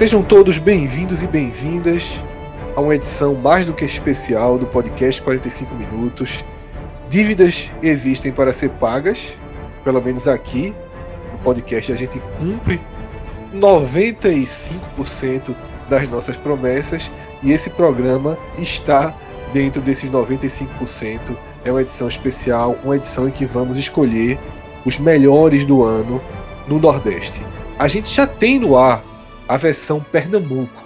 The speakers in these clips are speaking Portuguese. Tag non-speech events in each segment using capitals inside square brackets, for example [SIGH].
Sejam todos bem-vindos e bem-vindas a uma edição mais do que especial do podcast 45 Minutos. Dívidas existem para ser pagas, pelo menos aqui no podcast a gente cumpre 95% das nossas promessas e esse programa está dentro desses 95%. É uma edição especial, uma edição em que vamos escolher os melhores do ano no Nordeste. A gente já tem no ar a versão Pernambuco,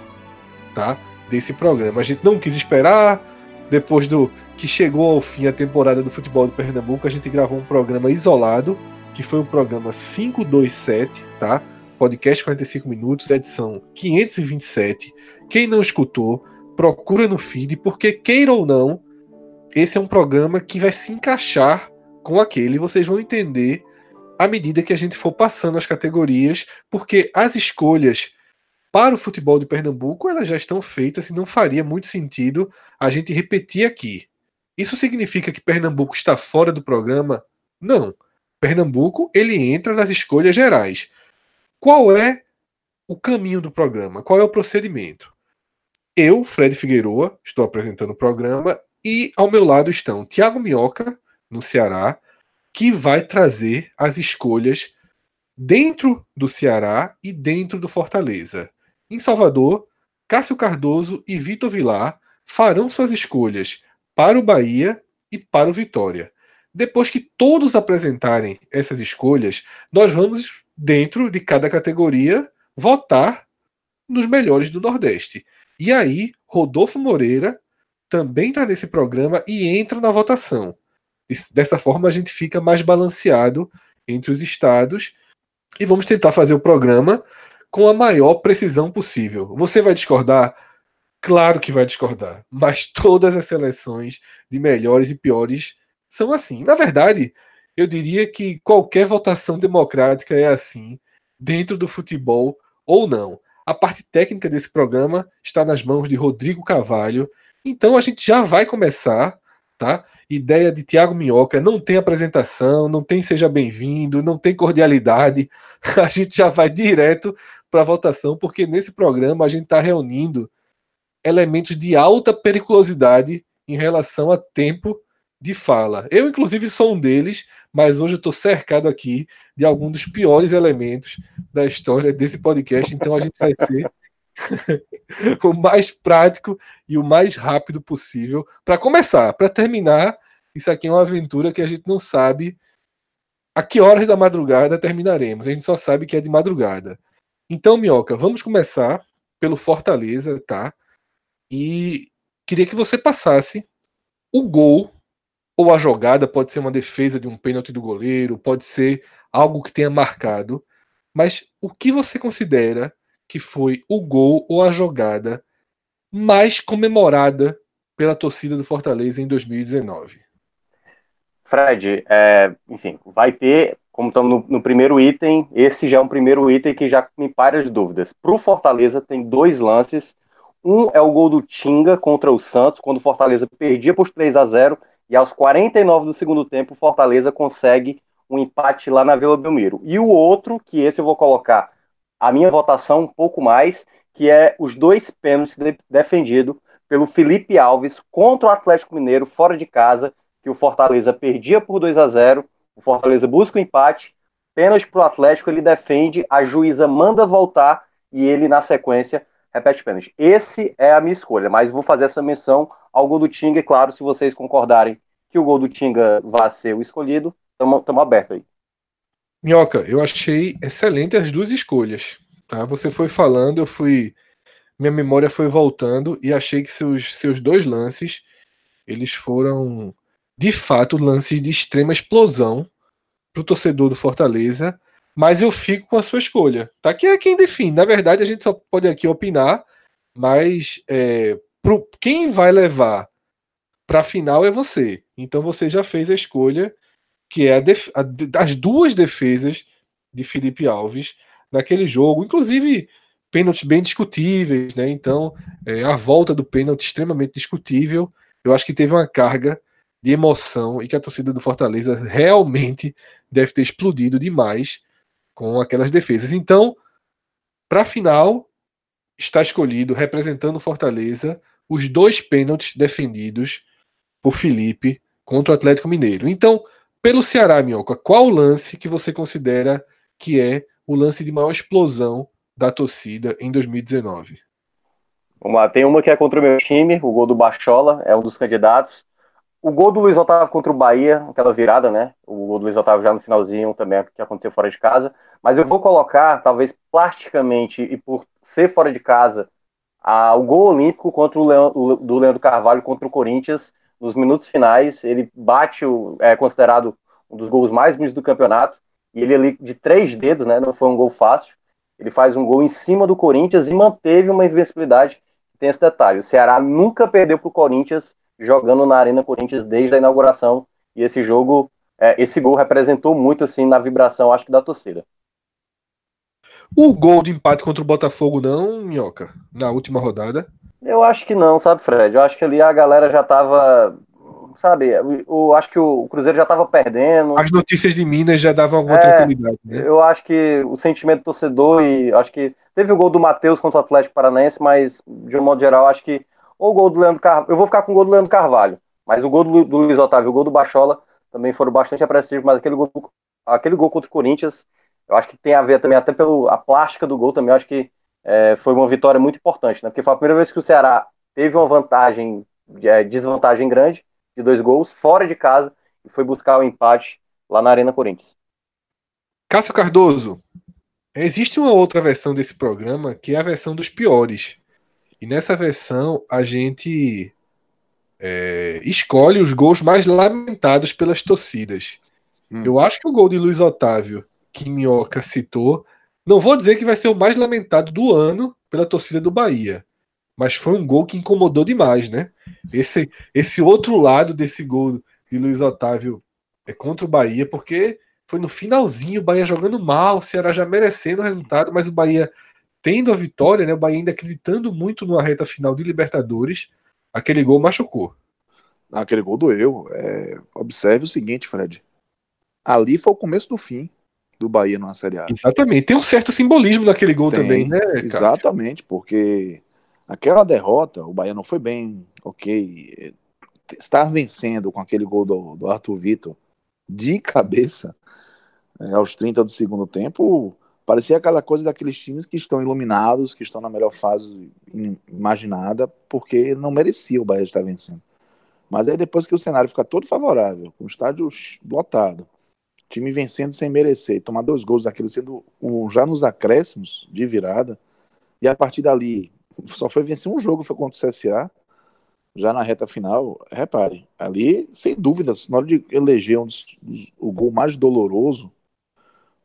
tá? Desse programa. A gente não quis esperar depois do que chegou ao fim a temporada do futebol do Pernambuco, a gente gravou um programa isolado, que foi o programa 527, tá? Podcast 45 minutos, edição 527. Quem não escutou, procura no feed, porque queira ou não, esse é um programa que vai se encaixar com aquele, vocês vão entender à medida que a gente for passando as categorias, porque as escolhas para o futebol de Pernambuco elas já estão feitas e não faria muito sentido a gente repetir aqui. Isso significa que Pernambuco está fora do programa? Não. Pernambuco ele entra nas escolhas gerais. Qual é o caminho do programa? Qual é o procedimento? Eu, Fred Figueroa, estou apresentando o programa e ao meu lado estão Tiago Minhoca, no Ceará, que vai trazer as escolhas dentro do Ceará e dentro do Fortaleza. Em Salvador, Cássio Cardoso e Vitor Vilar farão suas escolhas para o Bahia e para o Vitória. Depois que todos apresentarem essas escolhas, nós vamos, dentro de cada categoria, votar nos melhores do Nordeste. E aí, Rodolfo Moreira também está nesse programa e entra na votação. Dessa forma, a gente fica mais balanceado entre os estados e vamos tentar fazer o programa com a maior precisão possível. Você vai discordar? Claro que vai discordar, mas todas as seleções de melhores e piores são assim. Na verdade, eu diria que qualquer votação democrática é assim, dentro do futebol ou não. A parte técnica desse programa está nas mãos de Rodrigo Carvalho. Então a gente já vai começar, tá? Ideia de Tiago Minhoca, não tem apresentação, não tem seja bem-vindo, não tem cordialidade. [LAUGHS] A gente já vai direto para a votação, porque nesse programa a gente está reunindo elementos de alta periculosidade em relação a tempo de fala. Eu, inclusive, sou um deles, mas hoje eu estou cercado aqui de alguns dos piores elementos da história desse podcast, então a gente vai ser [LAUGHS] o mais prático e o mais rápido possível para começar. Para terminar, isso aqui é uma aventura que a gente não sabe a que horas da madrugada terminaremos. A gente só sabe que é de madrugada. Então, Minhoca, vamos começar pelo Fortaleza, tá? E queria que você passasse o gol ou a jogada, pode ser uma defesa de um pênalti do goleiro, pode ser algo que tenha marcado, mas o que você considera que foi o gol ou a jogada mais comemorada pela torcida do Fortaleza em 2019? Fred, é, enfim, vai ter, como estamos no, no, primeiro item, esse já é um primeiro item que já me para as dúvidas. Para o Fortaleza tem dois lances. Um é o gol do Tinga contra o Santos, quando o Fortaleza perdia por 3 a 0 e aos 49 do segundo tempo o Fortaleza consegue um empate lá na Vila Belmiro. E o outro, que esse eu vou colocar a minha votação um pouco mais, que é os dois pênaltis de, defendidos pelo Felipe Alves contra o Atlético Mineiro fora de casa, que o Fortaleza perdia por 2 a 0 o Fortaleza busca o empate, pênalti para o Atlético, ele defende, a juíza manda voltar e ele, na sequência, repete pênalti. Esse é a minha escolha, mas vou fazer essa menção ao gol do Tinga, e claro, se vocês concordarem que o gol do Tinga vai ser o escolhido, estamos abertos aí. Minhoca, eu achei excelente as duas escolhas. Tá? Você foi falando, eu fui. Minha memória foi voltando e achei que seus, seus dois lances eles foram de fato lances de extrema explosão para o torcedor do Fortaleza. Mas eu fico com a sua escolha, tá? Que é quem define. Na verdade, a gente só pode aqui opinar, mas é, pro, quem vai levar para a final é você. Então você já fez a escolha que é a a, as duas defesas de Felipe Alves naquele jogo, inclusive pênaltis bem discutíveis, né? Então, é, a volta do pênalti extremamente discutível. Eu acho que teve uma carga de emoção e que a torcida do Fortaleza realmente deve ter explodido demais com aquelas defesas. Então, para a final, está escolhido representando Fortaleza os dois pênaltis defendidos por Felipe contra o Atlético Mineiro. Então, pelo Ceará, Minhoca, qual o lance que você considera que é o lance de maior explosão da torcida em 2019? Vamos lá, tem uma que é contra o meu time, o gol do Bachola, é um dos candidatos. O gol do Luiz Otávio contra o Bahia, aquela virada, né? O gol do Luiz Otávio já no finalzinho também, que aconteceu fora de casa. Mas eu vou colocar, talvez plasticamente e por ser fora de casa, a, o gol olímpico contra o Leão, o, do Leandro Carvalho contra o Corinthians, nos minutos finais. Ele bate, o, é considerado um dos gols mais bonitos do campeonato. E ele ali de três dedos, né? Não foi um gol fácil. Ele faz um gol em cima do Corinthians e manteve uma invencibilidade. Tem esse detalhe: o Ceará nunca perdeu para o Corinthians jogando na Arena Corinthians desde a inauguração. E esse jogo, é, esse gol representou muito assim na vibração, acho que da torcida. O gol de empate contra o Botafogo, não, Minhoca, na última rodada? Eu acho que não, sabe, Fred? Eu acho que ali a galera já tava. Sabe, eu, acho que o Cruzeiro já tava perdendo. As notícias de Minas já davam alguma é, tranquilidade, né? Eu acho que o sentimento do torcedor e acho que teve o gol do Matheus contra o Atlético Paranaense, mas de um modo geral, acho que ou o gol do Leandro Carvalho. Eu vou ficar com o gol do Leandro Carvalho. Mas o gol do, Luiz Otávio o gol do Bachola também foram bastante apreciativos, mas aquele gol, aquele gol contra o Corinthians, eu acho que tem a ver também, até pela plástica do gol também, eu acho que é, foi uma vitória muito importante, né? Porque foi a primeira vez que o Ceará teve uma vantagem, é, desvantagem grande, de dois gols, fora de casa, e foi buscar o empate lá na Arena Corinthians. Cássio Cardoso, existe uma outra versão desse programa que é a versão dos piores. E nessa versão a gente é, escolhe os gols mais lamentados pelas torcidas. Hum. Eu acho que o gol de Luiz Otávio, que Minhoca citou, não vou dizer que vai ser o mais lamentado do ano pela torcida do Bahia, mas foi um gol que incomodou demais, né? Esse, esse outro lado desse gol de Luiz Otávio é contra o Bahia, porque foi no finalzinho, o Bahia jogando mal, o Ceará já merecendo o resultado, mas o Bahia tendo a vitória, né, o Bahia ainda acreditando muito numa reta final de Libertadores, aquele gol machucou. Aquele gol doeu. É, observe o seguinte, Fred. Ali foi o começo do fim do Bahia numa Série A. Exatamente. Tem um certo simbolismo naquele gol Tem, também, né? Cássio? Exatamente, porque aquela derrota, o Bahia não foi bem, ok. Estar vencendo com aquele gol do, do Arthur Vitor de cabeça é, aos 30 do segundo tempo Parecia aquela coisa daqueles times que estão iluminados, que estão na melhor fase imaginada, porque não merecia o Bahia estar vencendo. Mas aí depois que o cenário fica todo favorável, com o estádio lotado, time vencendo sem merecer, tomar dois gols daquele sendo um, já nos acréscimos de virada, e a partir dali só foi vencer um jogo, foi contra o CSA, já na reta final, repare, ali, sem dúvida, na hora de eleger um dos, o gol mais doloroso,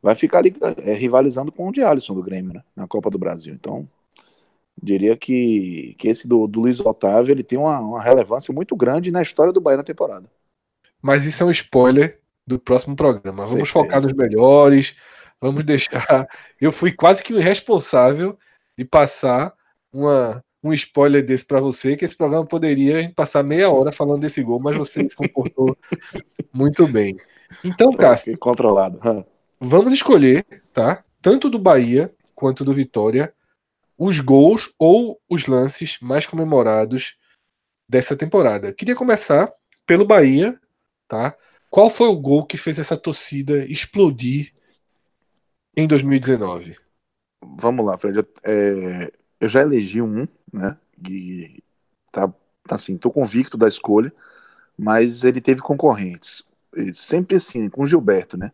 vai ficar ali é, rivalizando com o de Alisson do Grêmio, né, na Copa do Brasil. Então, diria que, que esse do, do Luiz Otávio ele tem uma, uma, relevância muito grande na história do Bahia na temporada. Mas isso é um spoiler do próximo programa. Vamos focar nos melhores, vamos deixar. [LAUGHS] Eu fui quase que o responsável de passar uma, um spoiler desse para você, que esse programa poderia passar meia hora falando desse gol, mas você se comportou [LAUGHS] muito bem. Então, Cássio. Controlado. Vamos escolher, tá? Tanto do Bahia quanto do Vitória, os gols ou os lances mais comemorados dessa temporada. Queria começar pelo Bahia, tá? Qual foi o gol que fez essa torcida explodir em 2019? Vamos lá, Fred. É, eu já elegi um, né? E tá, tá assim, tô convicto da escolha, mas ele teve concorrentes. Sempre assim, com o Gilberto, né?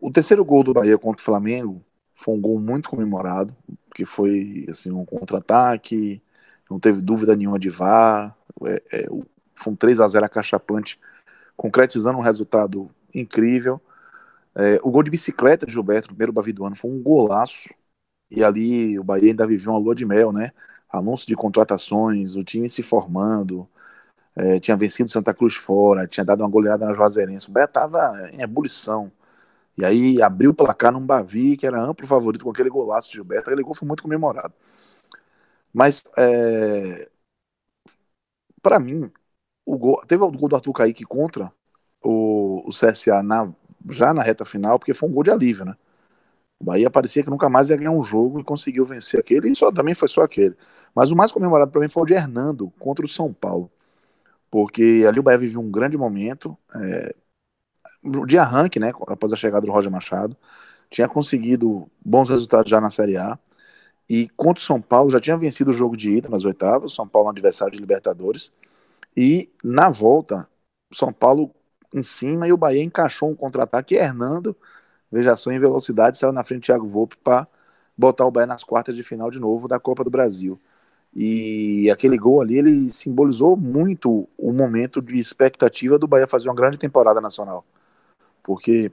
O, terceiro gol do Bahia contra o Flamengo foi um gol muito comemorado, que foi assim um contra-ataque, não teve dúvida nenhuma de VAR, é, é, foi um 3 a 0 acachapante, concretizando um resultado incrível. É, o gol de bicicleta de Gilberto, primeiro Bavi do ano, foi um golaço, e ali o Bahia ainda viveu uma lua de mel, né? Anúncio de contratações, o time se formando, é, tinha vencido Santa Cruz fora, tinha dado uma goleada na Juazeirense, o Bahia estava em ebulição. E aí abriu o placar num Bavi, que era amplo favorito com aquele golaço de Gilberto. Aquele gol foi muito comemorado. Mas, é, para mim, o gol, teve o gol do Arthur Kaique contra o, o CSA na, já na reta final, porque foi um gol de alívio, né? O Bahia parecia que nunca mais ia ganhar um jogo e conseguiu vencer aquele, e só, também foi só aquele. Mas o mais comemorado para mim foi o de Hernando contra o São Paulo. Porque ali o Bahia viveu um grande momento. É, de arranque, né? Após a chegada do Roger Machado. Tinha conseguido bons resultados já na Série A. E contra o São Paulo já tinha vencido o jogo de ida nas oitavas. São Paulo é um adversário de Libertadores. E na volta, São Paulo em cima e o Bahia encaixou um contra-ataque. Hernando, veja só, em velocidade, saiu na frente do Thiago Volpe para botar o Bahia nas quartas de final de novo da Copa do Brasil. E aquele gol ali, ele simbolizou muito o momento de expectativa do Bahia fazer uma grande temporada nacional. Porque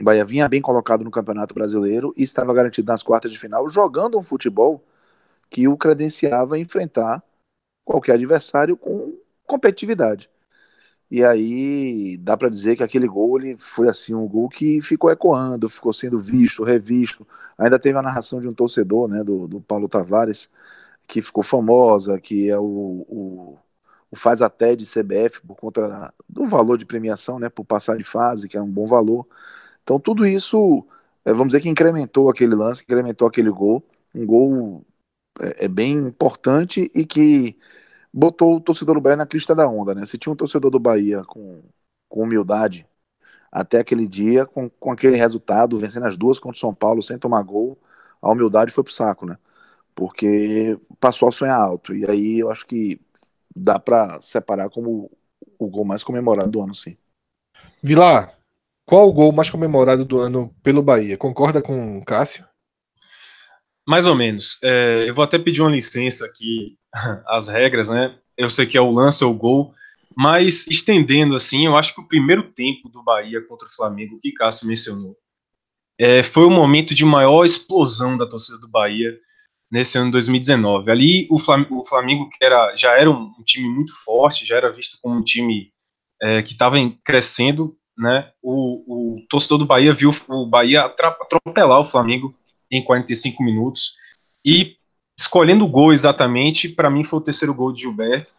o Bahia vinha bem colocado no Campeonato Brasileiro e estava garantido nas quartas de final, jogando um futebol que o credenciava a enfrentar qualquer adversário com competitividade. E aí dá para dizer que aquele gol ele foi assim um gol que ficou ecoando, ficou sendo visto, revisto. Ainda teve a narração de um torcedor, né, do, do Paulo Tavares, que ficou famosa, que é o, o, o, faz até de CBF por conta do valor de premiação, né, por passar de fase, que é um bom valor. Então tudo isso, é, vamos dizer que incrementou aquele lance, incrementou aquele gol, um gol é, é bem importante e que botou o torcedor do Bahia na crista da onda, né? Se tinha um torcedor do Bahia com, com humildade até aquele dia, com, com aquele resultado, vencendo as duas contra o São Paulo sem tomar gol, a humildade foi pro saco, né? porque passou a sonhar alto. E aí eu acho que dá para separar como o gol mais comemorado do ano, sim. Vilar, qual o gol mais comemorado do ano pelo Bahia? Concorda com o Cássio? Mais ou menos. É, eu vou até pedir uma licença aqui, [LAUGHS] as regras, né? Eu sei que é o lance ou o gol, mas estendendo assim, eu acho que o primeiro tempo do Bahia contra o Flamengo, que Cássio mencionou, é, foi o momento de maior explosão da torcida do Bahia nesse ano de 2019. Ali o Flamengo, o Flamengo que era, já era um, um, time muito forte, já era visto como um time é, que estava crescendo, né? O, o, torcedor do Bahia viu o Bahia atropelar o Flamengo em 45 minutos e escolhendo o gol exatamente, para mim foi o terceiro gol de Gilberto,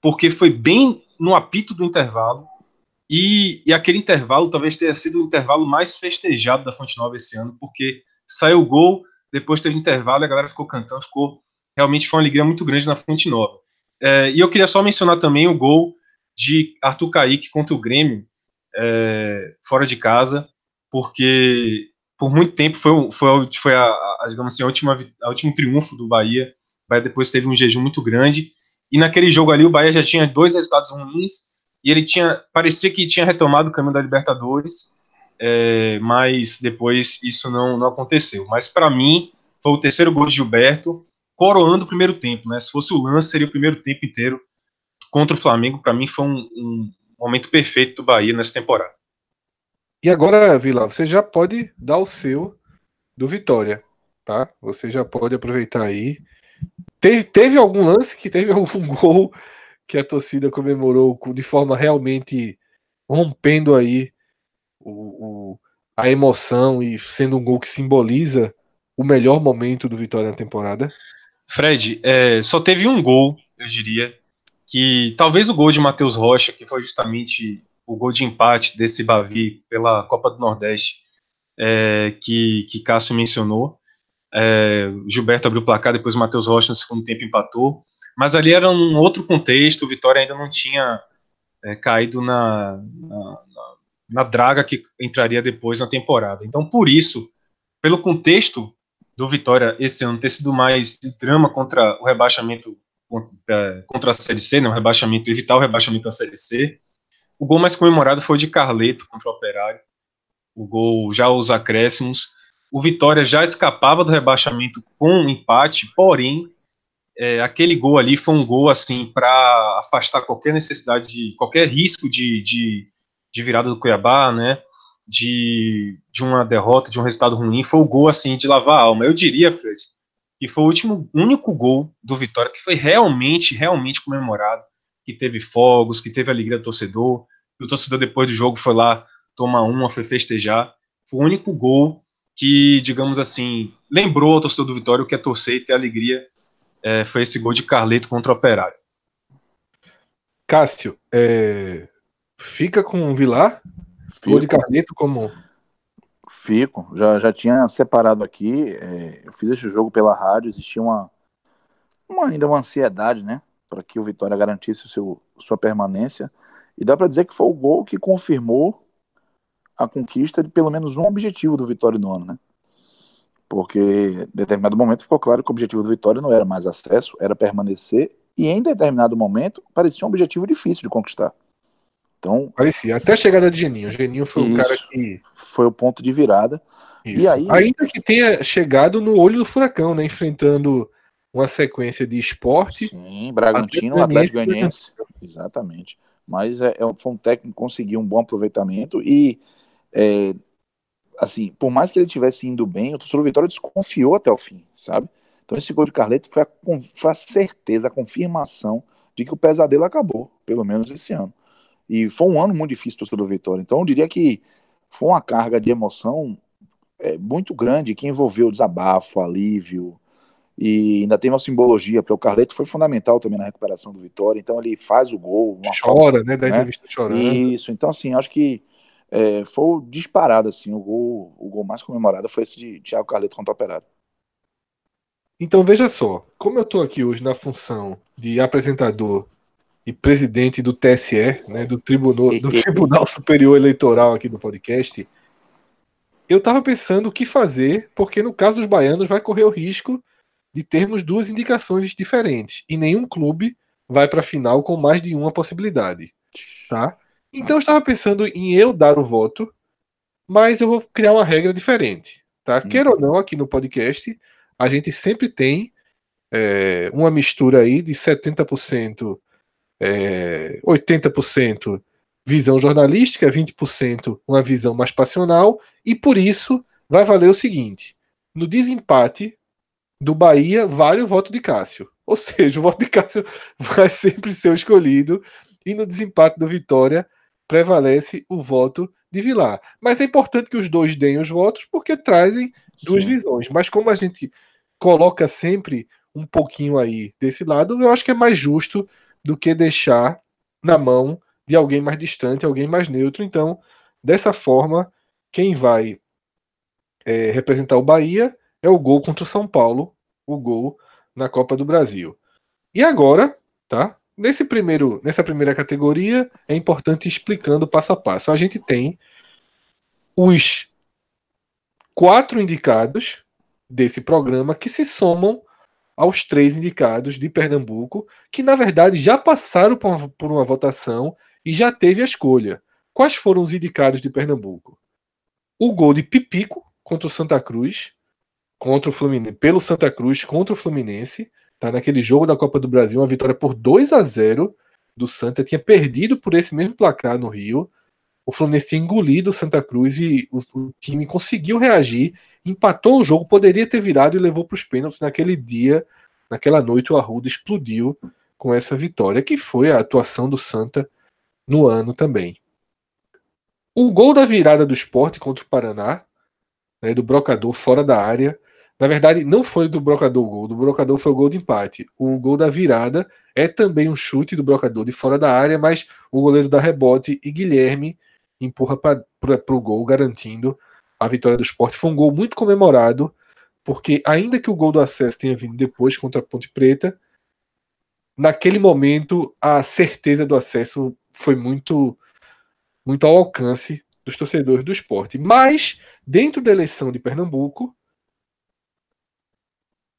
porque foi bem no apito do intervalo e, e aquele intervalo talvez tenha sido o intervalo mais festejado da Fonte Nova esse ano, porque saiu o gol depois teve intervalo e a galera ficou cantando, ficou realmente foi uma alegria muito grande na Fonte Nova. É, e eu queria só mencionar também o gol de Arthur Caíque contra o Grêmio, é, fora de casa, porque por muito tempo foi, foi, foi a, a, digamos assim, a última, a último triunfo do Bahia. O Bahia depois teve um jejum muito grande. E naquele jogo ali, o Bahia já tinha dois resultados ruins. E ele tinha. Parecia que tinha retomado o caminho da Libertadores é, mas depois isso não, não aconteceu. Mas para mim, foi o terceiro gol de Gilberto, coroando o primeiro tempo. Né? Se fosse o lance, seria o primeiro tempo inteiro contra o Flamengo. Para mim, foi um, um, momento perfeito do Bahia nessa temporada. E agora, Vila, você já pode dar o seu do Vitória, tá? Você já pode aproveitar aí. Teve, teve algum lance que teve [LAUGHS] algum gol que a torcida comemorou de forma realmente rompendo aí o, o, a emoção e sendo um gol que simboliza o melhor momento do Vitória na temporada? Fred, é, só teve um gol, eu diria, que talvez o gol de Matheus Rocha, que foi justamente o gol de empate desse Bavi pela Copa do Nordeste, é, que, que Cássio mencionou. É, Gilberto abriu o placar, depois o Matheus Rocha no segundo tempo empatou. Mas ali era um outro contexto, o Vitória ainda não tinha é, caído na, na, na draga que entraria depois na temporada. Então, por isso, pelo contexto do Vitória esse ano ter sido mais de drama contra o rebaixamento é, contra a Série C, né, o rebaixamento, evitar o rebaixamento da Série C, o gol mais comemorado foi o de Carleto contra o Operário. O gol já os acréscimos. O Vitória já escapava do rebaixamento com um empate, porém, é, aquele gol ali foi um gol assim para afastar qualquer necessidade de qualquer risco de, de de virada do Cuiabá, né? De, de uma derrota, de um resultado ruim, foi o gol assim de lavar a alma. Eu diria, Fred, que foi o último, único gol do Vitória que foi realmente, realmente comemorado, que teve fogos, que teve alegria do torcedor, e o torcedor depois do jogo foi lá tomar uma, foi festejar. Foi o único gol que, digamos assim, lembrou ao torcedor do Vitória o que é torcer e ter alegria. É, foi esse gol de Carleto contra o Operário. Cássio, é, Fica com o Vilar? Fico. Ou de Carleto como. Fico, já, já tinha separado aqui. É, eu fiz esse jogo pela rádio, existia uma, uma ainda uma ansiedade, né? Para que o Vitória garantisse o seu, sua permanência. E dá para dizer que foi o gol que confirmou a conquista de pelo menos um objetivo do Vitória no ano, né? Porque em determinado momento ficou claro que o objetivo do Vitória não era mais acesso, era permanecer. E em determinado momento parecia um objetivo difícil de conquistar. Então, Parecia. Até a chegada de Geninho. O Geninho foi o cara que. Foi o ponto de virada. Isso. E aí... Ainda que tenha chegado no olho do furacão, né? Enfrentando uma sequência de esporte. Sim, Bragantino, Atlético Goianiense. Exatamente. Mas é, é, foi um técnico que conseguiu um bom aproveitamento e. É, assim, por mais que ele tivesse indo bem, o torcedor Vitória desconfiou até o fim, sabe? Então esse gol de Carleto foi a, foi a certeza, a confirmação de que o pesadelo acabou, pelo menos esse ano. E foi um ano muito difícil para o Vitória. Então eu diria que foi uma carga de emoção é, muito grande que envolveu desabafo, alívio, e ainda tem uma simbologia, porque o Carleto foi fundamental também na recuperação do Vitória, então ele faz o gol. Chora, forma, né? Da né? entrevista chorando. Isso, então assim, acho que é, foi disparado, assim, o gol, o gol mais comemorado foi esse de Thiago Carleto contra o Operário. Então veja só, como eu estou aqui hoje na função de apresentador e presidente do TSE, né, do, Tribunal, do Tribunal [LAUGHS] Superior Eleitoral aqui do podcast, eu estava pensando o que fazer, porque no caso dos baianos vai correr o risco de termos duas indicações diferentes e nenhum clube vai para a final com mais de uma possibilidade, tá? Então eu estava pensando em eu dar o voto, mas eu vou criar uma regra diferente, tá? Hum. Quer ou não, aqui no podcast a gente sempre tem é, uma mistura aí de 70% é, 80% visão jornalística, 20% uma visão mais passional, e por isso vai valer o seguinte: no desempate do Bahia, vale o voto de Cássio. Ou seja, o voto de Cássio [LAUGHS] vai sempre ser o escolhido, e no desempate do Vitória prevalece o voto de Vilar. Mas é importante que os dois deem os votos porque trazem duas Sim. visões. Mas como a gente coloca sempre um pouquinho aí desse lado, eu acho que é mais justo do que deixar na mão de alguém mais distante, alguém mais neutro. Então, dessa forma, quem vai é, representar o Bahia é o gol contra o São Paulo, o gol na Copa do Brasil. E agora, tá? Nesse primeiro, nessa primeira categoria, é importante explicando passo a passo. A gente tem os quatro indicados desse programa que se somam aos três indicados de Pernambuco, que na verdade já passaram por uma, por uma votação e já teve a escolha. Quais foram os indicados de Pernambuco? O gol de Pipico contra o Santa Cruz, contra o Fluminense, pelo Santa Cruz contra o Fluminense, tá naquele jogo da Copa do Brasil, uma vitória por 2 a 0 do Santa, tinha perdido por esse mesmo placar no Rio. O Fluminense tinha engolido o Santa Cruz e o, o time conseguiu reagir empatou o jogo, poderia ter virado e levou para os pênaltis naquele dia, naquela noite o Arruda explodiu com essa vitória, que foi a atuação do Santa no ano também. O gol da virada do esporte contra o Paraná, né, do Brocador fora da área, na verdade não foi do Brocador o gol, do Brocador foi o gol de empate. O gol da virada é também um chute do Brocador de fora da área, mas o goleiro dá rebote e Guilherme empurra para o gol, garantindo a vitória do esporte. Foi um gol muito comemorado, porque ainda que o gol do acesso tenha vindo depois contra a Ponte Preta, naquele momento a certeza do acesso foi muito, muito ao alcance dos torcedores do esporte. Mas, dentro da eleição de Pernambuco,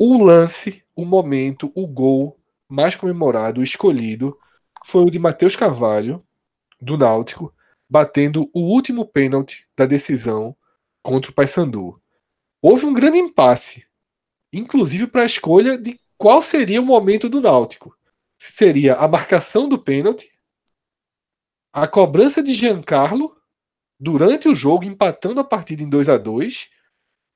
o lance, o momento, o gol mais comemorado, escolhido, foi o de Matheus Carvalho, do Náutico, batendo o último pênalti da decisão contra o Paysandu. Houve um grande impasse, inclusive para a escolha de qual seria o momento do Náutico. Seria a marcação do pênalti, a cobrança de Giancarlo durante o jogo, empatando a partida em 2 a 2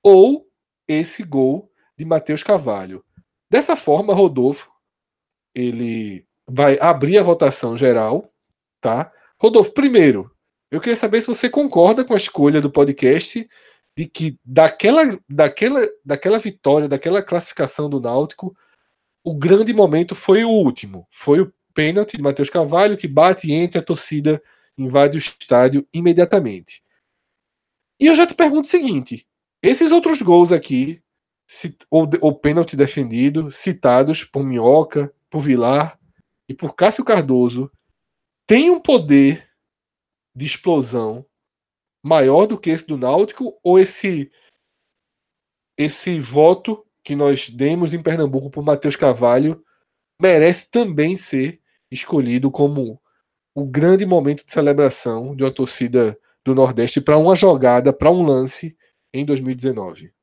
ou esse gol de Matheus Carvalho. Dessa forma, Rodolfo ele vai abrir a votação geral, tá? Rodolfo, primeiro, eu queria saber se você concorda com a escolha do podcast de que daquela, daquela, daquela vitória, daquela classificação do Náutico, o grande momento foi o último. Foi o pênalti de Matheus Carvalho que bate e entra a torcida, invade o estádio imediatamente. E eu já te pergunto o seguinte: esses outros gols aqui, ou, ou pênalti defendido, citados por Minhoca, por Vilar e por Cássio Cardoso, têm um poder de explosão maior do que esse do Náutico ou esse esse voto que nós demos em Pernambuco por Matheus Carvalho merece também ser escolhido como o grande momento de celebração de uma torcida do Nordeste para uma jogada, para um lance em 2019?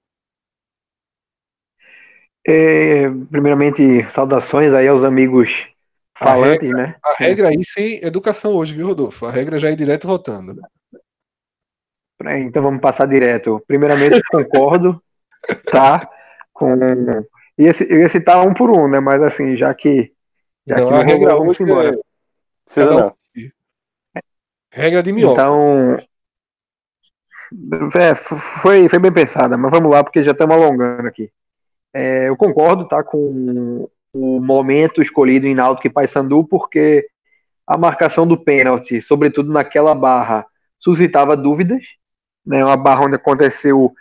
É, primeiramente, saudações aí aos amigos falantes, a regra, né? A regra aí sem educação hoje, viu, Rodolfo? A regra já é direto votando. Então vamos passar direto. Primeiramente, [LAUGHS] concordo, tá? Com... Ia, eu ia citar um por um, né? Mas assim, já que. Já não, que a regra vamos embora. É... Precisa não. Regra de minhoca. Então, é, foi, foi bem pensada, mas vamos lá, porque já estamos alongando aqui. É, eu concordo tá, com o momento escolhido em Náutico e Paysandu, porque a marcação do pênalti, sobretudo naquela barra, suscitava dúvidas. Né, uma barra onde aconteceu,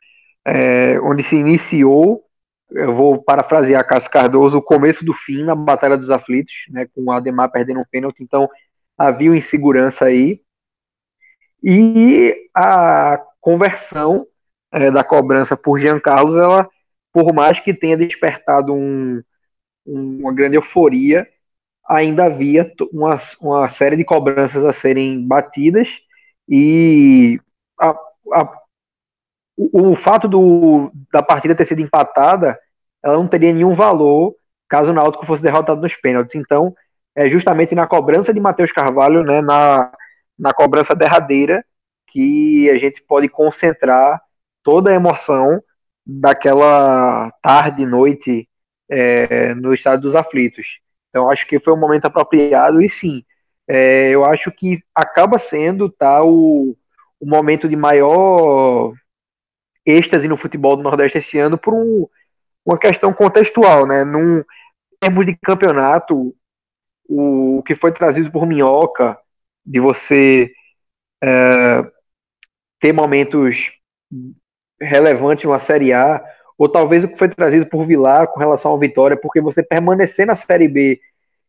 é, onde se iniciou, eu vou parafrasear Cássio Cardoso, o começo do fim na Batalha dos Aflitos, né, com o Ademar perdendo um pênalti, então havia insegurança aí. E a conversão é, da cobrança por Jean Carlos, ela, por mais que tenha despertado um, um, uma grande euforia, ainda havia uma, uma série de cobranças a serem batidas e a, a, o, o, fato do, da partida ter sido empatada, ela não teria nenhum valor caso o Náutico fosse derrotado nos pênaltis. Então, é justamente na cobrança de Matheus Carvalho, né, na, na cobrança derradeira, que a gente pode concentrar toda a emoção daquela tarde, noite é, no estado dos aflitos. Então acho que foi um momento apropriado e sim, é, eu acho que acaba sendo tá, o, o momento de maior êxtase no futebol do Nordeste esse ano por um, uma questão contextual, né? Num em termos de campeonato, o que foi trazido por Minhoca, de você é, ter momentos relevantes numa Série A, ou talvez o que foi trazido por Vilar com relação ao Vitória, porque você permanecer na Série B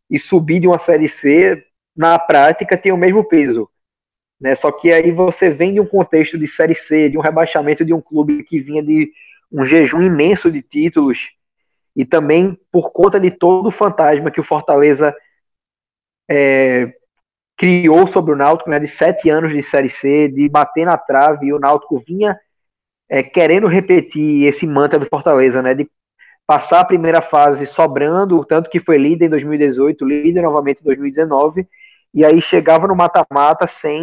e subir de uma Série C, na prática tem o mesmo peso. Né? Só que aí você vem de um contexto de Série C, de um rebaixamento de um clube que vinha de um jejum imenso de títulos, e também por conta de todo o fantasma que o Fortaleza é, criou sobre o Náutico, né, de sete anos de Série C, de bater na trave, e o Náutico vinha é, querendo repetir esse mantra do Fortaleza, né, de passar a primeira fase sobrando, tanto que foi líder em 2018, líder novamente em 2019, e aí chegava no mata-mata sem,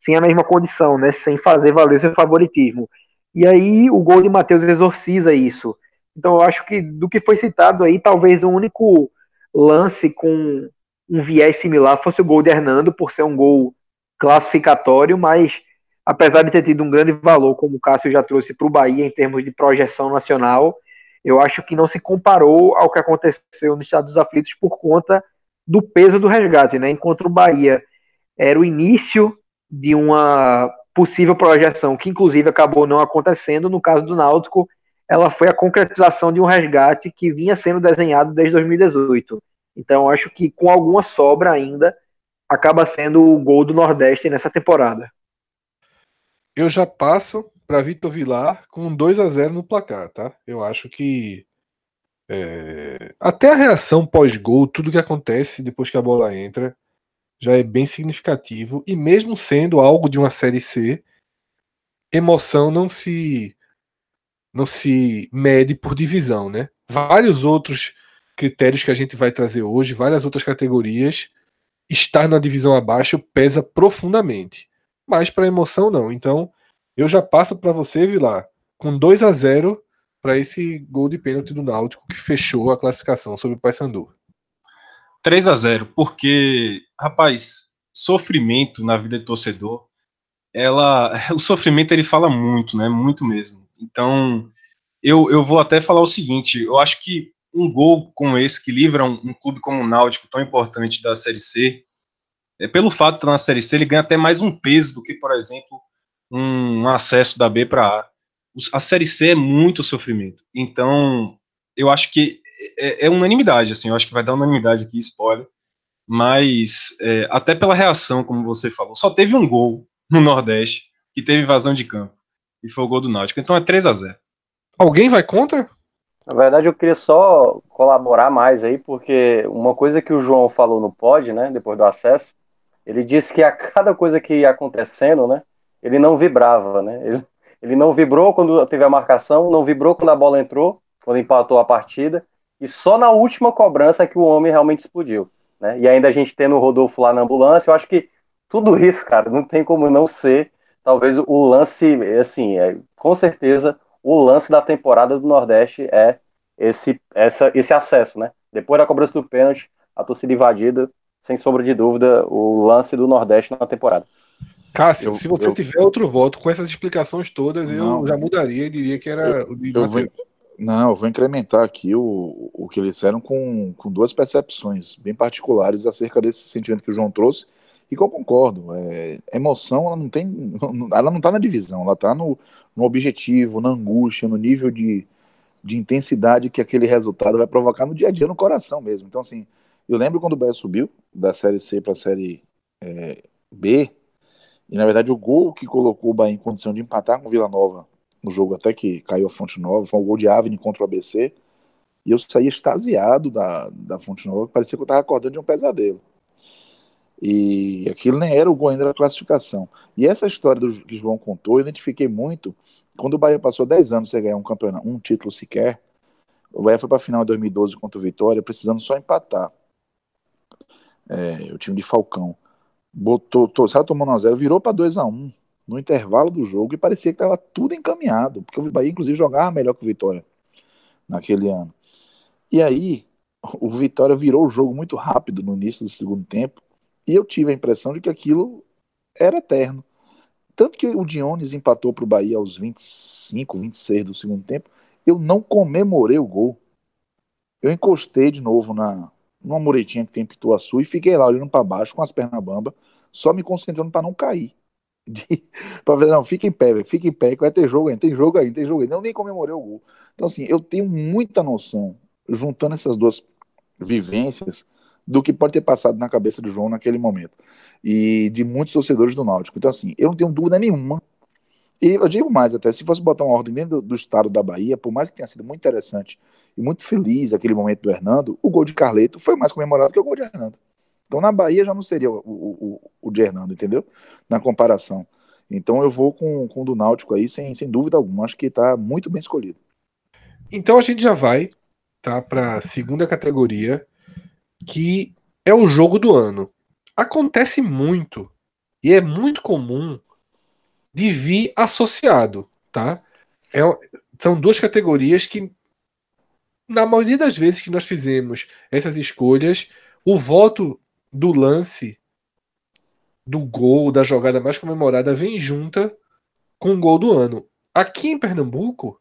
sem a mesma condição, né, sem fazer valer seu favoritismo. E aí o gol de Matheus exorciza isso. Então eu acho que do que foi citado aí, talvez o único lance com um viés similar fosse o gol de Hernando, por ser um gol classificatório, mas apesar de ter tido um grande valor, como o Cássio já trouxe para o Bahia em termos de projeção nacional, eu acho que não se comparou ao que aconteceu no Estado dos Aflitos por conta do peso do resgate, né? Enquanto o Bahia era o início de uma possível projeção, que inclusive acabou não acontecendo, no caso do Náutico, ela foi a concretização de um resgate que vinha sendo desenhado desde 2018. Então, acho que com alguma sobra ainda, acaba sendo o gol do Nordeste nessa temporada. Eu já passo para Vitor Vilar com 2 a 0 no placar, tá? Eu acho que é... até a reação pós-gol, tudo que acontece depois que a bola entra, já é bem significativo. E mesmo sendo algo de uma série C, emoção não se não se mede por divisão, né? Vários outros critérios que a gente vai trazer hoje, várias outras categorias, estar na divisão abaixo pesa profundamente. Mas para emoção não. Então, eu já passo para você, Vilar, com 2 a 0 para esse gol de pênalti do Náutico que fechou a classificação sobre o Paysandu. 3 a 0, porque, rapaz, sofrimento na vida de torcedor, ela, [LAUGHS] o sofrimento ele fala muito, né? Muito mesmo. Então, eu, eu vou até falar o seguinte, eu acho que um gol como esse que livra um, um, clube como o Náutico, tão importante da Série C, pelo fato de estar na Série C, ele ganha até mais um peso do que, por exemplo, um, um acesso da B para A. A Série C é muito sofrimento. Então, eu acho que é, é, unanimidade, assim, eu acho que vai dar unanimidade aqui, spoiler. Mas, é, até pela reação, como você falou, só teve um gol no Nordeste que teve vazão de campo. E foi o gol do Náutico. Então é 3 a 0 Alguém vai contra? Na verdade, eu queria só colaborar mais aí, porque uma coisa que o João falou no pod, né, depois do acesso, ele disse que a cada coisa que ia acontecendo, né, ele não vibrava, né, ele, ele não vibrou quando teve a marcação, não vibrou quando a bola entrou, quando empatou a partida, e só na última cobrança que o homem realmente explodiu, né, e ainda a gente tendo o Rodolfo lá na ambulância, eu acho que tudo isso, cara, não tem como não ser, talvez o lance, assim, é, com certeza, o lance da temporada do Nordeste é esse, essa, esse acesso, né? Depois da cobrança do pênalti, a torcida invadida, sem sombra de dúvida, o lance do Nordeste na temporada. Cássio, eu, se você eu, tiver outro voto com essas explicações todas, não, eu já mudaria e diria que era eu, o de eu vou, Não, eu vou incrementar aqui o, o que eles disseram com, com duas percepções bem particulares acerca desse sentimento que o João trouxe e que eu concordo. É, emoção, ela não tem. [LAUGHS] Ela não tá na divisão, ela tá no, no objetivo, na angústia, no nível de, de intensidade que aquele resultado vai provocar no dia a dia, no coração mesmo. Então, assim, eu lembro quando o Bahia subiu da Série C para a Série é, B, e na verdade o gol que colocou o Bahia em condição de empatar com o Vila Nova no jogo até que caiu a Fonte Nova, foi um gol de Avni contra o ABC, e eu saí extasiado da, da Fonte Nova, parecia que eu estava acordando de um pesadelo. E aquilo nem era o gol ainda da classificação. E essa história do, que João contou, eu identifiquei muito quando o Bahia passou 10 anos sem ganhar um campeonato, um título sequer. O Bahia foi para a final em 2012 contra o Vitória, precisando só empatar. É, o time de Falcão botou, tô, saiu tomando 1 a 0 virou para 2 a 1 no intervalo do jogo e parecia que estava tudo encaminhado, porque o Bahia, inclusive, jogava melhor que o Vitória naquele ano. E aí, o Vitória virou o jogo muito rápido no início do segundo tempo e eu tive a impressão de que aquilo era eterno. Tanto que o Dionis empatou para o Bahia aos 25, 26 do segundo tempo. Eu não comemorei o gol. Eu encostei de novo na numa muretinha que tem Pituaçu e fiquei lá olhando para baixo com as pernas bambas, só me concentrando para não cair. [LAUGHS] para ver, não, fica em pé, fica em pé, que vai ter jogo ainda, tem jogo aí, tem jogo aí. Eu nem comemorei o gol. Então, assim, eu tenho muita noção, juntando essas duas vivências, do que pode ter passado na cabeça do João naquele momento. E de muitos torcedores do Náutico. Então, assim, eu não tenho dúvida nenhuma. E eu digo mais até, se fosse botar uma ordem dentro do, do estado da Bahia, por mais que tenha sido muito interessante e muito feliz aquele momento do Hernando, o gol de Carleto foi mais comemorado que o gol de Hernando. Então na Bahia já não seria o, o, o de Hernando, entendeu? Na comparação. Então eu vou com, com o do Náutico aí, sem, sem dúvida alguma. Acho que está muito bem escolhido. Então a gente já vai tá, para a segunda categoria, que é o jogo do ano. Acontece muito e é muito comum de vir associado, tá? É, são duas categorias que, na maioria das vezes que nós fizemos essas escolhas, o voto do lance do gol, da jogada mais comemorada, vem junta com o gol do ano. Aqui em Pernambuco,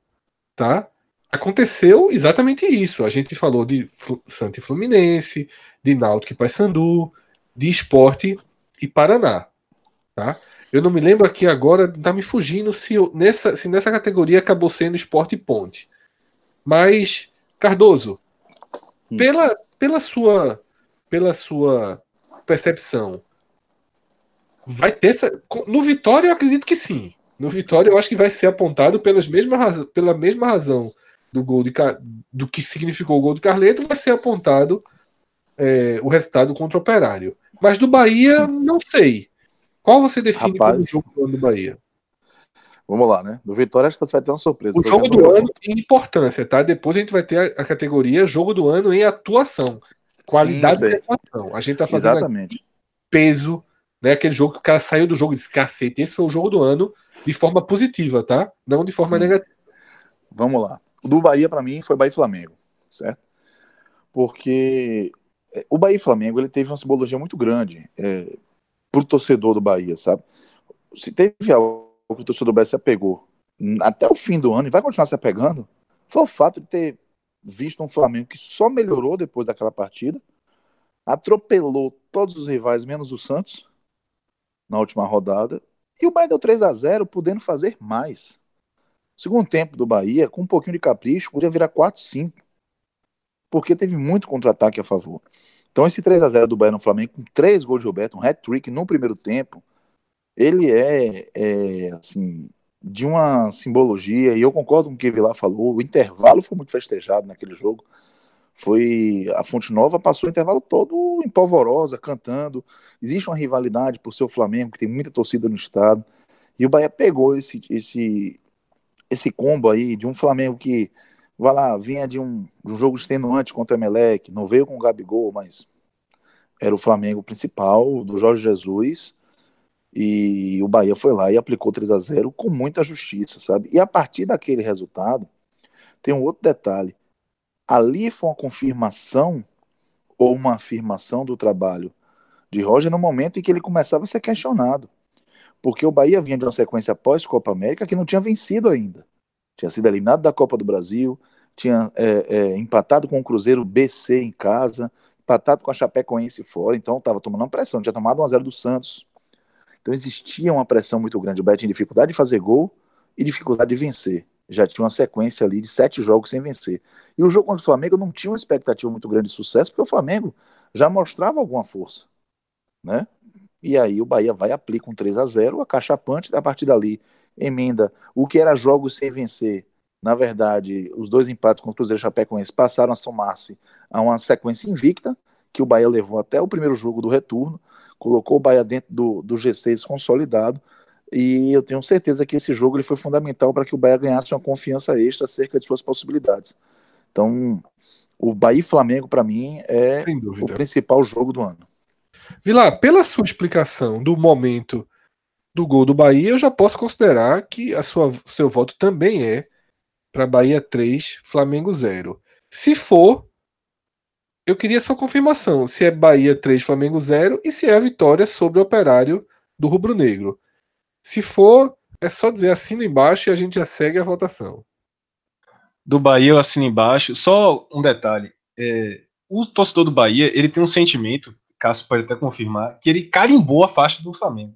tá? aconteceu exatamente isso. A gente falou de Santa e Fluminense, de Náutico e Paysandu, de Esporte e Paraná. Tá? Eu não me lembro aqui agora, tá me fugindo se, nessa, se nessa categoria acabou sendo Esporte e Ponte. Mas, Cardoso, hum. pela, pela, sua, pela sua percepção, vai ter essa. No Vitória, eu acredito que sim. No Vitória, eu acho que vai ser apontado pelas mesma pela mesma razão do gol de do que significou o gol do Carleto vai ser apontado é, o resultado contra o Operário. Mas do Bahia, não sei. Qual você define Rapaz, como jogo do Bahia? Vamos lá, né? Do Vitória acho que você vai ter uma surpresa. O jogo do ano em importância, tá? Depois a gente vai ter a, a categoria jogo do ano em atuação. Qualidade Sim, de atuação. A gente tá fazendo Exatamente. peso, né? Aquele jogo que o cara saiu do jogo e disse, cacete, esse foi o jogo do ano de forma positiva, tá? Não de forma Sim. negativa. Vamos lá. O do Bahia, para mim, foi Bahia e Flamengo, certo? Porque é, o Bahia e Flamengo ele teve uma simbologia muito grande é, pro torcedor do Bahia, sabe? Se teve algo que o torcedor do Bahia se apegou até o fim do ano e vai continuar se apegando, foi o fato de ter visto um Flamengo que só melhorou depois daquela partida, atropelou todos os rivais, menos o Santos, na última rodada, E o Bahia deu 3 a 0 podendo fazer mais. segundo tempo do Bahia, com um pouquinho de capricho, podia virar 4 5 porque teve muito contra-ataque a favor. Então esse 3 a 0 do Bahia no Flamengo, com três gols de Roberto, um hat-trick no primeiro tempo, ele é, é, assim, de uma simbologia, e eu concordo com o que Vilar falou, o intervalo foi muito festejado naquele jogo, foi a Fonte Nova passou o intervalo todo em polvorosa, cantando. Existe uma rivalidade por ser o Flamengo, que tem muita torcida no estado. E o Bahia pegou esse esse esse combo aí de um Flamengo que vai lá, vinha de um, de um jogo extenuante contra o Emelec, não veio com o Gabigol, mas era o Flamengo principal do Jorge Jesus. E o Bahia foi lá e aplicou 3 a 0 com muita justiça, sabe? E a partir daquele resultado, tem um outro detalhe ali foi uma confirmação ou uma afirmação do trabalho de Roger no momento em que ele começava a ser questionado. Porque o Bahia vinha de uma sequência pós-Copa América que não tinha vencido ainda. Tinha sido eliminado da Copa do Brasil, tinha é, é, empatado com o Cruzeiro BC em casa, empatado com a Chapecoense fora, então estava tomando uma pressão, tinha tomado 1 a 0 do Santos. Então existia uma pressão muito grande. O Bahia tinha dificuldade de fazer gol e dificuldade de vencer já tinha uma sequência ali de sete jogos sem vencer. E o jogo contra o Flamengo não tinha uma expectativa muito grande de sucesso, porque o Flamengo já mostrava alguma força, né? E aí o Bahia vai aplica um 3 a 0 a cachapante, a partir dali emenda o que era jogos sem vencer. Na verdade, os dois empates com o Cruzeiro Chapecoense passaram a somar-se a uma sequência invicta, que o Bahia levou até o primeiro jogo do retorno, colocou o Bahia dentro do, do G6 consolidado, e eu tenho certeza que esse jogo ele foi fundamental para que o Bahia ganhasse uma confiança extra acerca de suas possibilidades. Então, o Bahia e Flamengo, para mim, é o principal jogo do ano. Vilar, pela sua explicação do momento do gol do Bahia, eu já posso considerar que a sua, seu voto também é para Bahia 3, Flamengo 0. Se for, eu queria sua confirmação se é Bahia 3, Flamengo 0 e se é a vitória sobre o operário do Rubro Negro. Se for, é só dizer assina embaixo e a gente já segue a votação. Do Bahia eu assino embaixo. Só um detalhe. É, o torcedor do Bahia, ele tem um sentimento, Cássio pode até confirmar, que ele carimbou a faixa do Flamengo.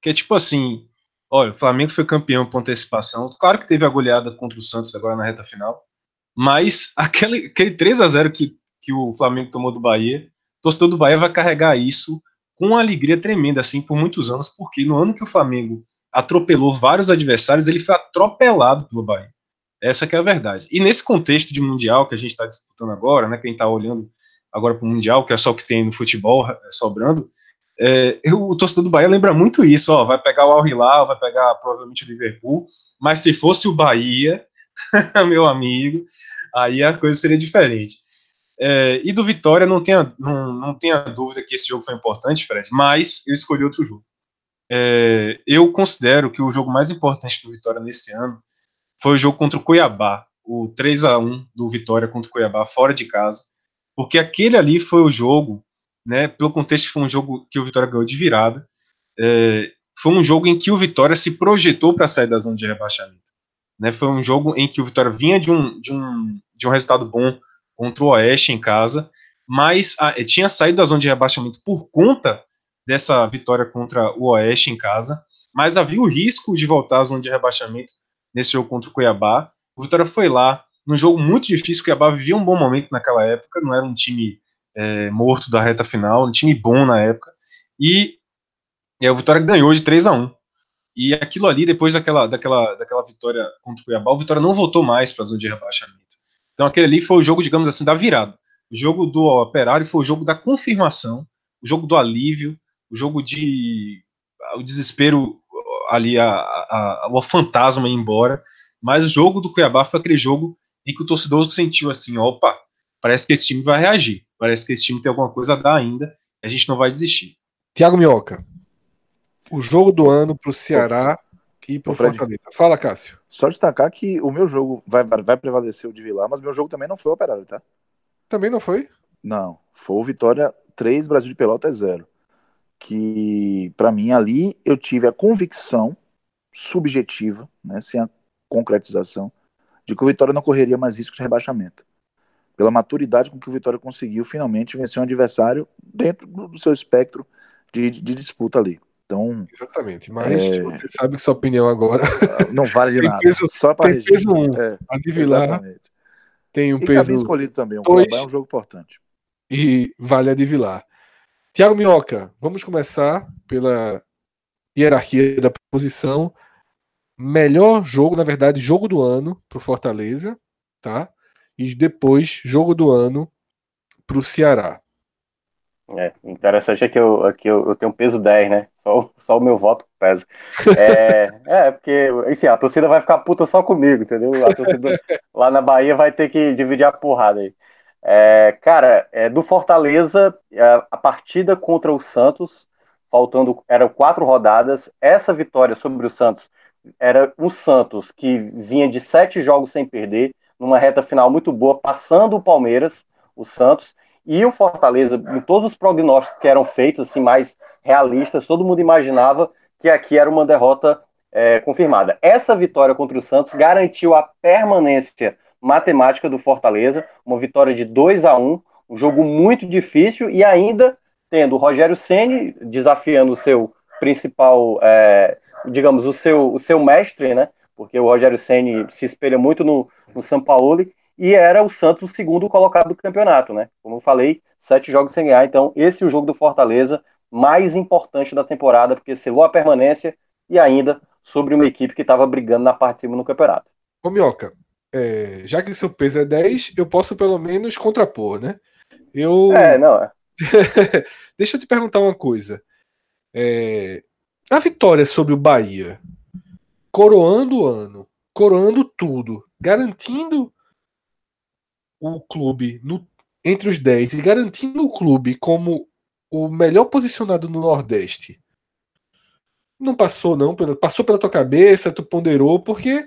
Que é tipo assim, olha, o Flamengo foi campeão por antecipação. Claro que teve a goleada contra o Santos agora na reta final. Mas [LAUGHS] aquele, aquele 3 a 0 que, que o Flamengo tomou do Bahia, o torcedor do Bahia vai carregar isso com uma alegria tremenda, assim, por muitos anos, porque no ano que o Flamengo atropelou vários adversários, ele foi atropelado pelo Bahia. Essa que é a verdade. E nesse contexto de Mundial que a gente está disputando agora, né, quem está olhando agora para o Mundial, que é só o que tem no futebol é, sobrando, é, eu, o torcedor do Bahia lembra muito isso, ó, vai pegar o Al Hilal, vai pegar provavelmente o Liverpool, mas se fosse o Bahia, [LAUGHS] meu amigo, aí a coisa seria diferente. É, e do Vitória, não tenha, não, não tenha dúvida que esse jogo foi importante, Fred, mas eu escolhi outro jogo. É, eu considero que o jogo mais importante do Vitória nesse ano foi o jogo contra o Cuiabá, o 3 a 1 do Vitória contra o Cuiabá, fora de casa, porque aquele ali foi o jogo, né, pelo contexto que foi um jogo que o Vitória ganhou de virada, é, foi um jogo em que o Vitória se projetou para sair da zona de rebaixamento. Né, foi um jogo em que o Vitória vinha de um, de um, de um resultado bom contra o Oeste em casa, mas a, ah, tinha saído da zona de rebaixamento por conta dessa vitória contra o Oeste em casa, mas havia o risco de voltar à zona de rebaixamento nesse jogo contra o Cuiabá. O Vitória foi lá, num jogo muito difícil, o Cuiabá vivia um bom momento naquela época, não era um time é, morto da reta final, um time bom na época, e, e o Vitória ganhou de 3 a 1 E aquilo ali, depois daquela, daquela, daquela vitória contra o Cuiabá, o Vitória não voltou mais para a zona de rebaixamento. Então aquele ali foi o jogo, digamos assim, da virada. O jogo do Operário foi o jogo da confirmação, o jogo do alívio, o jogo de o desespero ali, a, a, o fantasma ir embora. Mas o jogo do Cuiabá foi aquele jogo em que o torcedor sentiu assim, opa, parece que esse time vai reagir, parece que esse time tem alguma coisa a dar ainda, a gente não vai desistir. Tiago Minhoca, o jogo do ano para o Ceará e para o Fortaleza. Fala, Cássio. Só destacar que o meu jogo vai, vai prevalecer o de Vilar, mas meu jogo também não foi o Operário, tá? Também não foi? Não, foi o Vitória 3, Brasil de Pelota 0. Que, para mim, ali eu tive a convicção subjetiva, né, sem a concretização, de que o Vitória não correria mais risco de rebaixamento. Pela maturidade com que o Vitória conseguiu finalmente vencer um adversário dentro do seu espectro de, de disputa ali. Então. Exatamente. Mas é... você sabe que sua opinião agora. [LAUGHS] Não vale de nada. Peso, só para registro. Peso um. É, a de Vilar exatamente. tem um e peso. bem escolhido também. O dois, é um jogo importante. E vale a de Vilar. Tiago Minhoca, vamos começar pela hierarquia da posição. Melhor jogo, na verdade, jogo do ano para o Fortaleza, tá? E depois, jogo do ano para o Ceará. É, interessante é que eu, aqui eu, eu tenho peso 10, né? Só, só o meu voto pesa. É, é, porque, enfim, a torcida vai ficar puta só comigo, entendeu? A torcida lá na Bahia vai ter que dividir a porrada aí. É, cara, é, do Fortaleza, é, a partida contra o Santos, faltando, eram quatro rodadas, essa vitória sobre o Santos era o Santos que vinha de sete jogos sem perder, numa reta final muito boa, passando o Palmeiras, o Santos, e o Fortaleza, em todos os prognósticos que eram feitos, assim, mais realistas, todo mundo imaginava que aqui era uma derrota é, confirmada. Essa vitória contra o Santos garantiu a permanência matemática do Fortaleza, uma vitória de 2 a 1 um jogo muito difícil e ainda tendo o Rogério Ceni desafiando o seu principal, é, digamos, o seu, o seu mestre, né? Porque o Rogério Ceni se espelha muito no, no São Paulo e era o Santos o segundo colocado do campeonato, né? Como eu falei, sete jogos sem ganhar. Então, esse é o jogo do Fortaleza mais importante da temporada, porque selou a permanência e ainda sobre uma equipe que estava brigando na parte de cima no campeonato. Ô, Mioca, é, já que seu peso é 10, eu posso pelo menos contrapor, né? Eu... É, não. É. [LAUGHS] Deixa eu te perguntar uma coisa. É... A vitória sobre o Bahia, coroando o ano, coroando tudo, garantindo o clube no, entre os 10 e garantindo o clube como o melhor posicionado no Nordeste. Não passou, não. Passou pela tua cabeça, tu ponderou, porque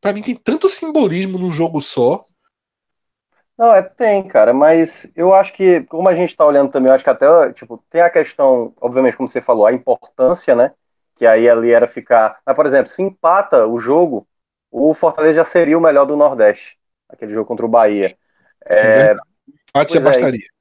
para mim tem tanto simbolismo num jogo só. Não, é, tem, cara, mas eu acho que, como a gente tá olhando também, eu acho que até, tipo, tem a questão, obviamente, como você falou, a importância, né? Que aí ali era ficar. Mas, por exemplo, se empata o jogo, o Fortaleza já seria o melhor do Nordeste, aquele jogo contra o Bahia. É, Empate já é, bastaria.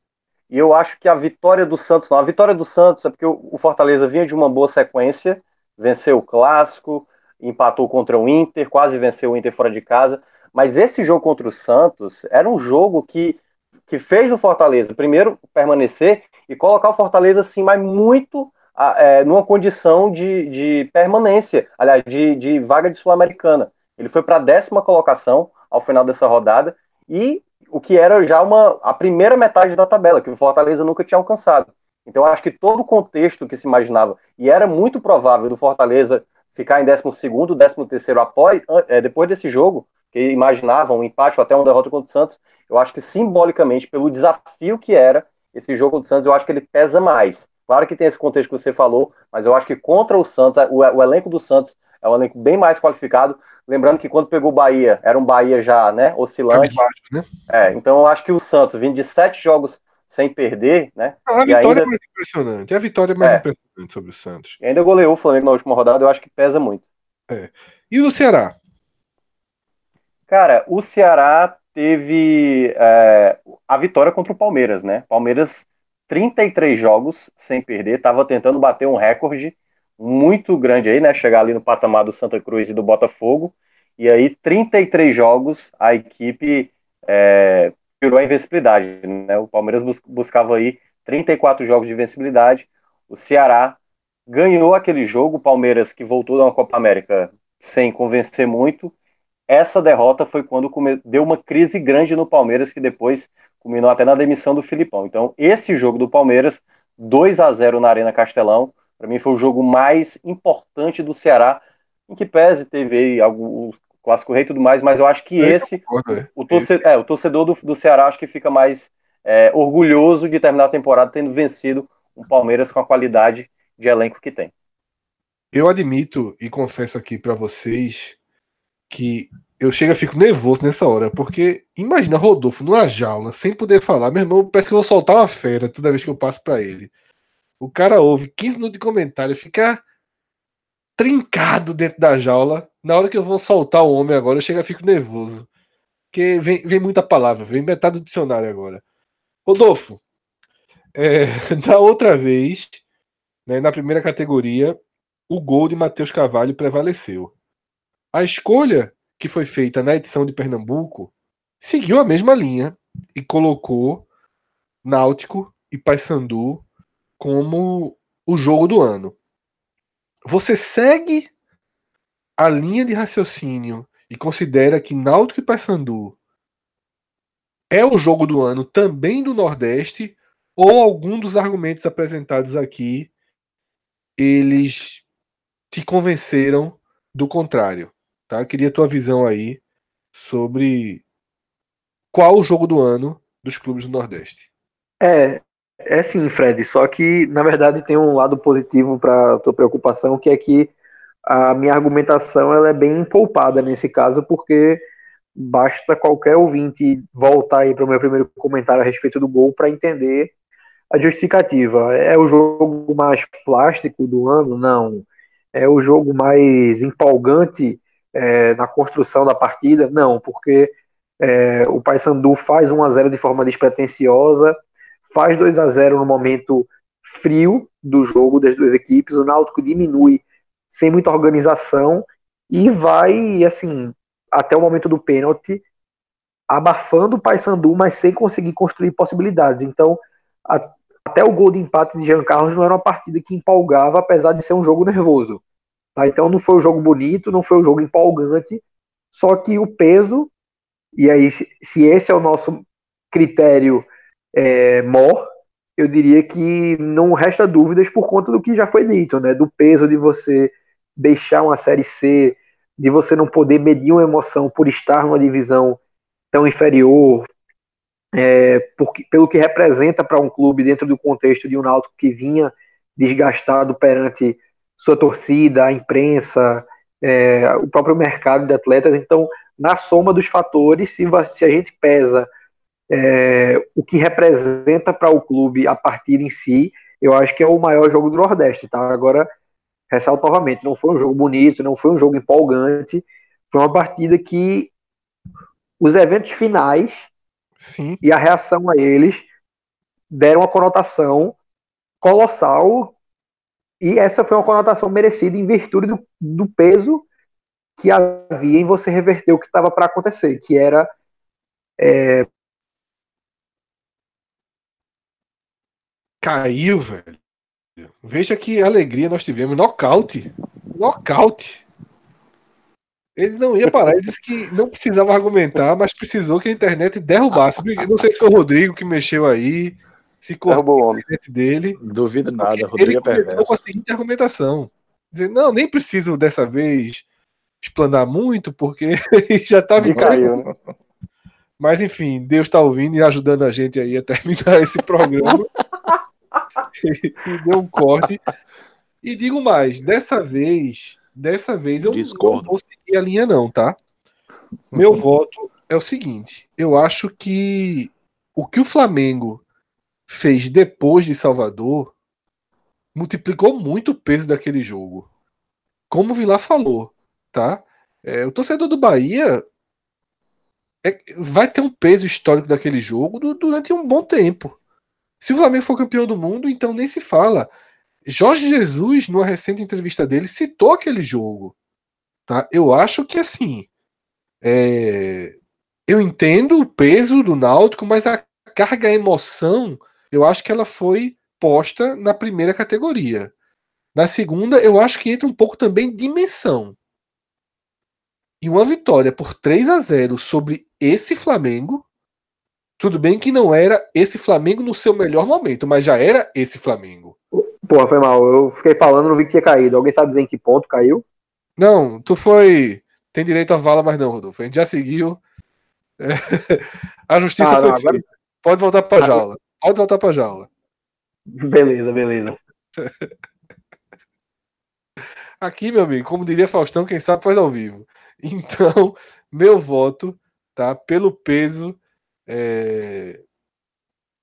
E eu acho que a vitória do Santos, não, a vitória do Santos é porque o Fortaleza vinha de uma boa sequência, venceu o clássico, empatou contra o Inter, quase venceu o Inter fora de casa. Mas esse jogo contra o Santos era um jogo que, que fez do Fortaleza, primeiro, permanecer e colocar o Fortaleza assim, mas muito é, numa condição de, de permanência, aliás, de, de vaga de Sul-Americana. Ele foi para a décima colocação ao final dessa rodada e o que era já uma, a primeira metade da tabela, que o Fortaleza nunca tinha alcançado. Então, acho que todo o contexto que se imaginava, e era muito provável do Fortaleza ficar em 12, 13 após, é, depois desse jogo, que imaginavam um empate ou até uma derrota contra o Santos, eu acho que simbolicamente, pelo desafio que era esse jogo contra o Santos, eu acho que ele pesa mais. Claro que tem esse contexto que você falou, mas eu acho que contra o Santos, o, o elenco do Santos é um elenco bem mais qualificado. Lembrando que quando pegou o Bahia, era um Bahia já, né, oscilante. Baixo, né? É, então eu acho que o Santos, vindo de sete jogos sem perder, né? A vitória ainda... é mais impressionante. A vitória é mais é. impressionante sobre o Santos. E ainda goleou o Flamengo na última rodada, eu acho que pesa muito. É. E o Ceará? Cara, o Ceará teve é, a vitória contra o Palmeiras, né? Palmeiras, 33 jogos sem perder, estava tentando bater um recorde muito grande aí, né? Chegar ali no patamar do Santa Cruz e do Botafogo. E aí, 33 jogos, a equipe é, tirou a invencibilidade, né? O Palmeiras bus buscava aí 34 jogos de invencibilidade. O Ceará ganhou aquele jogo, o Palmeiras que voltou da Copa América sem convencer muito. Essa derrota foi quando deu uma crise grande no Palmeiras, que depois culminou até na demissão do Filipão. Então, esse jogo do Palmeiras, 2 a 0 na Arena Castelão, para mim foi o jogo mais importante do Ceará, em que pese teve algo, o clássico rei e tudo mais, mas eu acho que esse, concordo, é. o, torcedor, é, o torcedor do, do Ceará acho que fica mais é, orgulhoso de terminar a temporada tendo vencido um Palmeiras com a qualidade de elenco que tem. Eu admito e confesso aqui para vocês que eu chego e fico nervoso nessa hora, porque imagina Rodolfo numa jaula, sem poder falar, meu irmão, parece que eu vou soltar uma fera toda vez que eu passo para ele. O cara ouve 15 minutos de comentário, fica trincado dentro da jaula. Na hora que eu vou soltar o homem agora, eu chego e fico nervoso. Porque vem, vem muita palavra, vem metade do dicionário agora. Rodolfo, é, [LAUGHS] outra vez, né, na primeira categoria, o gol de Matheus Carvalho prevaleceu. A escolha que foi feita na edição de Pernambuco seguiu a mesma linha e colocou Náutico e Paysandu como o jogo do ano. Você segue a linha de raciocínio e considera que Náutico e Paysandu é o jogo do ano também do Nordeste ou algum dos argumentos apresentados aqui eles te convenceram do contrário, tá? Eu queria a tua visão aí sobre qual o jogo do ano dos clubes do Nordeste. É, é sim, Fred. Só que na verdade tem um lado positivo para tua preocupação, que é que a minha argumentação ela é bem poupada nesse caso, porque basta qualquer ouvinte voltar aí para o meu primeiro comentário a respeito do gol para entender a justificativa. É o jogo mais plástico do ano? Não. É o jogo mais empolgante é, na construção da partida? Não, porque é, o Paysandu faz 1 a 0 de forma despretensiosa, faz 2 a 0 no momento frio do jogo das duas equipes, o Náutico diminui sem muita organização e vai, assim, até o momento do pênalti, abafando o Paysandu, mas sem conseguir construir possibilidades. Então, a, até o gol de empate de Jean Carlos não era uma partida que empolgava, apesar de ser um jogo nervoso. Tá? Então, não foi um jogo bonito, não foi um jogo empolgante, só que o peso, e aí, se, se esse é o nosso critério é, mor, eu diria que não resta dúvidas por conta do que já foi dito, né? Do peso de você deixar uma série C, de você não poder medir uma emoção por estar numa divisão tão inferior, é, porque, pelo que representa para um clube dentro do contexto de um Náutico que vinha desgastado perante sua torcida, a imprensa, é, o próprio mercado de atletas. Então, na soma dos fatores, se, se a gente pesa é, o que representa para o clube a partida em si, eu acho que é o maior jogo do Nordeste, tá? Agora, ressalto novamente, não foi um jogo bonito, não foi um jogo empolgante, foi uma partida que os eventos finais Sim. e a reação a eles deram uma conotação colossal e essa foi uma conotação merecida em virtude do, do peso que havia em você reverter o que estava para acontecer, que era é, Caiu, velho. Veja que alegria nós tivemos. Nocaute. Nocaute. Ele não ia parar, ele disse que não precisava argumentar, mas precisou que a internet derrubasse. Não sei se foi o Rodrigo que mexeu aí, se cortou a internet dele. Duvido nada, Rodrigo é perverso. com a seguinte argumentação. Dizer, não, nem preciso dessa vez explanar muito, porque [LAUGHS] já estava em caiu. Né? Mas enfim, Deus está ouvindo e ajudando a gente aí a terminar esse programa. [LAUGHS] [LAUGHS] e deu um corte. E digo mais, dessa vez, dessa vez eu Discordo. não vou seguir a linha não, tá? Meu voto é o seguinte, eu acho que o que o Flamengo fez depois de Salvador multiplicou muito o peso daquele jogo. Como o Vilar falou, tá? É, o torcedor do Bahia é, vai ter um peso histórico daquele jogo durante um bom tempo. Se o Flamengo for campeão do mundo, então nem se fala. Jorge Jesus, numa recente entrevista dele, citou aquele jogo. Tá? Eu acho que assim. É... Eu entendo o peso do Náutico, mas a carga a emoção, eu acho que ela foi posta na primeira categoria. Na segunda, eu acho que entra um pouco também dimensão. E uma vitória por 3 a 0 sobre esse Flamengo, tudo bem que não era esse Flamengo no seu melhor momento, mas já era esse Flamengo. Porra, foi mal. Eu fiquei falando, não vi que tinha caído. Alguém sabe dizer em que ponto caiu? Não, tu foi. Tem direito a vala, mas não, Rodolfo. A gente já seguiu. É... [LAUGHS] A justiça ah, foi não, agora... Pode voltar pra jaula. Pode voltar pra jaula. Beleza, beleza. [LAUGHS] Aqui, meu amigo, como diria Faustão, quem sabe faz ao vivo. Então, meu voto, tá? Pelo peso é,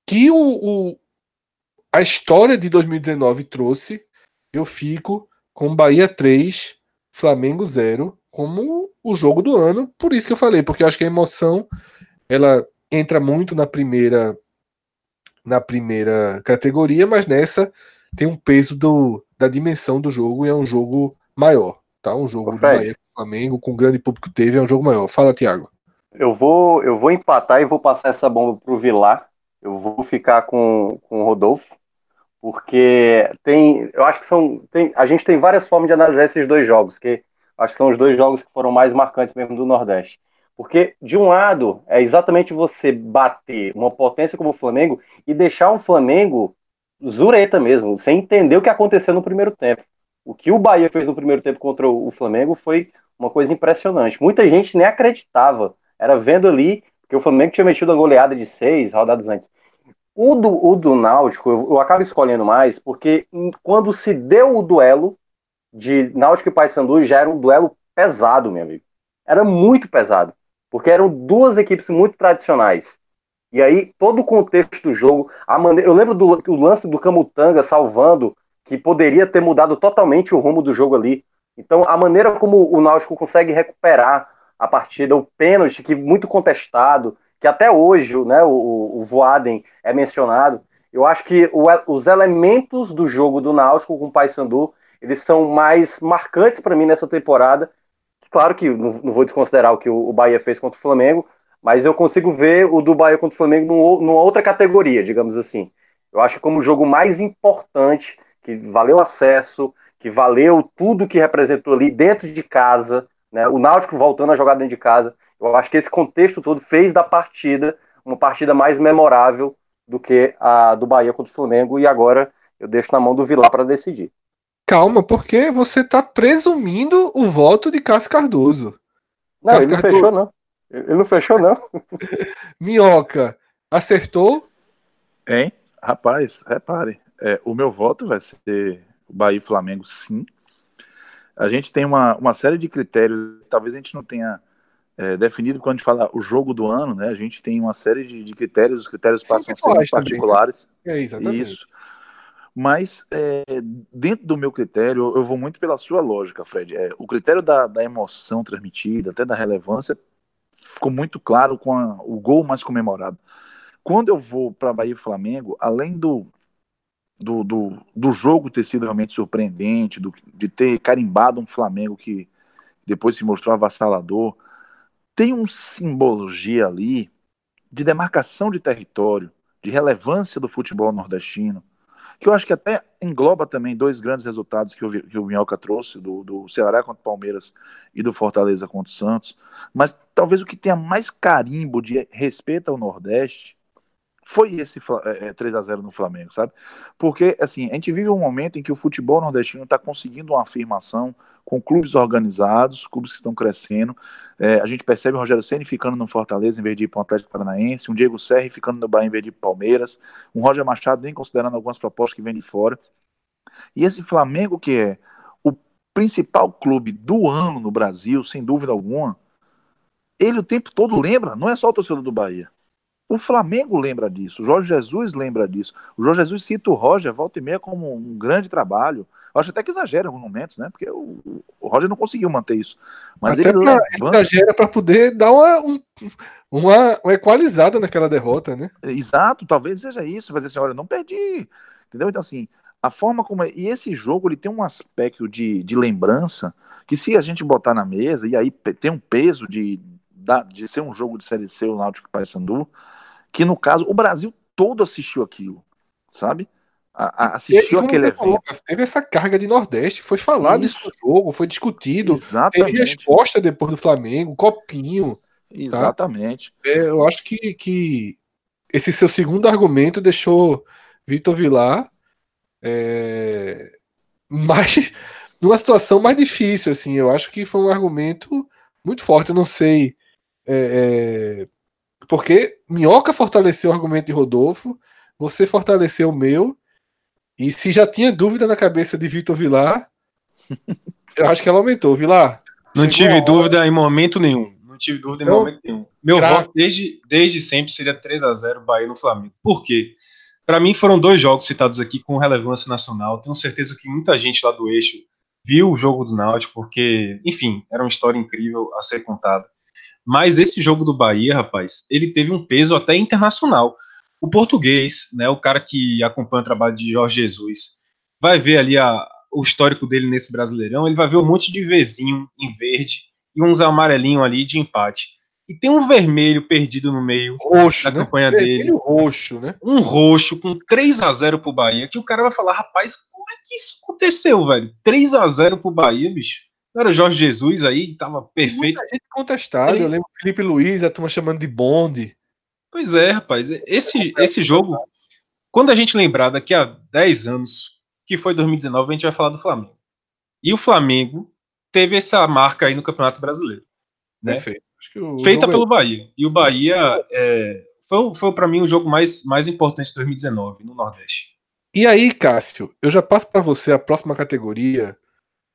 que o, o, a história de 2019 trouxe, eu fico com Bahia 3, Flamengo 0 como o jogo do ano. Por isso que eu falei, porque eu acho que a emoção ela entra muito na primeira na primeira categoria, mas nessa tem um peso do, da dimensão do jogo e é um jogo maior, tá? Um jogo do Bahia com Flamengo, com grande público teve, é um jogo maior. Fala, Thiago. Eu vou, eu vou empatar e vou passar essa bomba pro Vilar. Eu vou ficar com, com o Rodolfo, porque tem, eu acho que são, tem, a gente tem várias formas de analisar esses dois jogos, que acho que são os dois jogos que foram mais marcantes mesmo do Nordeste. Porque, de um lado, é exatamente você bater uma potência como o Flamengo e deixar um Flamengo zureta mesmo, sem entender o que aconteceu no primeiro tempo. O que o Bahia fez no primeiro tempo contra o Flamengo foi uma coisa impressionante. Muita gente nem acreditava. Era vendo ali, que o Flamengo tinha metido a goleada de seis rodadas antes. O do, o do Náutico, eu, eu acabo escolhendo mais, porque quando se deu o duelo de Náutico e Paysandu, já era um duelo pesado, meu amigo. Era muito pesado porque eram duas equipes muito tradicionais. E aí, todo o contexto do jogo, a maneira, eu lembro do, do lance do Camutanga salvando, que poderia ter mudado totalmente o rumo do jogo ali. Então, a maneira como o Náutico consegue recuperar a partida, o pênalti, que muito contestado, que até hoje né, o, o Voaden é mencionado, eu acho que o, os elementos do jogo do Náutico com o Paysandu, eles são mais marcantes para mim nessa temporada Claro que não, não vou desconsiderar o que o, Bahia fez contra o Flamengo, mas eu consigo ver o do Bahia contra o Flamengo num, numa outra categoria, digamos assim. Eu acho que como o jogo mais importante, que valeu acesso, que valeu tudo que representou ali dentro de casa, né? o Náutico voltando a jogar dentro de casa, eu acho que esse contexto todo fez da partida uma partida mais memorável do que a do Bahia contra o Flamengo, e agora eu deixo na mão do Vilar para decidir. Calma, porque você está presumindo o voto de Cássio Cardoso. Não, Cássio ele não Cardoso. fechou, não. Ele não fechou, não. [LAUGHS] Minhoca, acertou? Hein? Rapaz, repare. É, o meu voto vai ser o Bahia e Flamengo, sim. A gente tem uma, uma série de critérios, talvez a gente não tenha é, definido quando a gente fala o jogo do ano, né? A gente tem uma série de, de critérios, os critérios passam a ser particulares. Também. É, exatamente. Isso. Mas, é, dentro do meu critério, eu vou muito pela sua lógica, Fred. É, o critério da, da, emoção transmitida, até da relevância, ficou muito claro com a, o gol mais comemorado. Quando eu vou para Bahia e Flamengo, além do, do, do, do, jogo ter sido realmente surpreendente, do, de ter carimbado um Flamengo que depois se mostrou avassalador, tem uma simbologia ali de demarcação de território, de relevância do futebol nordestino que eu acho que até engloba também dois grandes resultados que o, que o Minhoca trouxe, do, do Ceará contra o Palmeiras e do Fortaleza contra o Santos, mas talvez o que tenha mais carimbo de respeito ao Nordeste foi esse é, 3 a 0 no Flamengo, sabe? Porque, assim, a gente vive um momento em que o futebol nordestino está conseguindo uma afirmação com clubes organizados, clubes que estão crescendo. É, a gente percebe o Rogério Senna ficando no Fortaleza em vez de ir para o Atlético Paranaense, um Diego Serri ficando no Bahia em vez de ir para Palmeiras, um Roger Machado nem considerando algumas propostas que vêm de fora. E esse Flamengo, que é o principal clube do ano no Brasil, sem dúvida alguma, ele o tempo todo lembra, não é só o torcedor do Bahia. O Flamengo lembra disso, o Jorge Jesus lembra disso. O Jorge Jesus cita o Roger volta e meia como um grande trabalho. Eu acho até que exagera em alguns momentos, né? Porque o, o Roger não conseguiu manter isso. Mas até ele pra, levanta... exagera para poder dar uma, um, uma, uma equalizada naquela derrota, né? Exato, talvez seja isso. Dizer assim, olha, não perdi. Entendeu? Então, assim, a forma como. É... E esse jogo ele tem um aspecto de, de lembrança que se a gente botar na mesa, e aí tem um peso de, de ser um jogo de Série C, o Náutico Paysandu, que no caso o Brasil todo assistiu aquilo, sabe? A, a assistiu aquele evento. Falou, teve essa carga de Nordeste, foi falado isso no jogo, foi discutido, Exatamente. teve resposta depois do Flamengo, copinho. Tá? Exatamente. Tá? É, eu acho que, que esse seu segundo argumento deixou Vitor Vilar é, mais [LAUGHS] numa situação mais difícil, assim. Eu acho que foi um argumento muito forte. Eu não sei é, é porque Minhoca fortaleceu o argumento de Rodolfo, você fortaleceu o meu, e se já tinha dúvida na cabeça de Vitor Vilar, eu acho que ela aumentou. Vilar. Não tive dúvida em momento nenhum. Não tive dúvida em momento nenhum. Meu voto desde, desde sempre seria 3 a 0 Bahia no Flamengo. Por quê? Para mim foram dois jogos citados aqui com relevância nacional. Tenho certeza que muita gente lá do eixo viu o jogo do Náutico, porque, enfim, era uma história incrível a ser contada. Mas esse jogo do Bahia, rapaz, ele teve um peso até internacional. O português, né, o cara que acompanha o trabalho de Jorge Jesus, vai ver ali a, o histórico dele nesse Brasileirão, ele vai ver um monte de Vzinho em verde e uns amarelinho ali de empate. E tem um vermelho perdido no meio roxo, da né? campanha Vermelho dele. roxo, né? Um roxo com 3 a 0 pro Bahia, que o cara vai falar, rapaz, como é que isso aconteceu, velho? 3 a 0 pro Bahia, bicho. Não era o Jorge Jesus aí, tava perfeito. Muita gente contestada. Eu lembro Felipe Luiz, a turma chamando de bonde. Pois é, rapaz. Esse, esse jogo, quando a gente lembrar daqui a 10 anos, que foi 2019, a gente vai falar do Flamengo. E o Flamengo teve essa marca aí no Campeonato Brasileiro. Né? Perfeito. O Feita é- pelo Bahia. E o Bahia é, foi, foi para mim o jogo mais, mais importante de 2019 no Nordeste. E aí, Cássio, eu já passo para você a próxima categoria,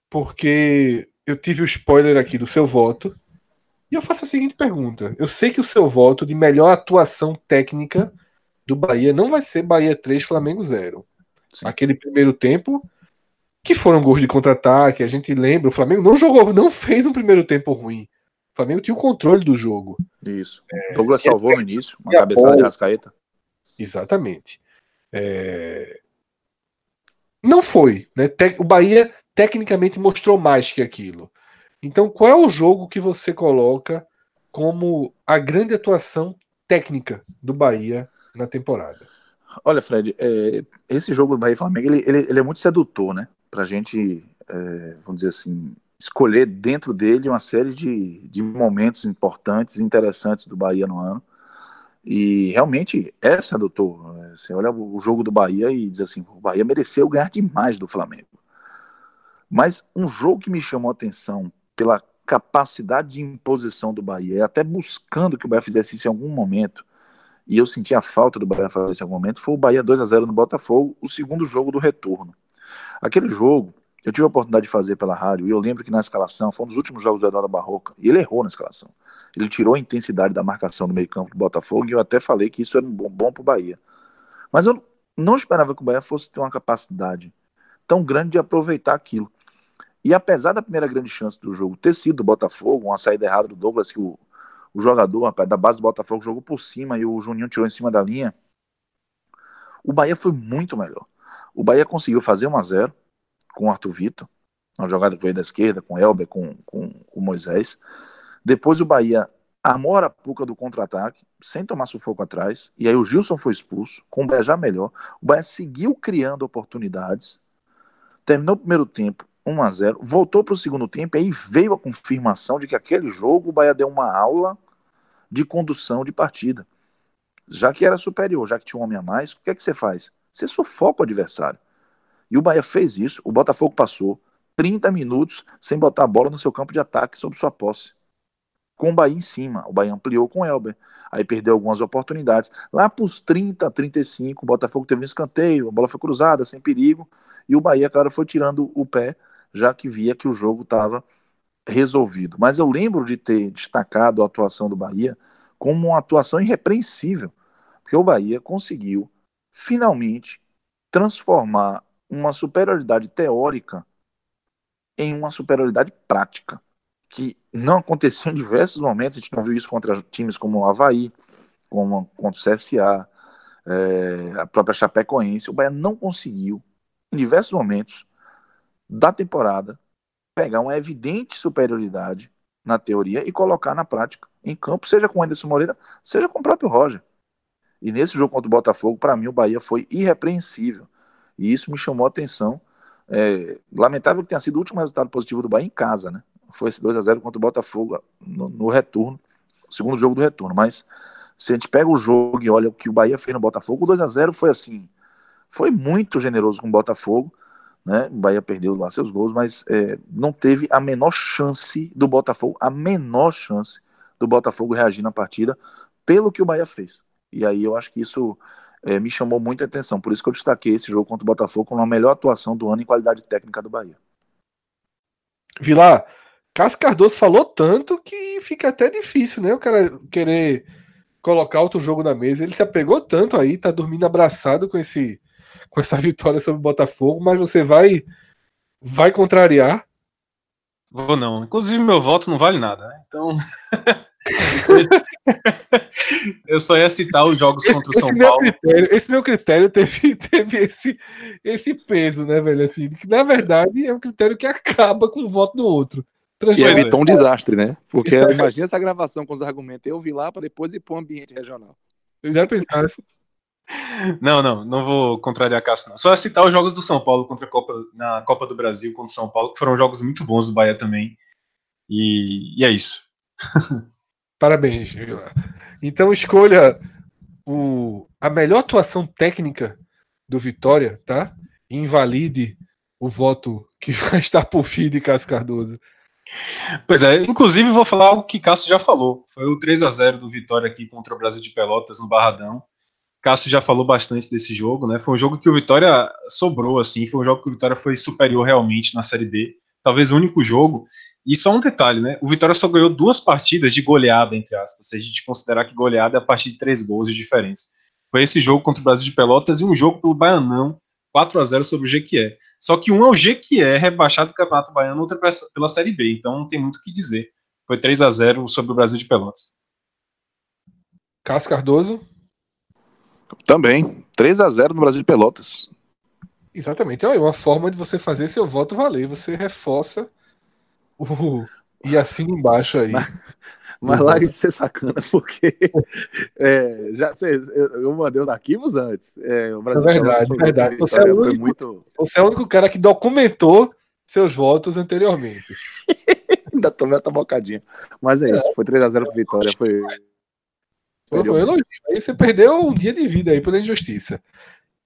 porque eu tive o spoiler aqui do seu voto. E eu faço a seguinte pergunta: eu sei que o seu voto de melhor atuação técnica do Bahia não vai ser Bahia 3, Flamengo 0. Sim. Aquele primeiro tempo, que foram gols de contra-ataque, a gente lembra, o Flamengo não jogou, não fez um primeiro tempo ruim. O Flamengo tinha o controle do jogo. Isso. Douglas salvou no início, uma cabeçada bola- de Rascaeta. Exatamente. É, Não foi. Né? O Bahia tecnicamente mostrou mais que aquilo. Então, qual é o jogo que você coloca como a grande atuação técnica do Bahia na temporada? Olha, Fred, é, esse jogo do Bahia e Flamengo, ele, ele, ele é muito sedutor, né? Pra gente, é, vamos dizer assim, escolher dentro dele uma série de, de momentos importantes, interessantes do Bahia no ano. E realmente é sedutor. né? Você olha o jogo do Bahia e diz assim, o Bahia mereceu ganhar demais do Flamengo. Mas um jogo que me chamou a atenção pela capacidade de imposição do Bahia, até buscando que o Bahia fizesse isso em algum momento, e eu senti a falta do Bahia fazer isso em algum momento, foi o Bahia 2 a 0 no Botafogo, o segundo jogo do retorno. Aquele jogo, eu tive a oportunidade de fazer pela rádio, e eu lembro que na escalação, foi um dos últimos jogos do Eduardo Barroca, e ele errou na escalação. Ele tirou a intensidade da marcação do meio campo do Botafogo, e eu até falei que isso era bom, bom para o Bahia. Mas eu não esperava que o Bahia fosse ter uma capacidade tão grande de aproveitar aquilo. E apesar da primeira grande chance do jogo ter sido do Botafogo, uma saída errada do Douglas, que o, o jogador da base do Botafogo jogou por cima e o Juninho tirou em cima da linha, o Bahia foi muito melhor. O Bahia conseguiu fazer 1 a 0 com o Arthur Vitor, uma jogada que veio da esquerda, com Elber, com, com, com Moisés. Depois o Bahia armou a arapuca do contra-ataque, sem tomar sufoco atrás, e aí o Gilson foi expulso, com o Bahia já melhor. O Bahia seguiu criando oportunidades, terminou o primeiro tempo 1 a 0 voltou para o segundo tempo, e aí veio a confirmação de que aquele jogo o Bahia deu uma aula de condução de partida. Já que era superior, já que tinha um homem a mais, o que é que você faz? Você sufoca o adversário. E o Bahia fez isso, o Botafogo passou 30 minutos sem botar a bola no seu campo de ataque sob sua posse. Com o Bahia em cima, o Bahia ampliou com o Elber. Aí perdeu algumas oportunidades. Lá para os 30, 35, o Botafogo teve um escanteio, a bola foi cruzada, sem perigo, e o Bahia, cara, foi tirando o pé, já que via que o jogo estava resolvido. Mas eu lembro de ter destacado a atuação do Bahia como uma atuação irrepreensível, porque o Bahia conseguiu finalmente transformar uma superioridade teórica em uma superioridade prática, que não aconteceu em diversos momentos, a gente não viu isso contra times como o Havaí, como contra o CSA, é, a própria Chapecoense, o Bahia não conseguiu, em diversos momentos da temporada, pegar uma evidente superioridade na teoria e colocar na prática em campo, seja com o Anderson Moreira, seja com o próprio Roger. E nesse jogo contra o Botafogo, para mim, o Bahia foi irrepreensível. E isso me chamou a atenção. É, lamentável que tenha sido o último resultado positivo do Bahia em casa, né? Foi esse 2 a 0 contra o Botafogo no, no retorno, segundo jogo do retorno. Mas se a gente pega o jogo e olha o que o Bahia fez no Botafogo, o 2 a 0 foi assim, foi muito generoso com o Botafogo, né? O Bahia perdeu lá seus gols, mas é, não teve a menor chance do Botafogo, a menor chance do Botafogo reagir na partida pelo que o Bahia fez. E aí eu acho que isso é, me chamou muita atenção. Por isso que eu destaquei esse jogo contra o Botafogo como a melhor atuação do ano em qualidade técnica do Bahia. Vilar, Cássio Cardoso falou tanto que fica até difícil, né? O cara querer colocar outro jogo na mesa. Ele se apegou tanto aí, tá dormindo abraçado com esse com essa [LAUGHS] vitória sobre o Botafogo, mas você vai vai contrariar. Vou não. Inclusive, meu voto não vale nada. né? Então. [LAUGHS] [LAUGHS] eu só ia citar os jogos esse, contra o São esse meu Paulo. Critério, esse meu critério teve, [LAUGHS] teve esse, esse peso, né, velho? Assim, que na verdade é um critério que acaba com o voto do outro. E Transforma- evitou um desastre, né? Porque [LAUGHS] imagina essa gravação com os argumentos. Eu vi lá para depois ir para o ambiente regional. Eu já pensava assim, Não, não, não vou contrariar a Cássio, não. Só ia citar os jogos do São Paulo contra a Copa, na Copa do Brasil contra o São Paulo, que foram jogos muito bons do Bahia também. E, e é isso. Parabéns. Então escolha o, a melhor atuação técnica do Vitória, tá? Invalide o voto que [LAUGHS] vai estar por fim de Cássio Cardoso. Pois é, inclusive vou falar algo que Cássio já falou. Foi o 3 a 0 do Vitória aqui contra o Brasil de Pelotas no Barradão. Cássio já falou bastante desse jogo, né? Foi um jogo que o Vitória sobrou, assim. Foi um jogo que o Vitória foi superior realmente na Série B. Talvez o único jogo. E só um detalhe, né? O Vitória só ganhou duas partidas de goleada, entre aspas. Se a gente considerar que goleada é a partir de três gols de diferença. Foi esse jogo contra o Brasil de Pelotas e um jogo pelo Baianão, 4 a 0 sobre o Jequié. Só que um é o Jequié rebaixado do Campeonato Baiano, outro é pela Série B. Então não tem muito o que dizer. Foi 3 a 0 sobre o Brasil de Pelotas. Cássio Cardoso, Também. 3 a 0 no Brasil de Pelotas. exatamente. Olha, uma forma de você fazer seu voto valer. Você reforça o. E assina embaixo aí. Mas lá isso ser sacana, [LAUGHS] porque é, já cê, eu, eu mandei os arquivos antes. É, o Brasil É verdade, foi- verdade. Você é o foi único- muito. Você é o único cara que documentou seus votos anteriormente. [LAUGHS] Ainda tomei outra bocadinha. Mas é isso, foi 3x0 pro Vitória. Foi. Foi, foi elogio. Aí você perdeu um dia de vida aí pela injustiça.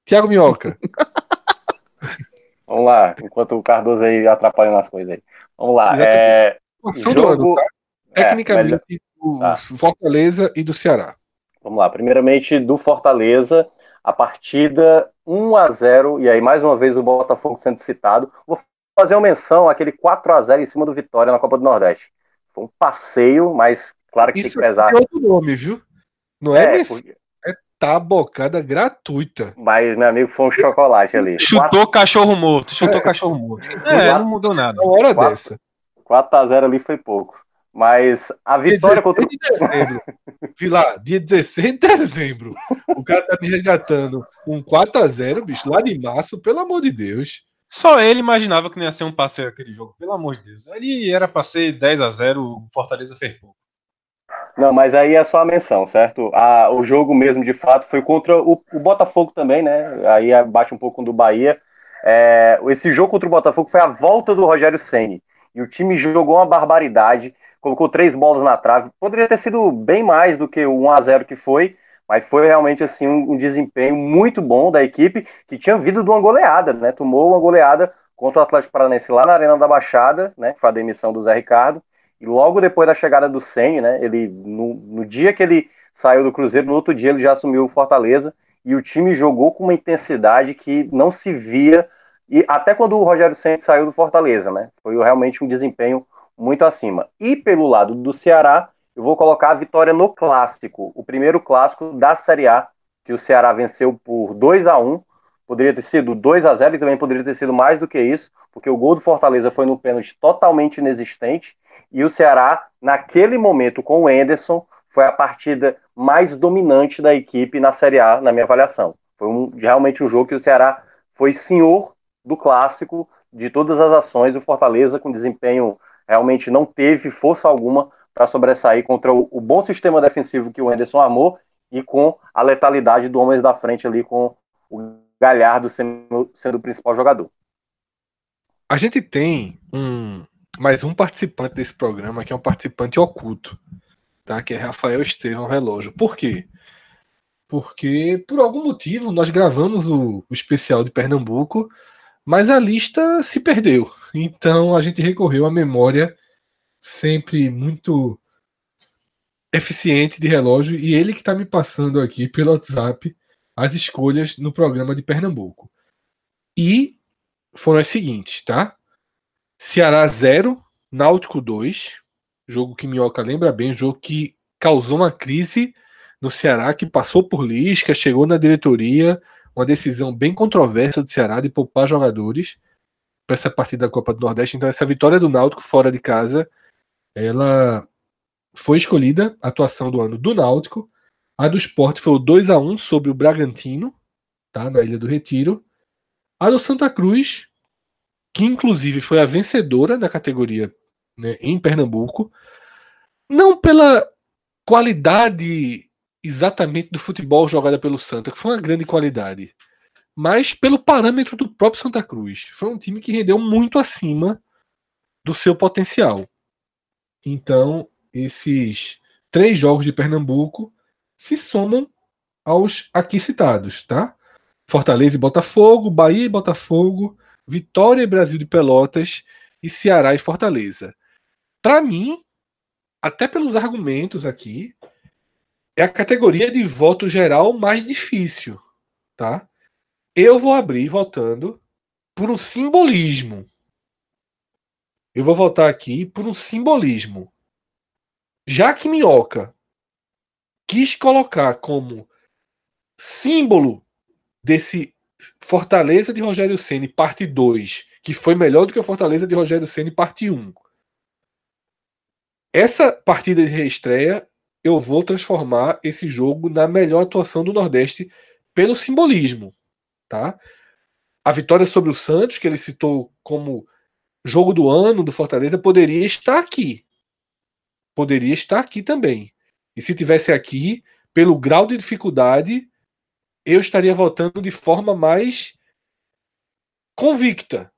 Tiago Minhoca. [LAUGHS] Vamos lá, enquanto o Cardoso aí atrapalha nas coisas aí. Vamos lá. É, Ação do ano, jogo, tá? é, Tecnicamente, melhor- do Tá. Fortaleza e do Ceará. Vamos lá, primeiramente do Fortaleza, a partida 1 a 0 e aí mais uma vez o Botafogo sendo citado. Vou fazer uma menção àquele 4 a 0 em cima do Vitória na Copa do Nordeste. Foi um passeio, mas claro que Isso tem que pesar. é outro nome, viu? Não é, É, é porque- tabocada gratuita. mas meu amigo foi um chocolate ali. Chutou cachorro morto, chutou cachorro morto. É, não mudou nada. Na hora Quatro. dessa. 4 a 0 ali foi pouco. Mas a vitória contra o de dezembro. [LAUGHS] Vi lá, dia 16 de dezembro. O cara tá me resgatando um 4x0, bicho, lá de março, pelo amor de Deus. Só ele imaginava que não ia ser um passeio aquele jogo, pelo amor de Deus. Ali era pra ser 10 a 0 o Fortaleza fez pouco. Não, mas aí é só a menção, certo? A, o jogo mesmo, de fato, foi contra o, o Botafogo também, né? Aí bate um pouco do Bahia. É, esse jogo contra o Botafogo foi a volta do Rogério Ceni E o time jogou uma barbaridade, colocou três bolas na trave. Poderia ter sido bem mais do que o 1 a 0 que foi, mas foi realmente assim um, um desempenho muito bom da equipe que tinha vindo de uma goleada, né? Tomou uma goleada contra o Atlético Paranaense lá na Arena da Baixada, né? Foi a demissão do Zé Ricardo. E logo depois da chegada do Senni, né? Ele, no, no, dia que ele saiu do Cruzeiro, no outro dia ele já assumiu o Fortaleza e o time jogou com uma intensidade que não se via e até quando o Rogério Senni saiu do Fortaleza, né? Foi realmente um desempenho muito acima. E pelo lado do Ceará, eu vou colocar a vitória no clássico, o primeiro clássico da Série A, que o Ceará venceu por 2 a 1 Poderia ter sido 2 a 0 e também poderia ter sido mais do que isso, porque o gol do Fortaleza foi no pênalti totalmente inexistente. E o Ceará, naquele momento, com o Enderson, foi a partida mais dominante da equipe na Série A, na minha avaliação. Foi um, realmente um jogo que o Ceará foi senhor do clássico, de todas as ações. O Fortaleza, com desempenho, realmente não teve força alguma para sobressair contra o, o, bom sistema defensivo que o Enderson armou e com a letalidade do Homens da Frente ali, com o Galhardo sendo, sendo o principal jogador. A gente tem um mais um participante desse programa, que é um participante oculto, tá? Que é Rafael Estevão Relógio. Por quê? Porque, por algum motivo, nós gravamos o, o especial de Pernambuco, mas a lista se perdeu. Então a gente recorreu à memória sempre muito eficiente de relógio e ele que está me passando aqui pelo WhatsApp as escolhas no programa de Pernambuco. E foram as seguintes, tá? Ceará 0, Náutico 2, jogo que Minhoca lembra bem, jogo que causou uma crise no Ceará, que passou por Lisca, chegou na diretoria, uma decisão bem controversa do Ceará de poupar jogadores para essa partida da Copa do Nordeste. Então, essa vitória do Náutico fora de casa, ela foi escolhida a atuação do ano do Náutico. A do Sport foi o 2 a 1 sobre o Bragantino, tá, na Ilha do Retiro. A do Santa Cruz, que inclusive foi a vencedora da categoria né, em Pernambuco, não pela qualidade exatamente do futebol jogada pelo Santa, que foi uma grande qualidade, mas pelo parâmetro do próprio Santa Cruz. Foi um time que rendeu muito acima do seu potencial. Então, esses três jogos de Pernambuco se somam aos aqui citados, tá? Fortaleza e Botafogo, Bahia e Botafogo, Vitória e Brasil de Pelotas e Ceará e Fortaleza. Para mim, até pelos argumentos aqui, é a categoria de voto geral mais difícil, tá? Eu vou abrir votando por um simbolismo. Eu vou votar aqui por um simbolismo. Já que Minhoca quis colocar como símbolo desse Fortaleza de Rogério Ceni parte 2, que foi melhor do que o Fortaleza de Rogério Ceni parte 1. Essa partida de reestreia, eu vou transformar esse jogo na melhor atuação do Nordeste pelo simbolismo, tá? A vitória sobre o Santos, que ele citou como jogo do ano do Fortaleza, poderia estar aqui. Poderia estar aqui também. E se tivesse aqui, pelo grau de dificuldade, eu estaria votando de forma mais convicta.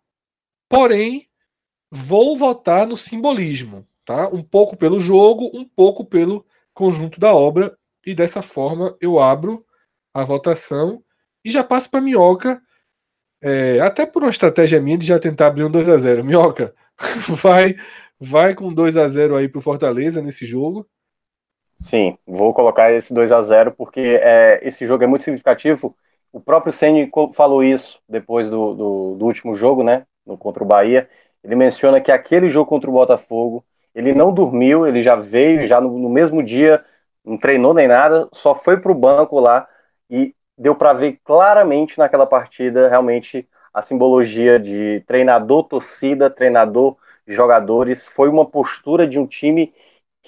Porém, vou votar no simbolismo, tá? Um pouco pelo jogo, um pouco pelo conjunto da obra e dessa forma eu abro a votação e já passo para Minhoca, é, até por uma estratégia minha de já tentar abrir um 2 a 0 Minhoca, [LAUGHS] vai vai com 2 a 0 aí para o Fortaleza nesse jogo. Sim, vou colocar esse 2 a 0 porque é, esse jogo é muito significativo. O próprio Ceni falou isso depois do, do, do, último jogo, né, no, contra o Bahia. Ele menciona que aquele jogo contra o Botafogo, ele não dormiu, ele já veio, já no, no mesmo dia, não treinou nem nada, só foi para o banco lá e deu para ver claramente naquela partida realmente a simbologia de treinador, torcida, treinador, jogadores. Foi uma postura de um time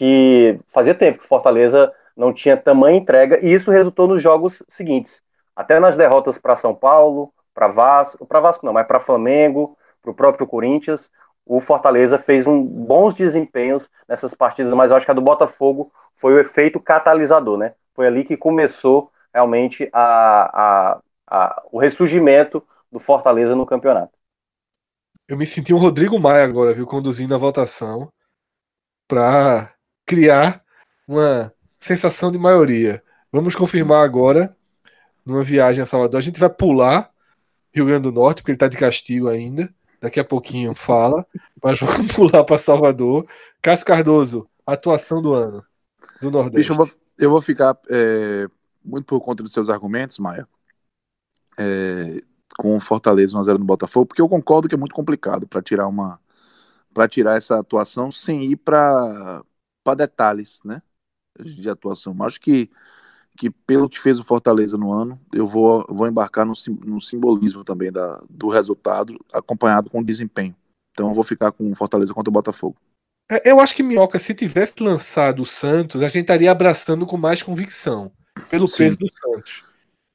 que fazia tempo que Fortaleza não tinha tamanha entrega, e isso resultou nos jogos seguintes. Até nas derrotas para São Paulo, para Vasco, para Vasco não, mas para Flamengo, para o próprio Corinthians, o Fortaleza fez um, bons desempenhos nessas partidas, mas eu acho que a do Botafogo foi o efeito catalisador, né? Foi ali que começou realmente a, a, a, o ressurgimento do Fortaleza no campeonato. Eu me senti um Rodrigo Maia agora, viu, conduzindo a votação para criar uma sensação de maioria. Vamos confirmar agora, numa viagem a Salvador. A gente vai pular Rio Grande do Norte, porque ele está de castigo ainda. Daqui a pouquinho fala, mas [LAUGHS] vamos pular para Salvador. Cássio Cardoso, atuação do ano do Nordeste. Bicho, eu, vou, eu vou ficar é, muito por conta dos seus argumentos, Maia, é, com Fortaleza 1x0 no Botafogo, porque eu concordo que é muito complicado para tirar uma para tirar essa atuação sem ir para para detalhes, né? De atuação. Acho que, que pelo que fez o Fortaleza no ano, eu vou, vou embarcar no, no simbolismo também da, do resultado, acompanhado com o desempenho. Então eu vou ficar com o Fortaleza contra o Botafogo. É, eu acho que Minhoca, se tivesse lançado o Santos, a gente estaria abraçando com mais convicção, pelo Sim. peso do Santos.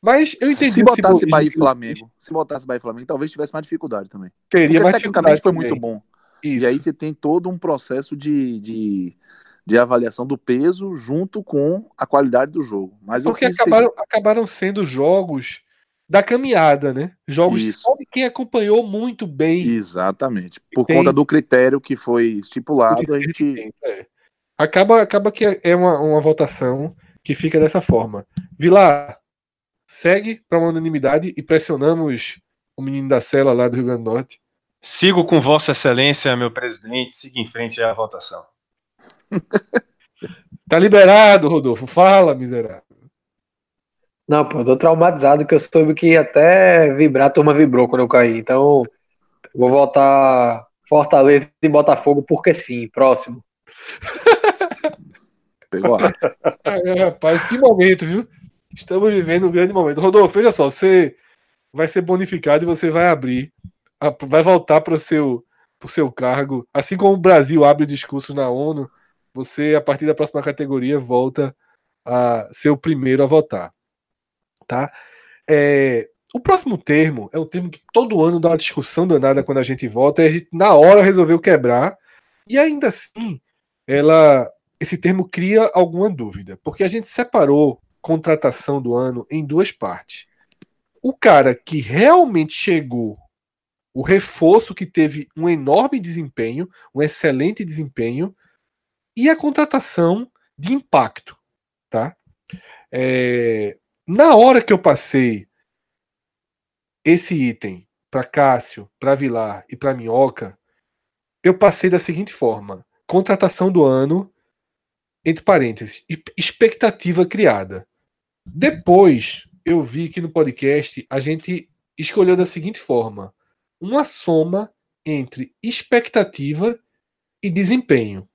Mas eu entendi. Se botasse Bahia e Flamengo, se botasse Bahia e Flamengo, talvez tivesse mais dificuldade também. Teria Porque mais tecnicamente foi também. muito bom. Isso. E aí você tem todo um processo de, de de avaliação do peso junto com a qualidade do jogo. Mas Porque acabaram, ter... acabaram sendo jogos da caminhada, né? Jogos Isso. só de quem acompanhou muito bem. Exatamente. Por tem... conta do critério que foi estipulado, a gente. É. Acaba, acaba que é uma, uma votação que fica dessa forma. Vilar, segue para uma unanimidade e pressionamos o menino da cela lá do Rio Grande do Norte. Sigo com Vossa Excelência, meu presidente, siga em frente à votação. [LAUGHS] tá liberado, Rodolfo. Fala, miserável. Não, pô, eu tô traumatizado que eu soube que até vibrar a turma vibrou quando eu caí. Então, vou voltar Fortaleza e Botafogo porque sim. Próximo. [LAUGHS] Pegou a... [LAUGHS] é, rapaz, que momento, viu? Estamos vivendo um grande momento. Rodolfo, veja só, você vai ser bonificado e você vai abrir, vai voltar para o seu, seu cargo. Assim como o Brasil abre discurso na ONU, você, a partir da próxima categoria, volta a ser o primeiro a votar. Tá? É, o próximo termo é um termo que todo ano dá uma discussão danada quando a gente vota, e a gente, na hora, resolveu quebrar, e ainda assim, ela, esse termo cria alguma dúvida, porque a gente separou contratação do ano em duas partes. O cara que realmente chegou, o reforço que teve um enorme desempenho, um excelente desempenho, e a contratação de impacto, tá? É, na hora que eu passei esse item para Cássio, para Vilar e para Minhoca, eu passei da seguinte forma: contratação do ano, entre parênteses, expectativa criada. Depois eu vi que no podcast a gente escolheu da seguinte forma: uma soma entre expectativa e desempenho.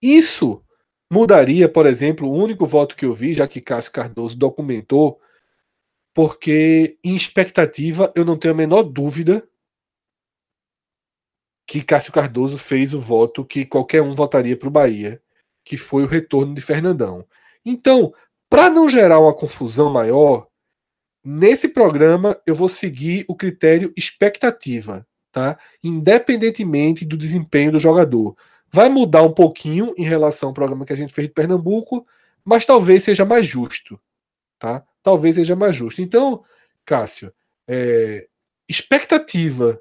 Isso mudaria, por exemplo, o único voto que eu vi, já que Cássio Cardoso documentou, porque em expectativa eu não tenho a menor dúvida que Cássio Cardoso fez o voto que qualquer um votaria para o Bahia, que foi o retorno de Fernandão. Então, para não gerar uma confusão maior, nesse programa eu vou seguir o critério expectativa, tá? Independentemente do desempenho do jogador. Vai mudar um pouquinho em relação ao programa que a gente fez de Pernambuco, mas talvez seja mais justo, tá? Talvez seja mais justo. Então, Cássio, é, expectativa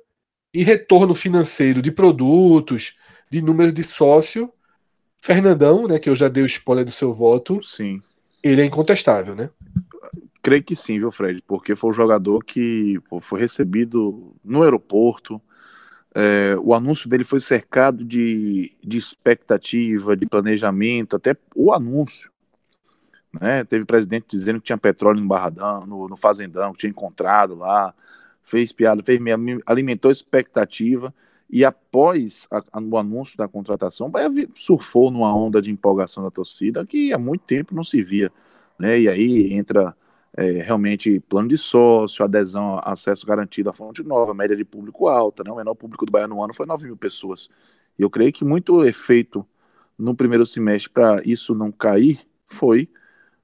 e retorno financeiro de produtos, de número de sócio, Fernandão, né, que eu já dei o spoiler do seu voto, sim, ele é incontestável, né? Creio que sim, viu, Fred? Porque foi o jogador que pô, foi recebido no aeroporto, é, o anúncio dele foi cercado de, de expectativa, de planejamento, até o anúncio. Né? Teve presidente dizendo que tinha petróleo no Barradão, no, no Fazendão, que tinha encontrado lá, fez piada, fez, alimentou expectativa. E após a, o anúncio da contratação, o Bahia surfou numa onda de empolgação da torcida que há muito tempo não se via. Né? E aí entra é, realmente plano de sócio, adesão, acesso garantido à fonte nova, média de público alta, né? o menor público do Bahia no ano foi 9 mil pessoas. E eu creio que muito efeito no primeiro semestre para isso não cair foi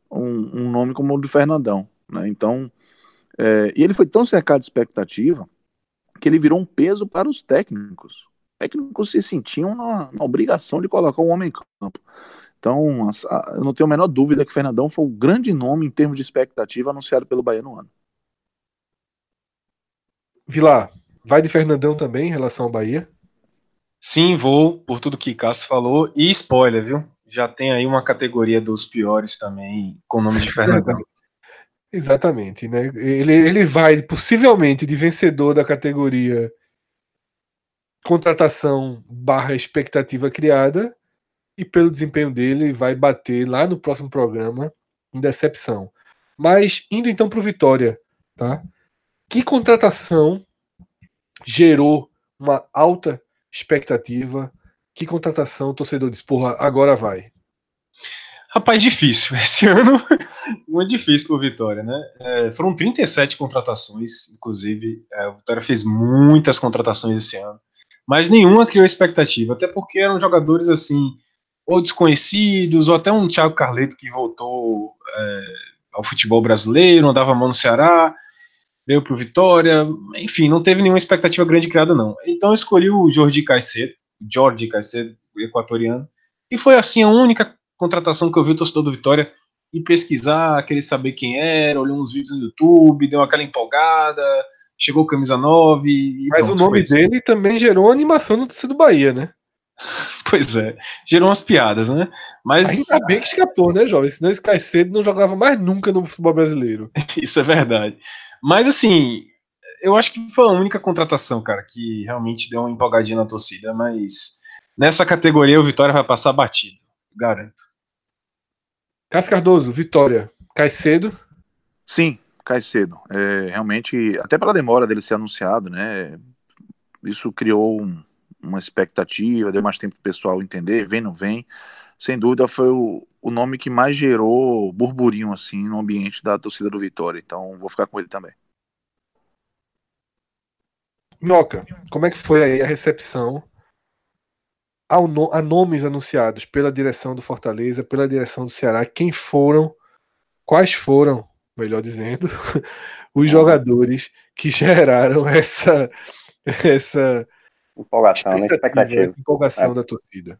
um, um, nome como o do Fernandão. Né? Então, é, e ele foi tão cercado de expectativa que ele virou um peso para os técnicos. Os técnicos se sentiam na, na obrigação de colocar o homem em campo. Então, eu não tenho a menor dúvida que o Fernandão foi o grande nome em termos de expectativa anunciado pelo Bahia no ano. Vilar, vai de Fernandão também em relação ao Bahia? Sim, vou, por tudo que Cássio falou. E spoiler, viu? Já tem aí uma categoria dos piores também, com o nome de Fernandão. [LAUGHS] Exatamente, né? Ele, ele vai possivelmente de vencedor da categoria contratação barra expectativa criada e pelo desempenho dele vai bater lá no próximo programa em decepção. Mas indo então para o Vitória, tá? Que contratação gerou uma alta expectativa? Que contratação o torcedor diz, porra, agora vai? Rapaz, difícil. [LAUGHS] Esse ano muito difícil para o Vitória, né? É, foram 37 contratações, inclusive. É, o Vitória fez muitas contratações esse ano, mas nenhuma criou expectativa, até porque eram jogadores assim ou desconhecidos, ou até um Thiago Carleto que voltou é, ao futebol brasileiro, andava a mão no Ceará, veio para o Vitória, enfim, não teve nenhuma expectativa grande criada, não. Então eu escolhi o Jordi Caicedo, Jordi Caicedo, equatoriano, e foi assim a única contratação que eu vi o torcedor do Vitória e pesquisar, querer saber quem era, olhou uns vídeos no YouTube, deu aquela empolgada, chegou camisa 9. Mas pronto, o nome dele também gerou animação no torcedor do Bahia, né? [LAUGHS] Pois é, gerou umas piadas, né? Mas ainda bem que escapou, né, jovem? Senão esse Caicedo não jogava mais nunca no futebol brasileiro. [LAUGHS] Isso é verdade. Mas assim, eu acho que foi a única contratação, cara, que realmente deu uma empolgadinha na torcida, mas nessa categoria o Vitória vai passar batido, garanto. Cássio Cardoso, Vitória, Caicedo? Sim, Caicedo. É, realmente, até pela demora dele ser anunciado, né? Isso criou um, uma expectativa, deu mais tempo para o pessoal entender, vem, não vem. Sem dúvida foi o, o nome que mais gerou burburinho assim no ambiente da torcida do Vitória. Então vou ficar com ele também. Noca, como é que foi aí a recepção a nomes anunciados pela direção do Fortaleza, pela direção do Ceará, quem foram, quais foram, melhor dizendo, [LAUGHS] os jogadores que geraram essa [LAUGHS] essa empolgação, né? expectativa, empolgação é. da torcida.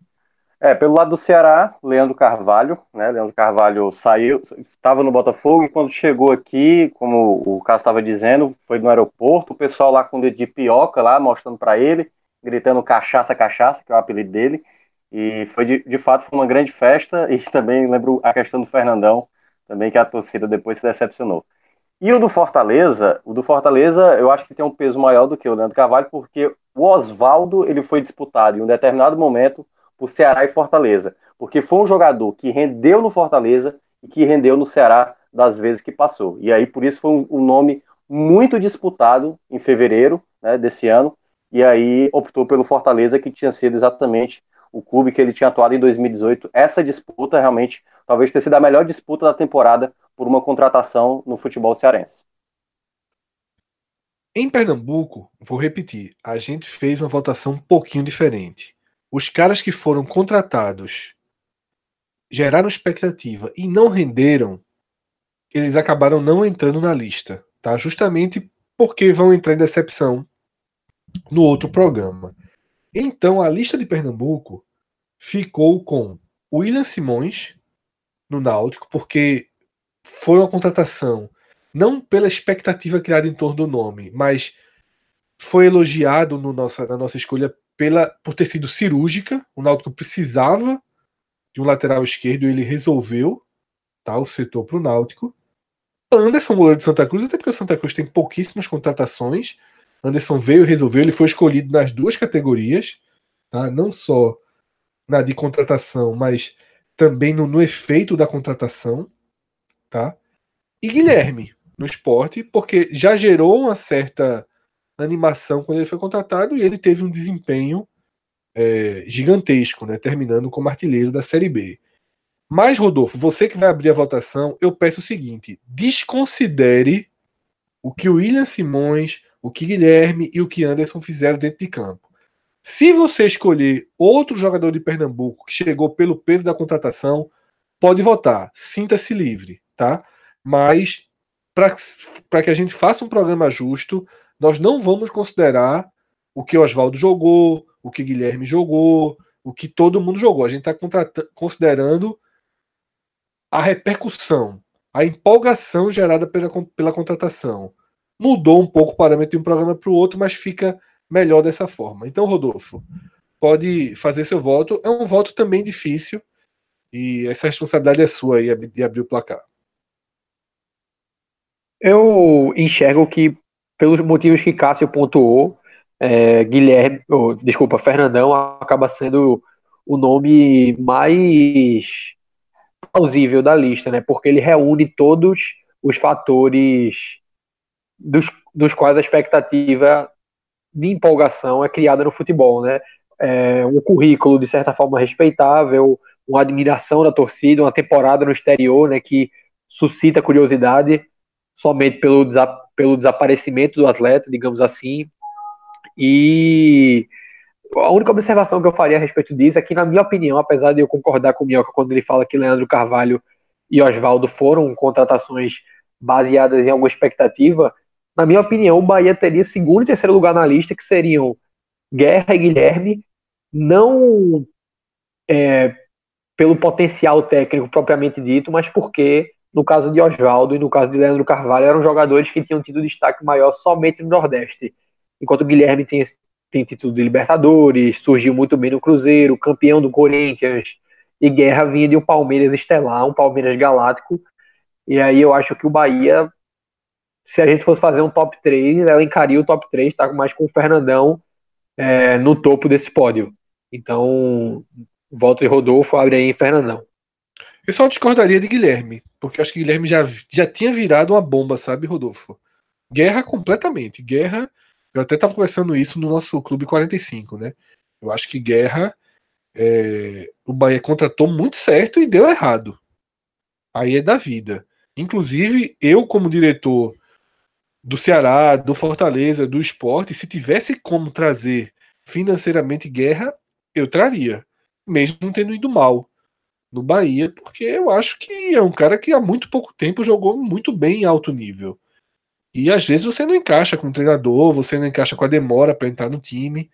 É, pelo lado do Ceará, Leandro Carvalho, né? Leandro Carvalho saiu, estava no Botafogo e quando chegou aqui, como o Carlos estava dizendo, foi no aeroporto, o pessoal lá com o dedo de pioca lá, mostrando para ele, gritando cachaça, cachaça, que é o apelido dele. E foi de, de fato foi uma grande festa e [LAUGHS] também lembro a questão do Fernandão, também que a torcida depois se decepcionou. E o do Fortaleza, o do Fortaleza, eu acho que tem um peso maior do que o Leandro Carvalho, porque o Oswaldo ele foi disputado em um determinado momento por Ceará e Fortaleza, porque foi um jogador que rendeu no Fortaleza e que rendeu no Ceará das vezes que passou. E aí, por isso, foi um, um nome muito disputado em fevereiro né, desse ano, e aí optou pelo Fortaleza, que tinha sido exatamente o clube que ele tinha atuado em 2018. Essa disputa realmente talvez tenha sido a melhor disputa da temporada por uma contratação no futebol cearense. Em Pernambuco, vou repetir, a gente fez uma votação um pouquinho diferente os caras que foram contratados geraram expectativa e não renderam, eles acabaram não entrando na lista, tá? Justamente porque vão entrar em decepção no outro programa. Então a lista de Pernambuco ficou com William Simões no Náutico, porque foi uma contratação não pela expectativa criada em torno do nome, mas foi elogiado no nossa, na nossa escolha pela, por ter sido cirúrgica. O Náutico precisava de um lateral esquerdo e ele resolveu tá, o setor para o Náutico. Anderson, goleiro de Santa Cruz, até porque o Santa Cruz tem pouquíssimas contratações. Anderson veio e resolveu, ele foi escolhido nas duas categorias, tá? não só na de contratação, mas também no, no efeito da contratação. Tá? E Guilherme, no esporte, porque já gerou uma certa animação quando ele foi contratado e ele teve um desempenho é, gigantesco, né, terminando como artilheiro da Série B. Mas, Rodolfo, você que vai abrir a votação, eu peço o seguinte: desconsidere o que o William Simões, o que Guilherme e o que Anderson fizeram dentro de campo. Se você escolher outro jogador de Pernambuco que chegou pelo peso da contratação, pode votar. Sinta-se livre, tá? Mas para que a gente faça um programa justo, nós não vamos considerar o que Oswaldo jogou, o que Guilherme jogou, o que todo mundo jogou. A gente está considerando a repercussão, a empolgação gerada pela, pela contratação. Mudou um pouco o parâmetro de um programa para o outro, mas fica melhor dessa forma. Então, Rodolfo, pode fazer seu voto. É um voto também difícil e essa responsabilidade é sua aí de abrir o placar. Eu enxergo que pelos motivos que Cássio pontuou, é, Guilherme, oh, desculpa, Fernandão acaba sendo o nome mais plausível da lista, né? Porque ele reúne todos os fatores dos, dos quais a expectativa de empolgação é criada no futebol, né? É um currículo de certa forma respeitável, uma admiração da torcida, uma temporada no exterior, né? Que suscita curiosidade somente pelo, pelo desaparecimento do atleta, digamos assim. E a única observação que eu faria a respeito disso é que, na minha opinião, apesar de eu concordar com o Mioca quando ele fala que Leandro Carvalho e Oswaldo foram contratações baseadas em alguma expectativa, na minha opinião, o Bahia teria segundo e terceiro lugar na lista, que seriam Guerra e Guilherme, não é, pelo potencial técnico propriamente dito, mas porque no caso de Oswaldo e no caso de Leandro Carvalho, eram jogadores que tinham tido destaque maior somente no Nordeste. Enquanto o Guilherme tem, tem título de Libertadores, surgiu muito bem no Cruzeiro, campeão do Corinthians, e Guerra vinha de um Palmeiras estelar, um Palmeiras galáctico. E aí eu acho que o Bahia, se a gente fosse fazer um top 3, ela encaria o top 3, tá mais com o Fernandão é, no topo desse pódio. Então, volta e Rodolfo, abre aí Fernandão. Eu só discordaria de Guilherme, porque acho que Guilherme já, já tinha virado uma bomba, sabe, Rodolfo? Guerra completamente. Guerra, eu até estava conversando isso no nosso Clube 45, né? Eu acho que Guerra, é, o Bahia contratou muito certo e deu errado. Aí é da vida. Inclusive, eu, como diretor do Ceará, do Fortaleza, do esporte, se tivesse como trazer financeiramente guerra, eu traria, mesmo não tendo ido mal no Bahia, porque eu acho que é um cara que há muito pouco tempo jogou muito bem em alto nível. E às vezes você não encaixa com o treinador, você não encaixa com a demora para entrar no time,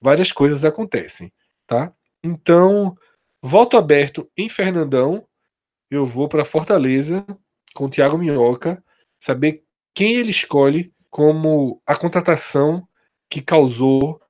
várias coisas acontecem, tá? Então, voto aberto em Fernandão, eu vou para Fortaleza com o Thiago Minhoca, saber quem ele escolhe como a contratação que causou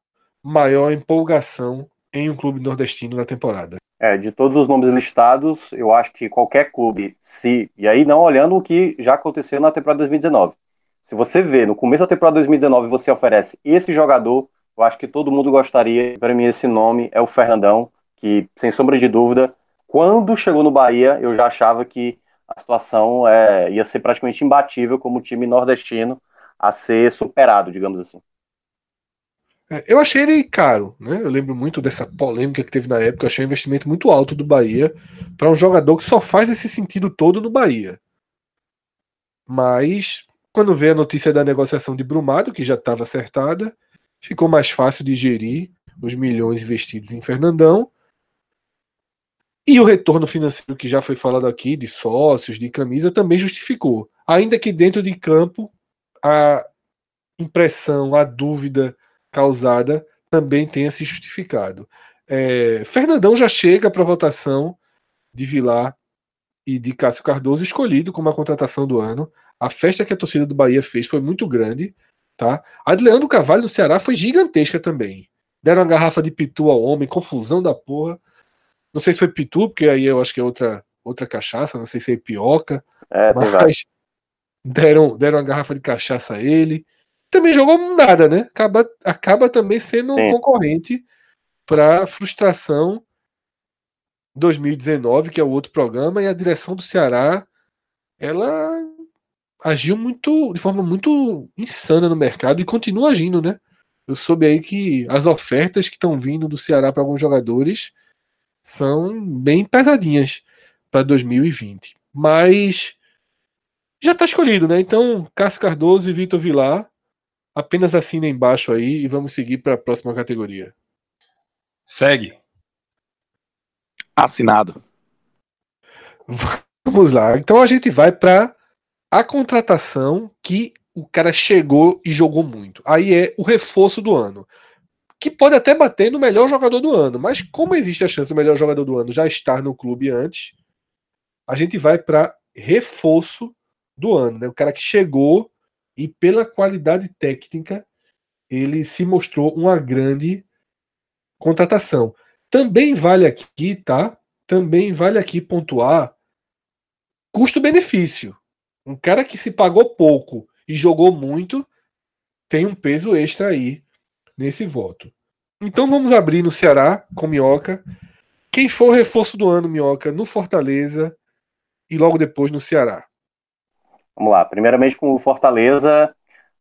maior empolgação em um clube nordestino na temporada. É, de todos os nomes listados, eu acho que qualquer clube, se. E aí, não olhando o que já aconteceu na temporada 2019. Se você vê no começo da temporada 2019 você oferece esse jogador, eu acho que todo mundo gostaria. Para mim, esse nome é o Fernandão, que, sem sombra de dúvida, quando chegou no Bahia, eu já achava que a situação é, ia ser praticamente imbatível como time nordestino a ser superado, digamos assim. É, eu achei ele caro, né? Eu lembro muito dessa polêmica que teve na época. Eu achei um investimento muito alto do Bahia para um jogador que só faz esse sentido todo no Bahia. Mas quando veio a notícia da negociação de Brumado, que já estava acertada, ficou mais fácil de gerir os milhões investidos em Fernandão. E o retorno financeiro que já foi falado aqui, de sócios, de camisa, também justificou. Ainda que dentro de campo, a impressão, a dúvida causada também tenha se justificado. É, Fernandão já chega para votação de Vilar e de Cássio Cardoso escolhido como a contratação do ano. A festa que a torcida do Bahia fez foi muito grande. Tá? A de Leandro Carvalho no Ceará foi gigantesca também. Deram uma garrafa de pitu ao homem, confusão da porra. Não sei se foi pitu, porque aí eu acho que é outra, outra cachaça, não sei se é pioca. É, mas [LAUGHS] deram, deram uma garrafa de cachaça a ele também jogou nada, né? Acaba, acaba também sendo um concorrente para frustração 2019, que é o outro programa, e a direção do Ceará ela agiu muito de forma muito insana no mercado e continua agindo, né? Eu soube aí que as ofertas que estão vindo do Ceará para alguns jogadores são bem pesadinhas para 2020. Mas já está escolhido, né? Então, Cássio Cardoso e Vitor Vilar Apenas assina embaixo aí e vamos seguir para a próxima categoria. Segue. Assinado. Vamos lá. Então a gente vai para a contratação que o cara chegou e jogou muito. Aí é o reforço do ano. Que pode até bater no melhor jogador do ano, mas como existe a chance do melhor jogador do ano já estar no clube antes, a gente vai para reforço do ano, né? O cara que chegou e pela qualidade técnica ele se mostrou uma grande contratação. Também vale aqui, tá? Também vale aqui pontuar custo-benefício. Um cara que se pagou pouco e jogou muito tem um peso extra aí nesse voto. Então vamos abrir no Ceará com Minhoca. Quem for reforço do ano, Minhoca, no Fortaleza e logo depois no Ceará. Vamos lá. Primeiramente com o Fortaleza,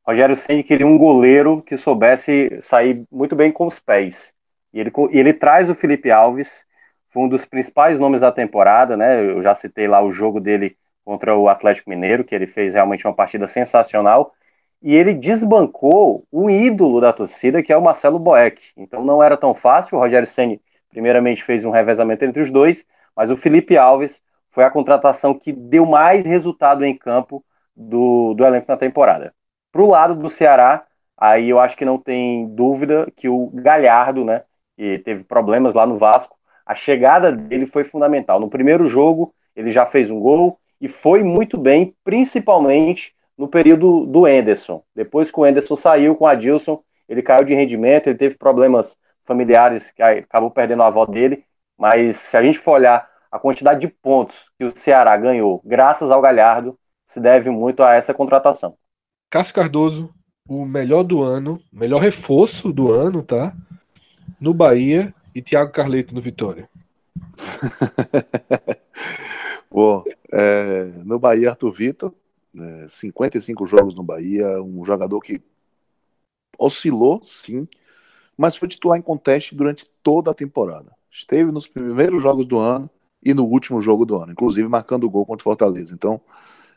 Rogério Ceni queria um goleiro que soubesse sair muito bem com os pés. E ele, ele traz o Felipe Alves, foi um dos principais nomes da temporada, né? Eu já citei lá o jogo dele contra o Atlético Mineiro, que ele fez realmente uma partida sensacional. E ele desbancou o ídolo da torcida, que é o Marcelo Boeck. Então não era tão fácil. O Rogério Ceni primeiramente fez um revezamento entre os dois, mas o Felipe Alves foi a contratação que deu mais resultado em campo do, do elenco na temporada. Para o lado do Ceará, aí eu acho que não tem dúvida que o Galhardo, né, que teve problemas lá no Vasco, a chegada dele foi fundamental. No primeiro jogo, ele já fez um gol e foi muito bem, principalmente no período do Enderson. Depois que o Enderson saiu com o Adilson, ele caiu de rendimento, ele teve problemas familiares, que acabou perdendo a avó dele, mas se a gente for olhar a quantidade de pontos que o Ceará ganhou graças ao Galhardo se deve muito a essa contratação. Cássio Cardoso, o melhor do ano, melhor reforço do ano, tá? No Bahia e Thiago Carleto no Vitória. [LAUGHS] Bom, é, no Bahia, Arthur Vitor, é, 55 jogos no Bahia, um jogador que oscilou, sim, mas foi titular em conteste durante toda a temporada. Esteve nos primeiros jogos do ano, e no último jogo do ano, inclusive marcando o gol contra o Fortaleza. Então,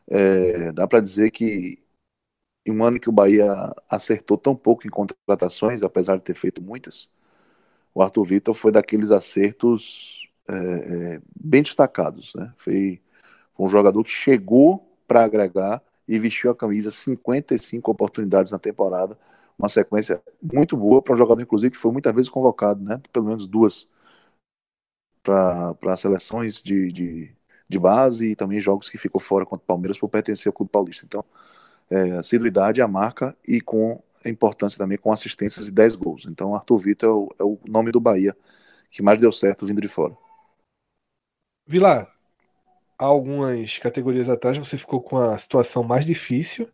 é, dá para dizer que em um ano que o Bahia acertou tão pouco em contratações, apesar de ter feito muitas, o Arthur Vitor foi daqueles acertos é, é, bem destacados. Né? Foi, foi um jogador que chegou para agregar e vestiu a camisa 55 oportunidades na temporada. Uma sequência muito boa para um jogador, inclusive, que foi muitas vezes convocado, né? pelo menos duas, para seleções de, de, de, base e também jogos que ficou fora contra o Palmeiras por pertencer ao Clube Paulista. Então, é, assiduidade, a marca e com importância também com assistências e 10 gols. Então, Arthur Vitor é o, é o nome do Bahia que mais deu certo vindo de fora. Vilar, algumas categorias atrás você ficou com a situação mais difícil,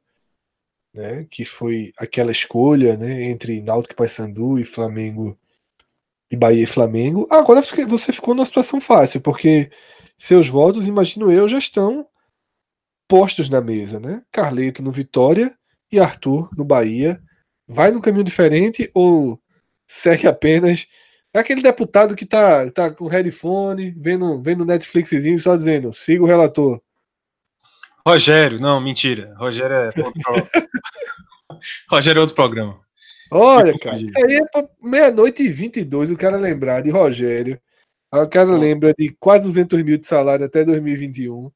né, que foi aquela escolha né, entre Náutico e Paysandu e Flamengo e Bahia e Flamengo. Agora você ficou numa situação fácil, porque seus votos, imagino eu, já estão postos na mesa, né? Carleto no Vitória e Arthur no Bahia. Vai num caminho diferente ou segue apenas é aquele deputado que tá, tá com headphone, vendo, vendo Netflixzinho só dizendo, siga o relator. Rogério, não, mentira. Rogério é outro, [LAUGHS] Rogério é outro programa. Olha, cara, isso aí é pra meia-noite e 22 o cara lembrar de Rogério. Aí o cara lembra de quase 200 mil de salário até 2021.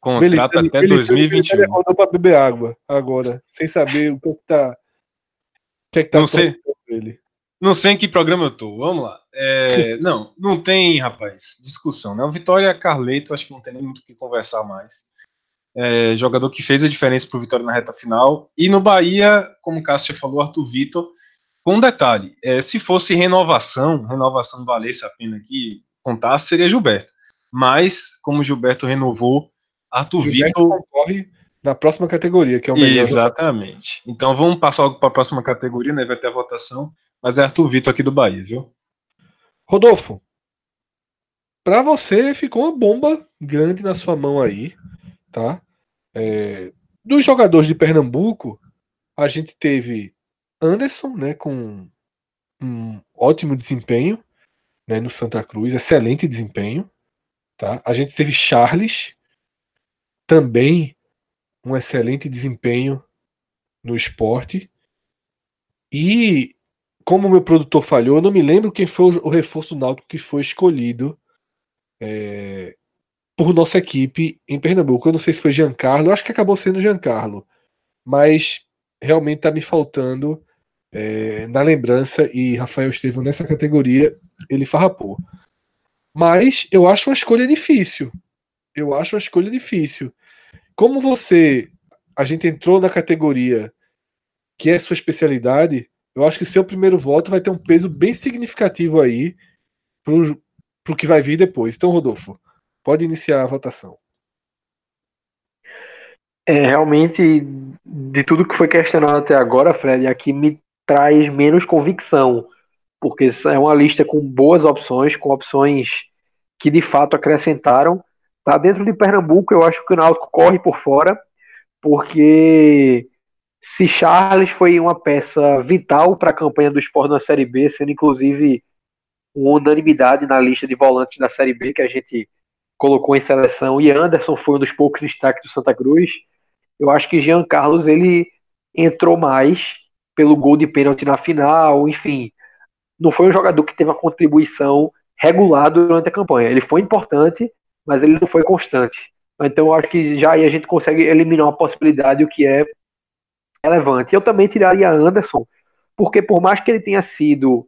Contrato ele, até ele, 2021. Ele rodou para beber água agora, sem saber o que, é que tá. O que, é que tá não sei, ele. Não sei em que programa eu tô. Vamos lá. É, [LAUGHS] não, não tem, rapaz, discussão. Né? O Vitória Carleto, acho que não tem nem muito o que conversar mais. É, jogador que fez a diferença pro Vitória na reta final. E no Bahia, como o Cássio já falou, Arthur Vitor. Com um detalhe: é, se fosse renovação, renovação valesse a pena que contasse, seria Gilberto. Mas, como Gilberto renovou, Arthur Vitor. concorre na próxima categoria, que é o melhor. Exatamente. Então vamos passar para a próxima categoria, né? Vai ter a votação. Mas é Arthur Vitor aqui do Bahia, viu? Rodolfo, para você ficou uma bomba grande na sua mão aí, tá? É, dos jogadores de Pernambuco, a gente teve Anderson, né, com um ótimo desempenho, né, no Santa Cruz, excelente desempenho, tá? A gente teve Charles, também um excelente desempenho no esporte. E como o meu produtor falhou, eu não me lembro quem foi o reforço náutico que foi escolhido é, por nossa equipe em Pernambuco. Eu não sei se foi Giancarlo, acho que acabou sendo Giancarlo, mas realmente está me faltando é, na lembrança e Rafael Estevam nessa categoria ele farrapou. Mas eu acho uma escolha difícil. Eu acho uma escolha difícil. Como você, a gente entrou na categoria que é sua especialidade, eu acho que seu primeiro voto vai ter um peso bem significativo aí pro, pro que vai vir depois. Então, Rodolfo, pode iniciar a votação. É, realmente, de tudo que foi questionado até agora, Fred, aqui me traz menos convicção, porque é uma lista com boas opções, com opções que de fato acrescentaram. Tá dentro de Pernambuco, eu acho que o Náutico corre por fora, porque se Charles foi uma peça vital para a campanha do esporte na Série B, sendo inclusive uma unanimidade na lista de volantes da Série B que a gente colocou em seleção, e Anderson foi um dos poucos destaques do Santa Cruz, eu acho que Jean Carlos ele entrou mais pelo gol de pênalti na final, enfim, não foi um jogador que teve uma contribuição regular durante a campanha. Ele foi importante, mas ele não foi constante. Então eu acho que já aí a gente consegue eliminar uma possibilidade, o que é relevante. Eu também tiraria Anderson, porque por mais que ele tenha sido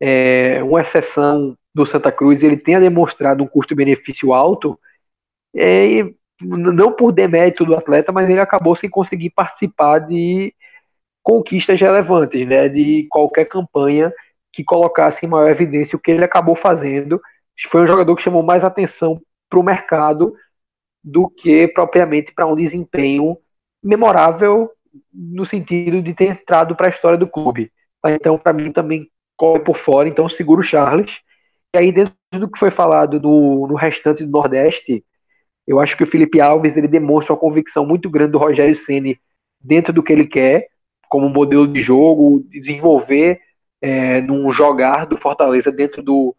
é, uma exceção do Santa Cruz, ele tenha demonstrado um custo-benefício alto, é, não por demérito do atleta, mas ele acabou sem conseguir participar de conquistas relevantes, né, de qualquer campanha que colocasse em maior evidência o que ele acabou fazendo. Foi um jogador que chamou mais atenção para o mercado do que propriamente para um desempenho memorável no sentido de ter entrado para a história do clube. Então, para mim, também corre por fora, então seguro o Charles. E aí, dentro do que foi falado no, no restante do Nordeste, eu acho que o Felipe Alves ele demonstra uma convicção muito grande do Rogério Ceni dentro do que ele quer, como modelo de jogo, desenvolver é, num jogar do Fortaleza dentro do,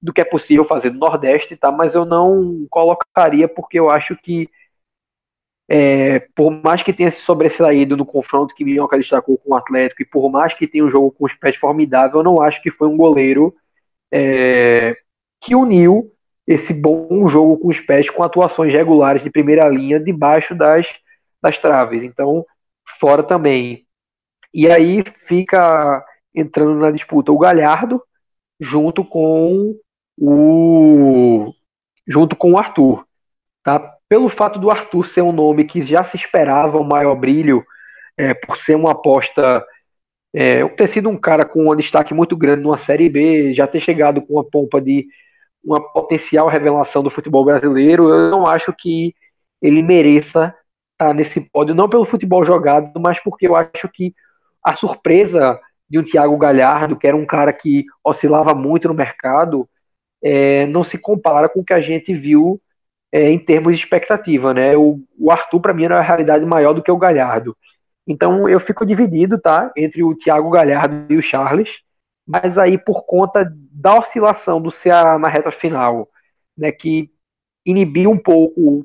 do que é possível fazer no Nordeste, tá? Mas eu não colocaria porque eu acho que é, por mais que tenha se sobressaído no confronto que Minhoca destacou com o Atlético, e por mais que tenha um jogo com os pés formidável, eu não acho que foi um goleiro é, que uniu esse bom jogo com os pés com atuações regulares de primeira linha debaixo das, das traves. Então, fora também. E aí fica entrando na disputa o Galhardo junto com o junto com o Arthur, tá? Pelo fato do Arthur ser um nome que já se esperava um maior brilho é, por ser uma aposta é, ter sido um cara com um destaque muito grande numa Série B, já ter chegado com uma pompa de uma potencial revelação do futebol brasileiro, eu não acho que ele mereça estar nesse pódio, não pelo futebol jogado, mas porque eu acho que a surpresa de um Thiago Galhardo, que era um cara que oscilava muito no mercado, é, não se compara com o que a gente viu é, em termos de expectativa, né? O, o Arthur, para mim, era uma realidade maior do que o Galhardo. Então eu fico dividido, tá? Entre o Thiago Galhardo e o Charles, mas aí por conta da oscilação do Ceará na reta final, né, que inibiu um pouco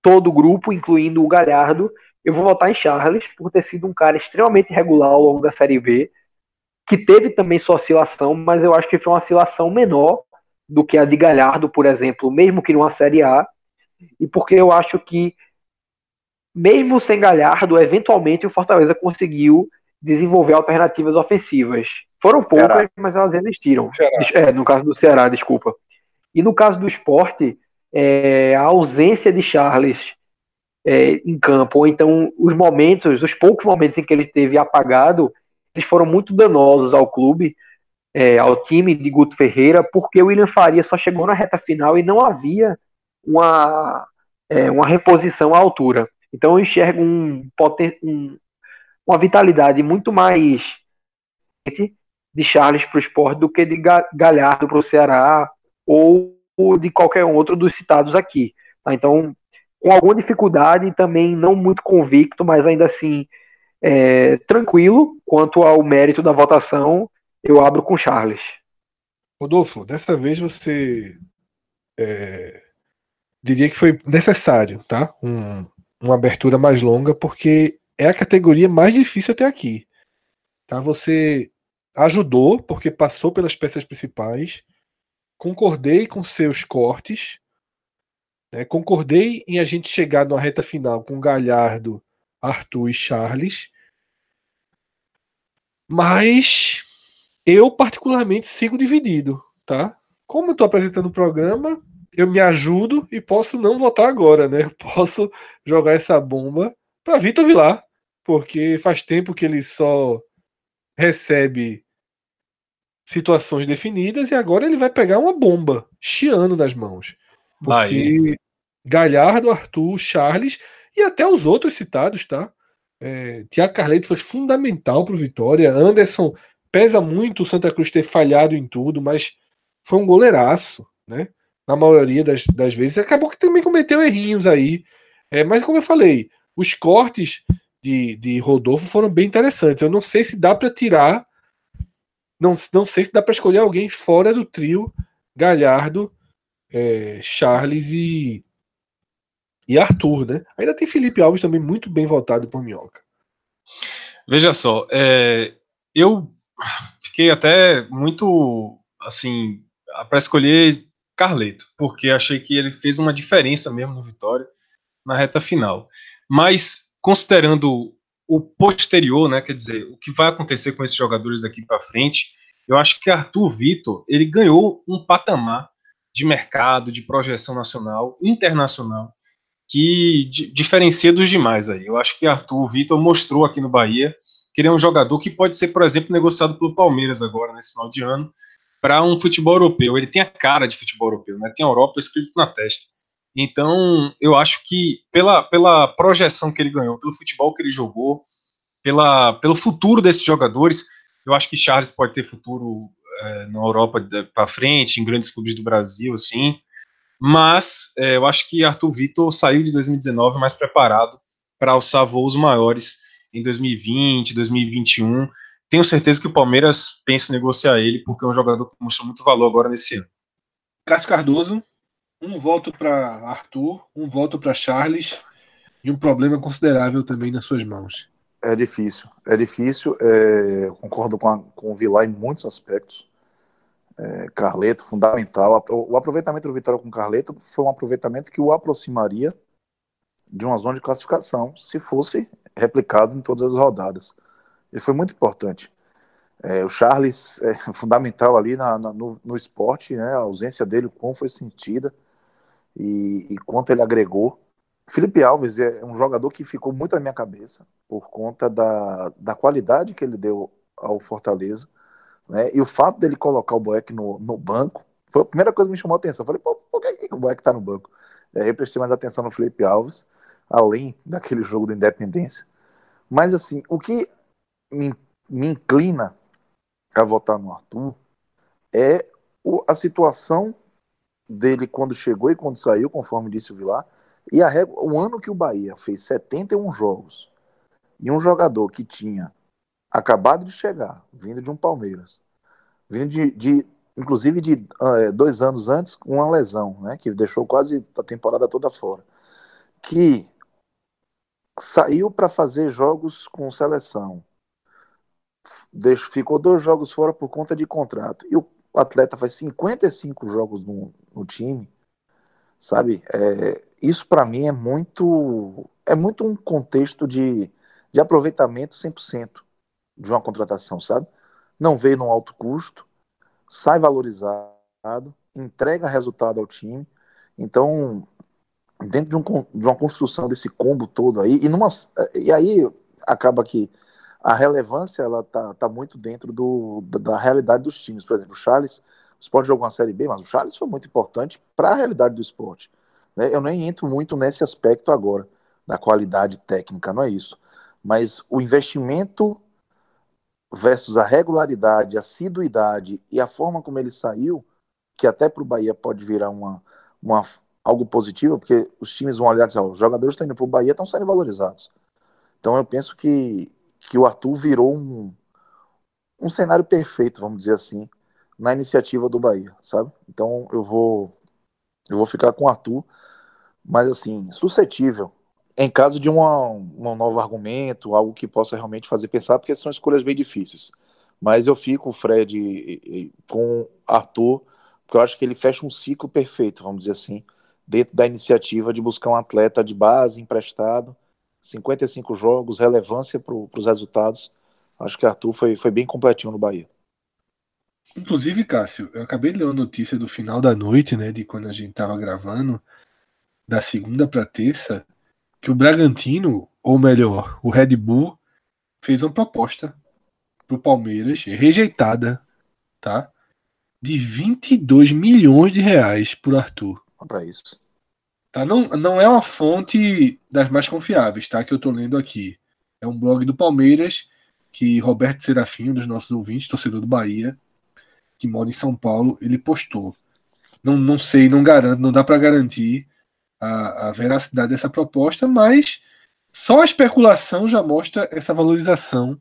todo o grupo, incluindo o Galhardo, eu vou votar em Charles por ter sido um cara extremamente regular ao longo da Série B, que teve também sua oscilação, mas eu acho que foi uma oscilação menor do que a de Galhardo, por exemplo, mesmo que numa Série A, e porque eu acho que mesmo sem Galhardo, eventualmente o Fortaleza conseguiu desenvolver alternativas ofensivas. Foram poucas, Ceará. mas elas existiram. É, no caso do Ceará, desculpa. E no caso do esporte, é, a ausência de Charles é, em campo, ou então os momentos, os poucos momentos em que ele teve apagado, eles foram muito danosos ao clube, é, ao time de Guto Ferreira, porque o William Faria só chegou na reta final e não havia uma, é, uma reposição à altura. Então eu enxergo um, um, uma vitalidade muito mais de Charles para o esporte do que de Galhardo para o Ceará ou de qualquer outro dos citados aqui. Tá? Então, com alguma dificuldade, também não muito convicto, mas ainda assim é, tranquilo quanto ao mérito da votação, eu abro com Charles. Rodolfo, dessa vez você é, diria que foi necessário, tá? Um, uma abertura mais longa, porque é a categoria mais difícil até aqui. Tá? Você ajudou, porque passou pelas peças principais, concordei com seus cortes, né? concordei em a gente chegar na reta final com Galhardo, Arthur e Charles, mas eu particularmente sigo dividido, tá? Como eu estou apresentando o programa, eu me ajudo e posso não votar agora, né? [LAUGHS] Eu posso jogar essa bomba para Vitor Vilar, porque faz tempo que ele só recebe situações definidas e agora ele vai pegar uma bomba chiando nas mãos. Porque Aí. Galhardo, Arthur, Charles e até os outros citados, tá? É, Tiago Carleto foi fundamental para o Vitória. Anderson pesa muito o Santa Cruz ter falhado em tudo, mas foi um goleiraço, né? Na maioria das, das vezes. Acabou que também cometeu errinhos aí. É, mas como eu falei, os cortes de, de Rodolfo foram bem interessantes. Eu não sei se dá para tirar. Não, não sei se dá para escolher alguém fora do trio Galhardo, é, Charles e, e Arthur, né? Ainda tem Felipe Alves também muito bem votado por Minhoca. Veja só, é, eu fiquei até muito assim para escolher Carleto, porque achei que ele fez uma diferença mesmo no Vitória na reta final. Mas considerando o posterior, né, quer dizer, o que vai acontecer com esses jogadores daqui para frente, eu acho que Arthur Vitor, ele ganhou um patamar de mercado, de projeção nacional, internacional, que diferencia dos demais aí. Eu acho que Arthur Vitor mostrou aqui no Bahia que ele é um jogador que pode ser, por exemplo, negociado pelo Palmeiras agora, nesse final de ano, para um futebol europeu. Ele tem a cara de futebol europeu, né? Tem a Europa escrito na testa. Então, eu acho que pela, pela projeção que ele ganhou, pelo futebol que ele jogou, pela, pelo futuro desses jogadores, eu acho que Charles pode ter futuro é, na Europa para frente, em grandes clubes do Brasil, assim. Mas é, eu acho que Arthur Vitor saiu de 2019 mais preparado para alçar voos maiores em 2020, 2021 tenho certeza que o Palmeiras pensa em negociar ele, porque é um jogador que mostrou muito valor agora nesse ano. Cássio Cardoso, um voto para Arthur, um voto para Charles e um problema considerável também nas suas mãos. É difícil, é difícil. É, concordo com, a, com o Vilar em muitos aspectos. É, Carleto, fundamental. O aproveitamento do Vitória com Carleto foi um aproveitamento que o aproximaria de uma zona de classificação, se fosse replicado em todas as rodadas. Ele foi muito importante. É, o Charles é [LAUGHS] fundamental ali na, na, no, no esporte, né? a ausência dele, como foi sentida e, e quanto ele agregou. Felipe Alves é um jogador que ficou muito na minha cabeça por conta da, da qualidade que ele deu ao Fortaleza. Né? E o fato dele colocar o Boeck no, no banco foi a primeira coisa que me chamou a atenção. falei, pô, por que, que o Boeck tá no banco? Aí eu prestei mais atenção no Felipe Alves, além daquele jogo da Independência. Mas, assim, o que me, inclina a votar no Arthur é o, a situação dele quando chegou e quando saiu, conforme disse o Vilar, e a, o ano que o Bahia fez 71 jogos e um jogador que tinha acabado de chegar, vindo de um Palmeiras, vindo de, de inclusive de uh, dois anos antes, com uma lesão, né, que deixou quase a temporada toda fora, que saiu para fazer jogos com seleção, deixou, ficou dois jogos fora por conta de contrato, e o atleta faz 55 jogos no, no time, sabe? É, isso para mim é muito é muito um contexto de, de aproveitamento 100% de uma contratação, sabe? Não veio num alto custo, sai valorizado, entrega resultado ao time. Então, dentro de, um, de uma construção desse combo todo aí, e, numa, e aí acaba que a relevância ela tá, tá muito dentro do, da, da realidade dos times. Por exemplo, o Charles, o esporte jogou uma Série B, mas o Charles foi muito importante para a realidade do esporte. Né? Eu nem entro muito nesse aspecto agora, da qualidade técnica, não é isso. Mas o investimento versus a regularidade, a assiduidade e a forma como ele saiu, que até para o Bahia pode virar uma, uma, algo positivo, porque os times vão olhar e dizer, oh, os jogadores estão indo para o Bahia estão sendo valorizados. Então eu penso que, que o Arthur virou um, um cenário perfeito, vamos dizer assim, na iniciativa do Bahia, sabe? Então eu vou eu vou ficar com o Arthur, mas assim, suscetível em caso de uma, um novo argumento, algo que possa realmente fazer pensar, porque são escolhas bem difíceis. Mas eu fico, Fred, com Arthur, porque eu acho que ele fecha um ciclo perfeito, vamos dizer assim, dentro da iniciativa de buscar um atleta de base emprestado, 55 jogos, relevância para os resultados. Acho que Arthur foi, foi bem completinho no Bahia. Inclusive, Cássio, eu acabei de ler uma notícia do final da noite, né, de quando a gente estava gravando, da segunda para terça, que o Bragantino, ou melhor, o Red Bull, fez uma proposta pro Palmeiras, rejeitada, tá? De 22 milhões de reais por Arthur. Para isso. Tá? Não, não é uma fonte das mais confiáveis, tá? Que eu tô lendo aqui. É um blog do Palmeiras que Roberto Serafim, um dos nossos ouvintes, torcedor do Bahia, que mora em São Paulo, ele postou. Não, não sei, não garanto, não dá para garantir a, a veracidade dessa proposta, mas só a especulação já mostra essa valorização.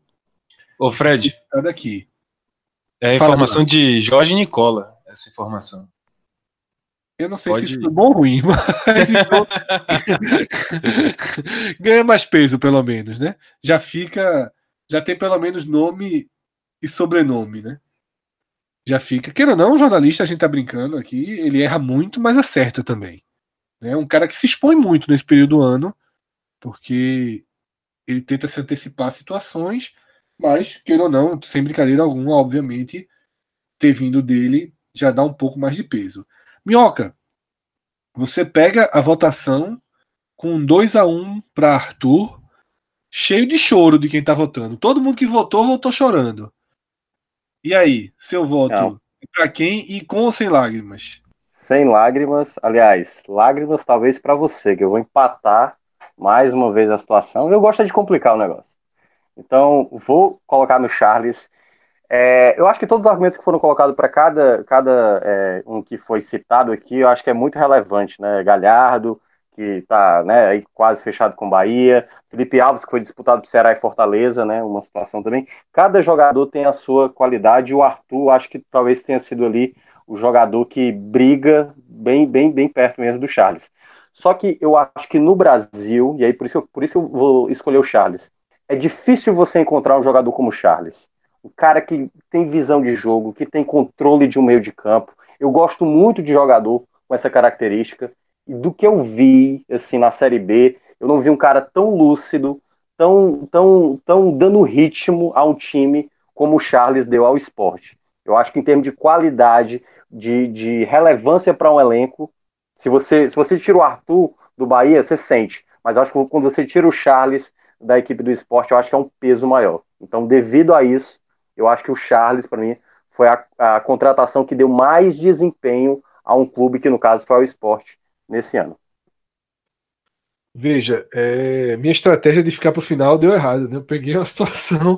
Ô, Fred. Daqui. É a informação de Jorge Nicola, essa informação. Eu não sei Pode... se isso é bom ou ruim, [LAUGHS] mas [LAUGHS] ganha mais peso, pelo menos, né? Já fica. Já tem pelo menos nome e sobrenome, né? Já fica. Queira ou não, um jornalista, a gente tá brincando aqui, ele erra muito, mas acerta também. É um cara que se expõe muito nesse período do ano, porque ele tenta se antecipar a situações, mas, queira ou não, sem brincadeira alguma, obviamente, ter vindo dele já dá um pouco mais de peso. Minhoca, você pega a votação com 2 a 1 um para Arthur, cheio de choro de quem está votando. Todo mundo que votou, votou chorando. E aí, seu voto para quem e com ou sem lágrimas? sem lágrimas. Aliás, lágrimas talvez para você, que eu vou empatar mais uma vez a situação. Eu gosto de complicar o negócio. Então, vou colocar no Charles. É, eu acho que todos os argumentos que foram colocados para cada, cada é, um que foi citado aqui, eu acho que é muito relevante, né? Galhardo, que está né, quase fechado com Bahia, Felipe Alves, que foi disputado por Ceará e Fortaleza, né? Uma situação também. Cada jogador tem a sua qualidade, o Arthur, acho que talvez tenha sido ali o jogador que briga bem, bem, bem perto mesmo do Charles. Só que eu acho que no Brasil, e aí por isso que eu, por isso que eu vou escolher o Charles, é difícil você encontrar um jogador como o Charles. Um cara que tem visão de jogo, que tem controle de um meio de campo. Eu gosto muito de jogador com essa característica. E do que eu vi assim na Série B, eu não vi um cara tão lúcido, tão, tão, tão dando ritmo a um time como o Charles deu ao esporte. Eu acho que em termos de qualidade, de, de relevância para um elenco, se você, se você tira o Arthur do Bahia, você sente. Mas eu acho que quando você tira o Charles da equipe do esporte, eu acho que é um peso maior. Então, devido a isso, eu acho que o Charles, para mim, foi a, a, contratação que deu mais desempenho a um clube, que no caso foi o esporte, nesse ano. Veja, é, minha estratégia de ficar para o final deu errado. Né? Eu peguei uma [LAUGHS] situação.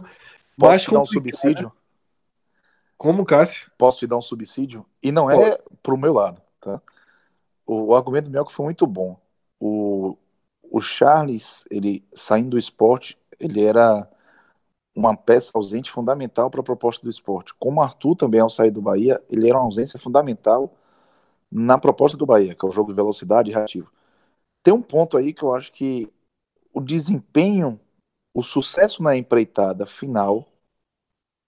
Posso mais te dar um subsídio? Como, Cássio? Posso te dar um subsídio? E não é para o meu lado. Tá? O, o argumento do Melco foi muito bom. O, o Charles, ele saindo do esporte, ele era uma peça ausente fundamental para a proposta do esporte. Como o Arthur também, ao sair do Bahia, ele era uma ausência fundamental na proposta do Bahia, que é o jogo de velocidade e reativo. Tem um ponto aí que eu acho que o desempenho, o sucesso na empreitada final,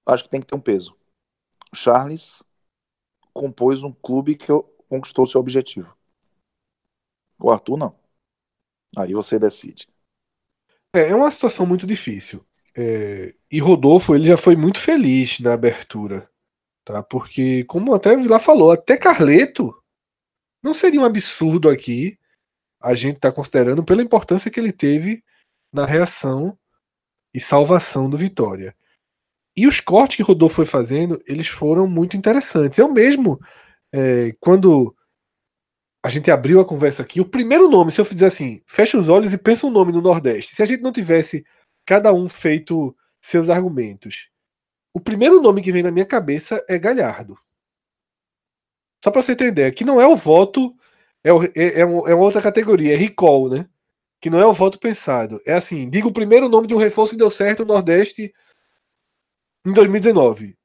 acho que tem que ter um peso. Charles compôs um clube que conquistou seu objetivo. O Arthur não. Aí você decide. É, é uma situação muito difícil. É, e Rodolfo ele já foi muito feliz na abertura, tá? Porque como até lá falou, até Carleto não seria um absurdo aqui a gente estar tá considerando pela importância que ele teve na reação e salvação do Vitória. E os cortes que Rodolfo foi fazendo, eles foram muito interessantes. Eu mesmo, é, quando a gente abriu a conversa aqui, o primeiro nome, se eu fizer assim, fecha os olhos e pensa um nome no Nordeste. Se a gente não tivesse cada um feito seus argumentos, o primeiro nome que vem na minha cabeça é Galhardo. Só para você entender, que não é o voto, é, o, é, é, é, uma outra categoria, é recall, né? Que não é o voto pensado. É assim, diga o primeiro nome de um reforço que deu certo no Nordeste em 2019.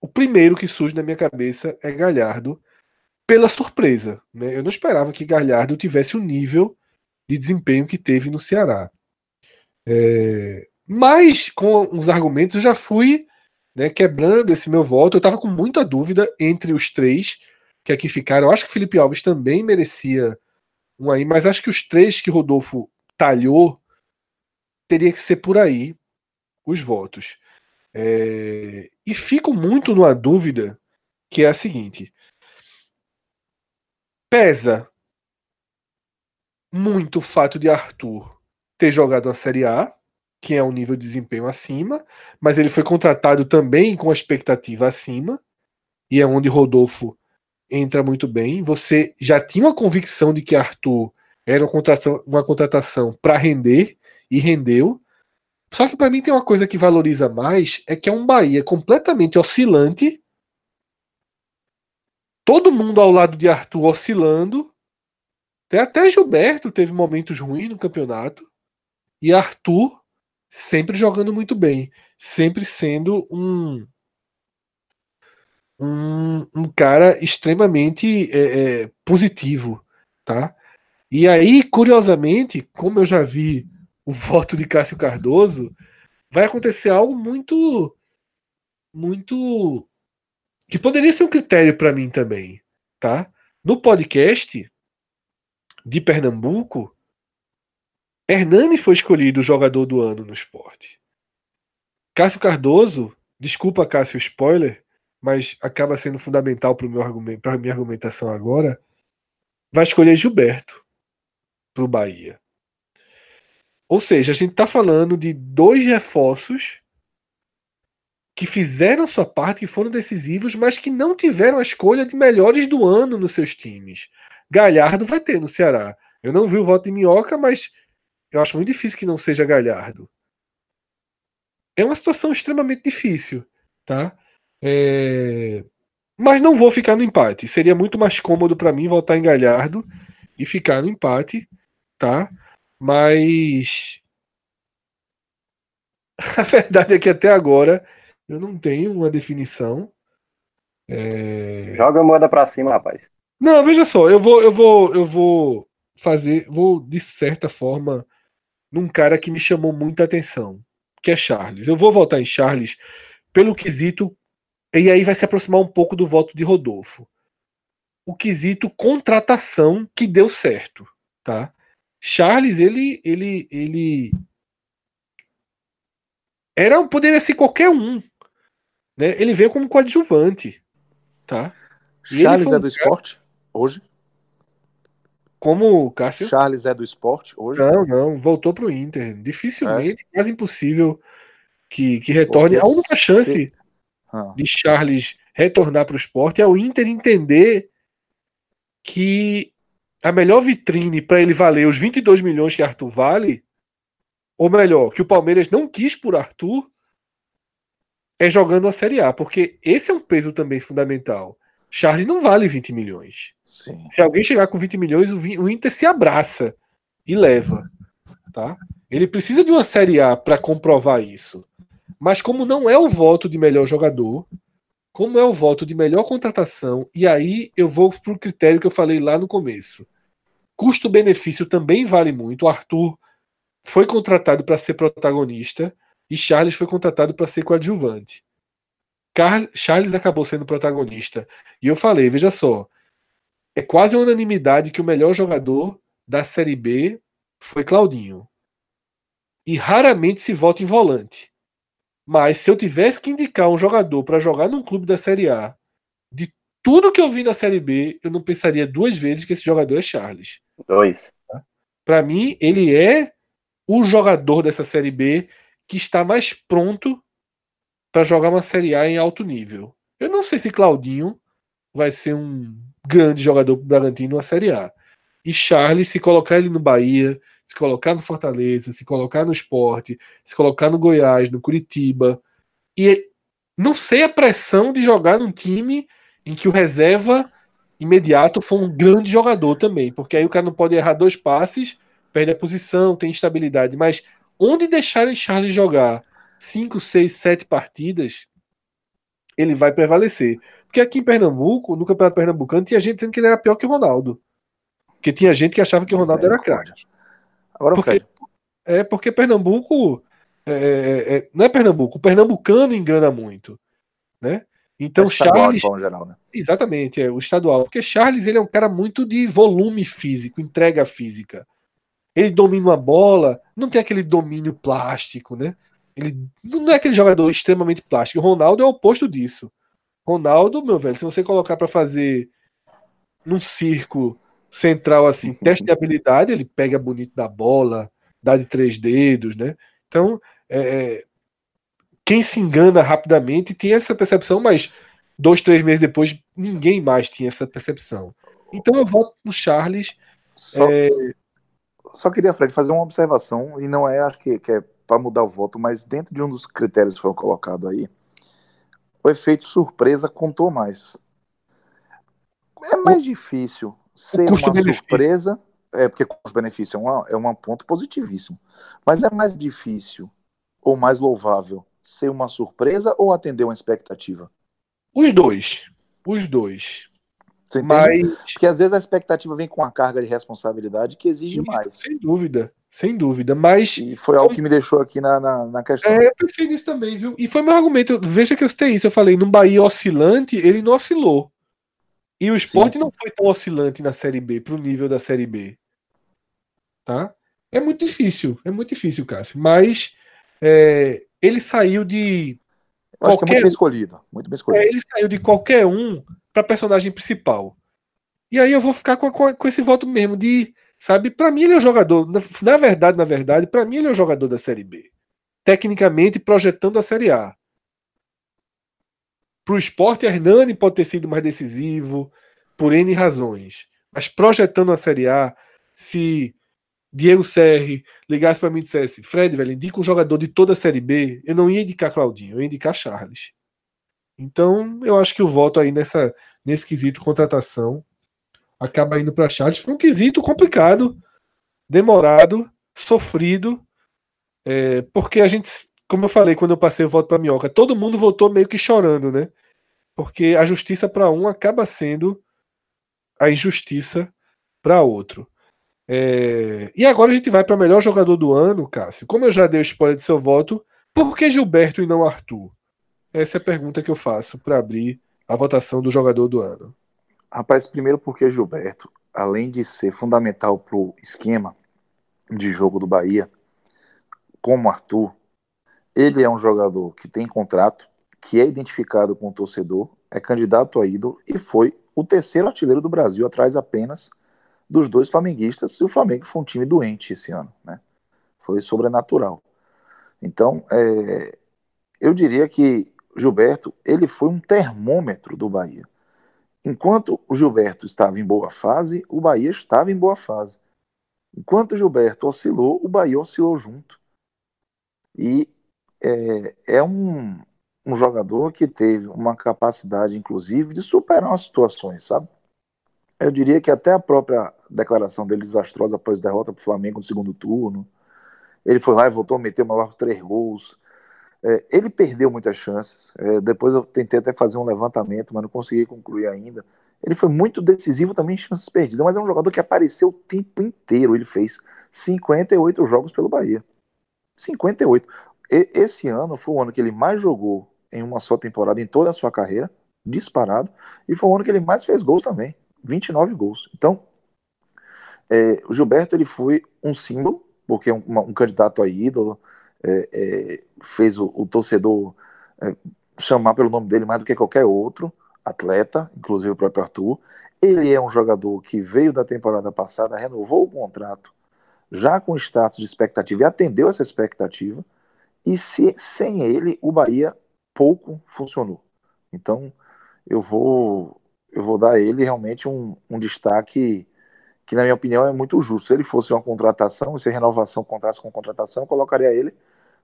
O primeiro que surge na minha cabeça é Galhardo, pela surpresa. Né? Eu não esperava que Galhardo tivesse o nível de desempenho que teve no Ceará. É, mas, com os argumentos, já fui né, quebrando esse meu voto. Eu estava com muita dúvida entre os três que aqui ficaram. Eu acho que Felipe Alves também merecia um aí, mas acho que os três que Rodolfo talhou teria que ser por aí os votos. É, e fico muito numa dúvida que é a seguinte: pesa muito o fato de Arthur ter jogado a Série A, que é um nível de desempenho acima, mas ele foi contratado também com a expectativa acima, e é onde Rodolfo entra muito bem. Você já tinha uma convicção de que Arthur era uma contratação, uma contratação para render e rendeu. Só que para mim tem uma coisa que valoriza mais é que é um Bahia completamente oscilante. Todo mundo ao lado de Arthur oscilando. Até Gilberto teve momentos ruins no campeonato. E Arthur sempre jogando muito bem, sempre sendo um um, um cara extremamente é, é, positivo, tá? E aí, curiosamente, como eu já vi o [LAUGHS] voto de Cássio Cardoso, vai acontecer algo muito, muito que poderia ser um critério para mim também, tá? No podcast de Pernambuco, Hernani foi escolhido o jogador do ano no esporte. Cássio Cardoso, desculpa Cássio spoiler, mas acaba sendo fundamental para a minha argumentação agora, vai escolher Gilberto para o Bahia. Ou seja, a gente está falando de dois reforços que fizeram sua parte, que foram decisivos, mas que não tiveram a escolha de melhores do ano nos seus times. Galhardo vai ter no Ceará. Eu não vi o voto de Minhoca, mas eu acho muito difícil que não seja Galhardo. É uma situação extremamente difícil, tá? É... Mas não vou ficar no empate. Seria muito mais cômodo para mim voltar em Galhardo e ficar no empate, tá? Mas [LAUGHS] a verdade é que até agora eu não tenho uma definição. É... Joga a moeda para cima, rapaz. Não, veja só, eu vou, eu vou, eu vou fazer, vou de certa forma num cara que me chamou muita atenção, que é Charles. Eu vou voltar em Charles pelo quesito. E aí vai se aproximar um pouco do voto de Rodolfo. O quesito contratação que deu certo, tá? Charles, ele, ele, ele era poderia ser qualquer um, né? Ele veio como coadjuvante, tá? E Charles é do esporte hoje? Como, Cássio? Charles é do esporte hoje? Não, não, voltou para o Inter. Dificilmente, é. quase impossível que, que retorne. Porque a única chance se... ah. de Charles retornar para o esporte é o Inter entender que a melhor vitrine para ele valer os 22 milhões que Arthur vale, ou melhor, que o Palmeiras não quis por Arthur, é jogando a Série A, porque esse é um peso também fundamental. Charles não vale 20 milhões. Sim. Se alguém chegar com 20 milhões, o Inter se abraça e leva. Tá? Ele precisa de uma Série A para comprovar isso. Mas como não é o voto de melhor jogador, como é o voto de melhor contratação, e aí eu vou para o critério que eu falei lá no começo. Custo-benefício também vale muito. O Arthur foi contratado para ser protagonista e Charles foi contratado para ser coadjuvante. Car Charles acabou sendo protagonista. E eu falei, veja só, é quase unanimidade que o melhor jogador da Série B foi Claudinho. E raramente se vota em volante. Mas se eu tivesse que indicar um jogador para jogar num clube da Série A, de tudo que eu vi na Série B, eu não pensaria duas vezes que esse jogador é Charles. Dois. Para mim, ele é o jogador dessa Série B que está mais pronto para jogar uma Série A em alto nível. Eu não sei se Claudinho vai ser um grande jogador pro Bragantino na Série A. E Charles, se colocar ele no Bahia, se colocar no Fortaleza, se colocar no Esporte, se colocar no Goiás, no Curitiba, e não sei a pressão de jogar num time em que o reserva imediato for um grande jogador também, porque aí o cara não pode errar dois passes, perde a posição, tem instabilidade, mas onde deixarem Charles jogar 5, 6, 7 partidas, ele vai prevalecer. Porque aqui em Pernambuco, no Campeonato Pernambucano, tinha gente dizendo que ele era pior que o Ronaldo. Porque tinha gente que achava que o Ronaldo era craque. Agora, porque, Fred. É porque Pernambuco. É, é, é, não é Pernambuco, o pernambucano engana muito. Né? Então, é Charles. Geral, né? Exatamente, é o estadual. Porque Charles ele é um cara muito de volume físico, entrega física. Ele domina uma bola, não tem aquele domínio plástico, né? Ele não é aquele jogador extremamente plástico. O Ronaldo é o oposto disso. Ronaldo, meu velho, se você colocar para fazer num circo central assim, teste de habilidade, ele pega bonito da bola, dá de três dedos, né? Então, é, é, quem se engana rapidamente tem essa percepção, mas dois, três meses depois, ninguém mais tinha essa percepção. Então eu volto no Charles. Só, é... só queria, Fred, fazer uma observação, e não é, acho que, que é para mudar o voto, mas dentro de um dos critérios que foram colocados aí, o efeito surpresa contou mais. É mais o, difícil ser uma surpresa, é porque custo-benefício é, uma, é um ponto positivíssimo, mas é mais difícil ou mais louvável ser uma surpresa ou atender uma expectativa? Os dois. Os dois. Mas... Porque às vezes a expectativa vem com uma carga de responsabilidade que exige Isso, mais. Sem dúvida. Sem dúvida, mas. E foi algo que me deixou aqui na, na, na questão. É, eu pensei nisso também, viu? E foi meu argumento. Veja que eu citei isso. Eu falei, no Bahia oscilante, ele não oscilou. E o esporte não foi tão oscilante na Série B, pro nível da Série B. Tá? É muito difícil, é muito difícil, Cássio. Mas é, ele saiu de. Eu acho qualquer... que é muito bem escolhido. Muito bem escolhido. É, ele saiu de qualquer um para personagem principal. E aí eu vou ficar com, com, com esse voto mesmo de Sabe? Para mim ele é o jogador, na, na verdade, na verdade, para mim ele é o jogador da Série B. Tecnicamente projetando a Série A. Para o esporte, Hernani pode ter sido mais decisivo por N razões. Mas projetando a Série A, se Diego Serri ligasse para mim e dissesse: Fred, velho, indica um jogador de toda a Série B, eu não ia indicar Claudinho, eu ia indicar Charles. Então, eu acho que o voto aí nessa, nesse quesito contratação acaba indo para Charles. Foi um quesito complicado, demorado, sofrido, é, porque a gente, como eu falei quando eu passei o voto para Minhoca, todo mundo votou meio que chorando, né? Porque a justiça para um acaba sendo a injustiça para outro. É, e agora a gente vai para melhor jogador do ano, Cássio. Como eu já dei o spoiler de seu voto, por que Gilberto e não Arthur? Essa é a pergunta que eu faço para abrir a votação do jogador do ano. Rapaz, primeiro porque Gilberto, além de ser fundamental para o esquema de jogo do Bahia, como Arthur, ele é um jogador que tem contrato, que é identificado com o torcedor, é candidato a ídolo e foi o terceiro artilheiro do Brasil, atrás apenas dos dois flamenguistas, e o Flamengo foi um time doente esse ano, né? Foi sobrenatural. Então, é, eu diria que Gilberto, ele foi um termômetro do Bahia. Enquanto o Gilberto estava em boa fase, o Bahia estava em boa fase. Enquanto o Gilberto oscilou, o Bahia oscilou junto. E é, é um, um jogador que teve uma capacidade, inclusive, de superar as situações, sabe? Eu diria que até a própria declaração dele desastrosa após a derrota para o Flamengo no segundo turno, ele foi lá e voltou a meter uma logo três gols. É, ele perdeu muitas chances. É, depois eu tentei até fazer um levantamento, mas não consegui concluir ainda. Ele foi muito decisivo também em chances perdidas, mas é um jogador que apareceu o tempo inteiro. Ele fez 58 jogos pelo Bahia. 58. E, esse ano foi o ano que ele mais jogou em uma só temporada em toda a sua carreira, disparado, e foi o ano que ele mais fez gols também, 29 gols. Então, é, o Gilberto ele foi um símbolo, porque é um, um candidato a ídolo, é, é, fez o, o torcedor é, chamar pelo nome dele mais do que qualquer outro atleta, inclusive o próprio Arthur. Ele é um jogador que veio da temporada passada, renovou o contrato, já com status de expectativa e atendeu essa expectativa. E se, sem ele, o Bahia pouco funcionou. Então, eu vou eu vou dar a ele realmente um, um destaque que, na minha opinião, é muito justo. Se ele fosse uma contratação, se a renovação contrasse com contratação, eu colocaria ele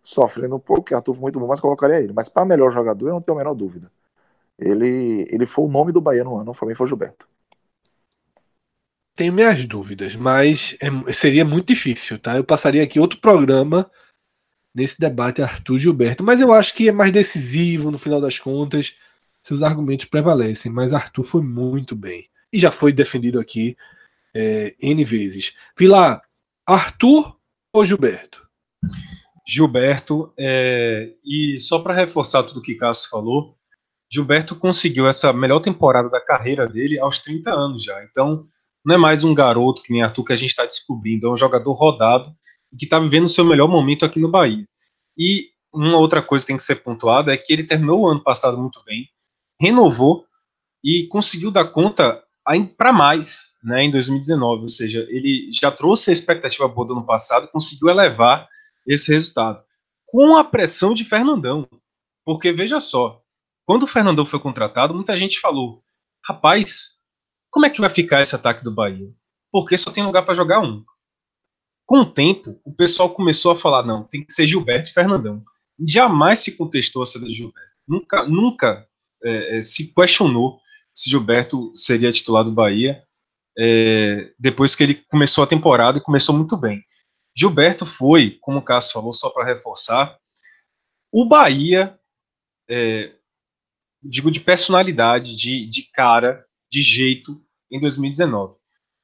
sofrendo um pouco, que Arthur foi muito bom, mas colocaria ele. Mas para melhor jogador, eu não tenho a menor dúvida. Ele, ele foi o nome do Bahia no ano, para mim foi Gilberto. Tenho minhas dúvidas, mas é, seria muito difícil, tá? Eu passaria aqui outro programa nesse debate Arthur Gilberto, mas eu acho que é mais decisivo no final das contas. Seus argumentos prevalecem, mas Arthur foi muito bem e já foi defendido aqui é, N vezes. Vilar, Arthur ou Gilberto? Gilberto, é, e só para reforçar tudo que Cássio falou, Gilberto conseguiu essa melhor temporada da carreira dele aos 30 anos já. Então, não é mais um garoto que nem Arthur que a gente está descobrindo, é um jogador rodado que está vivendo o seu melhor momento aqui no Bahia. E uma outra coisa que tem que ser pontuada é que ele terminou o ano passado muito bem, renovou e conseguiu dar conta para mais né, em 2019. Ou seja, ele já trouxe a expectativa boa do ano passado, conseguiu elevar esse resultado. Com a pressão de Fernandão. Porque veja só, quando o Fernandão foi contratado, muita gente falou: rapaz, como é que vai ficar esse ataque do Bahia? Porque só tem lugar para jogar um. Com o tempo, o pessoal começou a falar: não, tem que ser Gilberto e Fernandão. Jamais se contestou a saída de Gilberto. Nunca, nunca é, é, se questionou se Gilberto seria titular do Bahia. É, depois que ele começou a temporada e começou muito bem. Gilberto foi, como o Cássio falou, só para reforçar, o Bahia, é, digo de personalidade, de, de cara, de jeito, em 2019.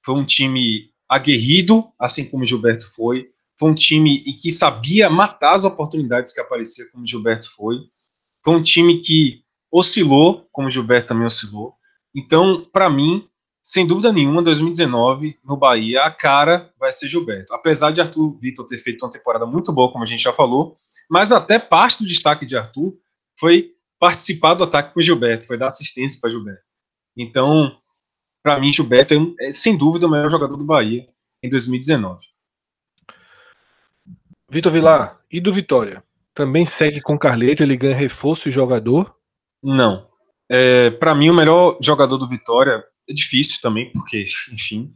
Foi um time aguerrido, assim como Gilberto foi. Foi um time e que sabia matar as oportunidades que apareciam, como Gilberto foi. Foi um time que oscilou, como Gilberto também oscilou. Então, para mim, sem dúvida nenhuma, 2019, no Bahia, a cara vai ser Gilberto. Apesar de Arthur Vitor ter feito uma temporada muito boa, como a gente já falou, mas até parte do destaque de Arthur foi participar do ataque com Gilberto, foi dar assistência para Gilberto. Então, para mim, Gilberto é, é, sem dúvida o melhor jogador do Bahia em 2019. Vitor Vilar, e do Vitória? Também segue com Carleto, ele ganha reforço e jogador? Não. É, para mim, o melhor jogador do Vitória é difícil também, porque, enfim,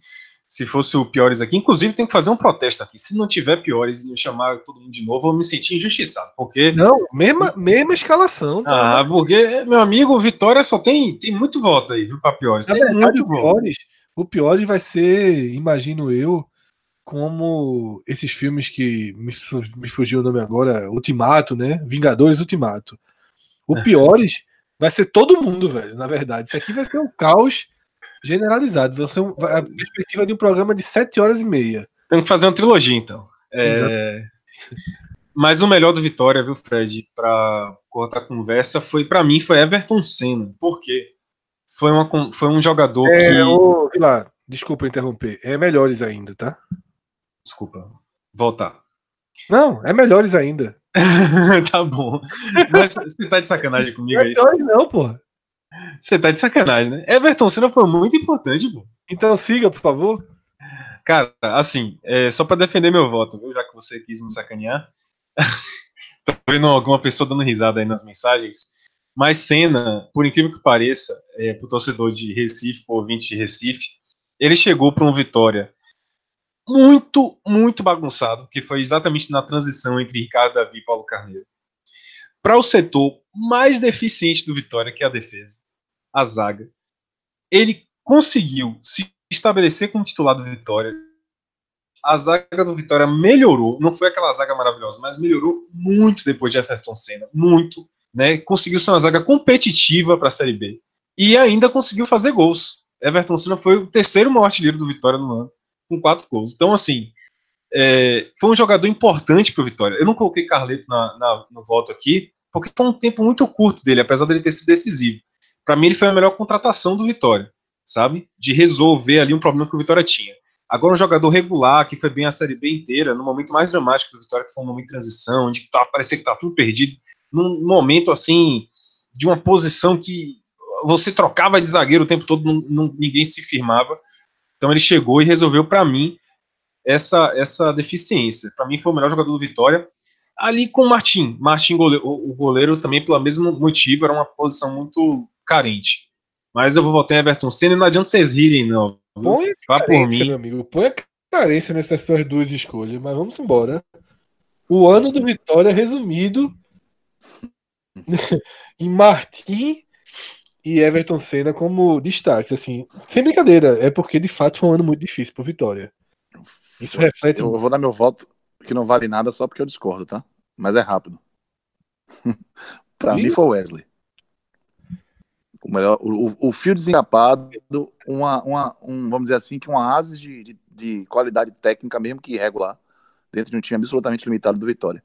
se fosse o Piores aqui, inclusive tem que fazer um protesto aqui. Se não tiver Piores e chamar todo mundo de novo, eu me sentir injustiçado, porque... Não, mesma, mesma escalação. Tá? Ah, porque, meu amigo, Vitória só tem, tem muito voto aí, viu, pra Piores. Tem verdade, muito o Piores, o Piores vai ser, imagino eu, como esses filmes que me, me fugiu o nome agora, Ultimato, né? Vingadores Ultimato. O [LAUGHS] Piores vai ser todo mundo, velho, na verdade. Isso aqui vai ser um caos generalizado. Vai ser um, a perspectiva de um programa de 7 horas e meia. Tem que fazer uma trilogia, então. É... [LAUGHS] Mas o melhor do Vitória, viu, Fred, para cortar a conversa, foi para mim foi Everton Senna. Por quê? Foi, uma, foi um jogador é, que. Ô, desculpa interromper. É melhores ainda, tá? Desculpa. Voltar. Não, é melhores ainda. [LAUGHS] tá bom. Mas você tá de sacanagem comigo aí? Melhores não, porra. Você tá de sacanagem, né? Everton Senna foi muito importante, pô. Então siga, por favor. Cara, assim, é, só para defender meu voto, viu? Já que você quis me sacanear. [LAUGHS] Tô vendo alguma pessoa dando risada aí nas mensagens. Mas Senna, por incrível que pareça, é, pro torcedor de Recife, pro ouvinte de Recife, ele chegou para um Vitória muito, muito bagunçado, que foi exatamente na transição entre Ricardo Davi e Paulo Carneiro. Para o setor mais deficiente do Vitória, que é a defesa, a zaga, ele conseguiu se estabelecer como titular do Vitória. A zaga do Vitória melhorou, não foi aquela zaga maravilhosa, mas melhorou muito depois de Everton Senna, muito, né? Conseguiu ser uma zaga competitiva para a Série B e ainda conseguiu fazer gols. Everton Senna foi o terceiro maior artilheiro do Vitória no ano, com quatro gols. Então, assim, é, foi um jogador importante para o Vitória. Eu não coloquei Carleto na, na, no voto aqui, porque foi um tempo muito curto dele, apesar dele ter sido decisivo. Para mim, ele foi a melhor contratação do Vitória sabe? De resolver ali um problema que o Vitória tinha. Agora, um jogador regular, que foi bem a Série B inteira, no momento mais dramático do Vitória, que foi um momento de transição, onde tá, parecia que tá tudo perdido, num momento, assim, de uma posição que você trocava de zagueiro o tempo todo, não, não, ninguém se firmava. Então, ele chegou e resolveu, para mim, essa, essa deficiência. Para mim, foi o melhor jogador do Vitória. Ali com o Martim. Martim, goleiro, o goleiro, também pelo mesmo motivo, era uma posição muito carente. Mas eu vou votar em Everton Senna e não adianta vocês rirem, não. Põe Vá por mim. meu amigo. Põe a carência nessas suas duas escolhas, mas vamos embora. O ano do Vitória resumido [LAUGHS] em Martim e Everton Senna como destaques, assim, sem brincadeira, é porque de fato foi um ano muito difícil pro Vitória. Isso reflete. Eu vou dar meu voto que não vale nada só porque eu discordo, tá? Mas é rápido. [LAUGHS] pra e? mim foi Wesley. O, melhor, o, o fio desencapado, uma, uma, um, vamos dizer assim, que um ases de, de, de, qualidade técnica, mesmo que irregular, dentro de um time absolutamente limitado do Vitória.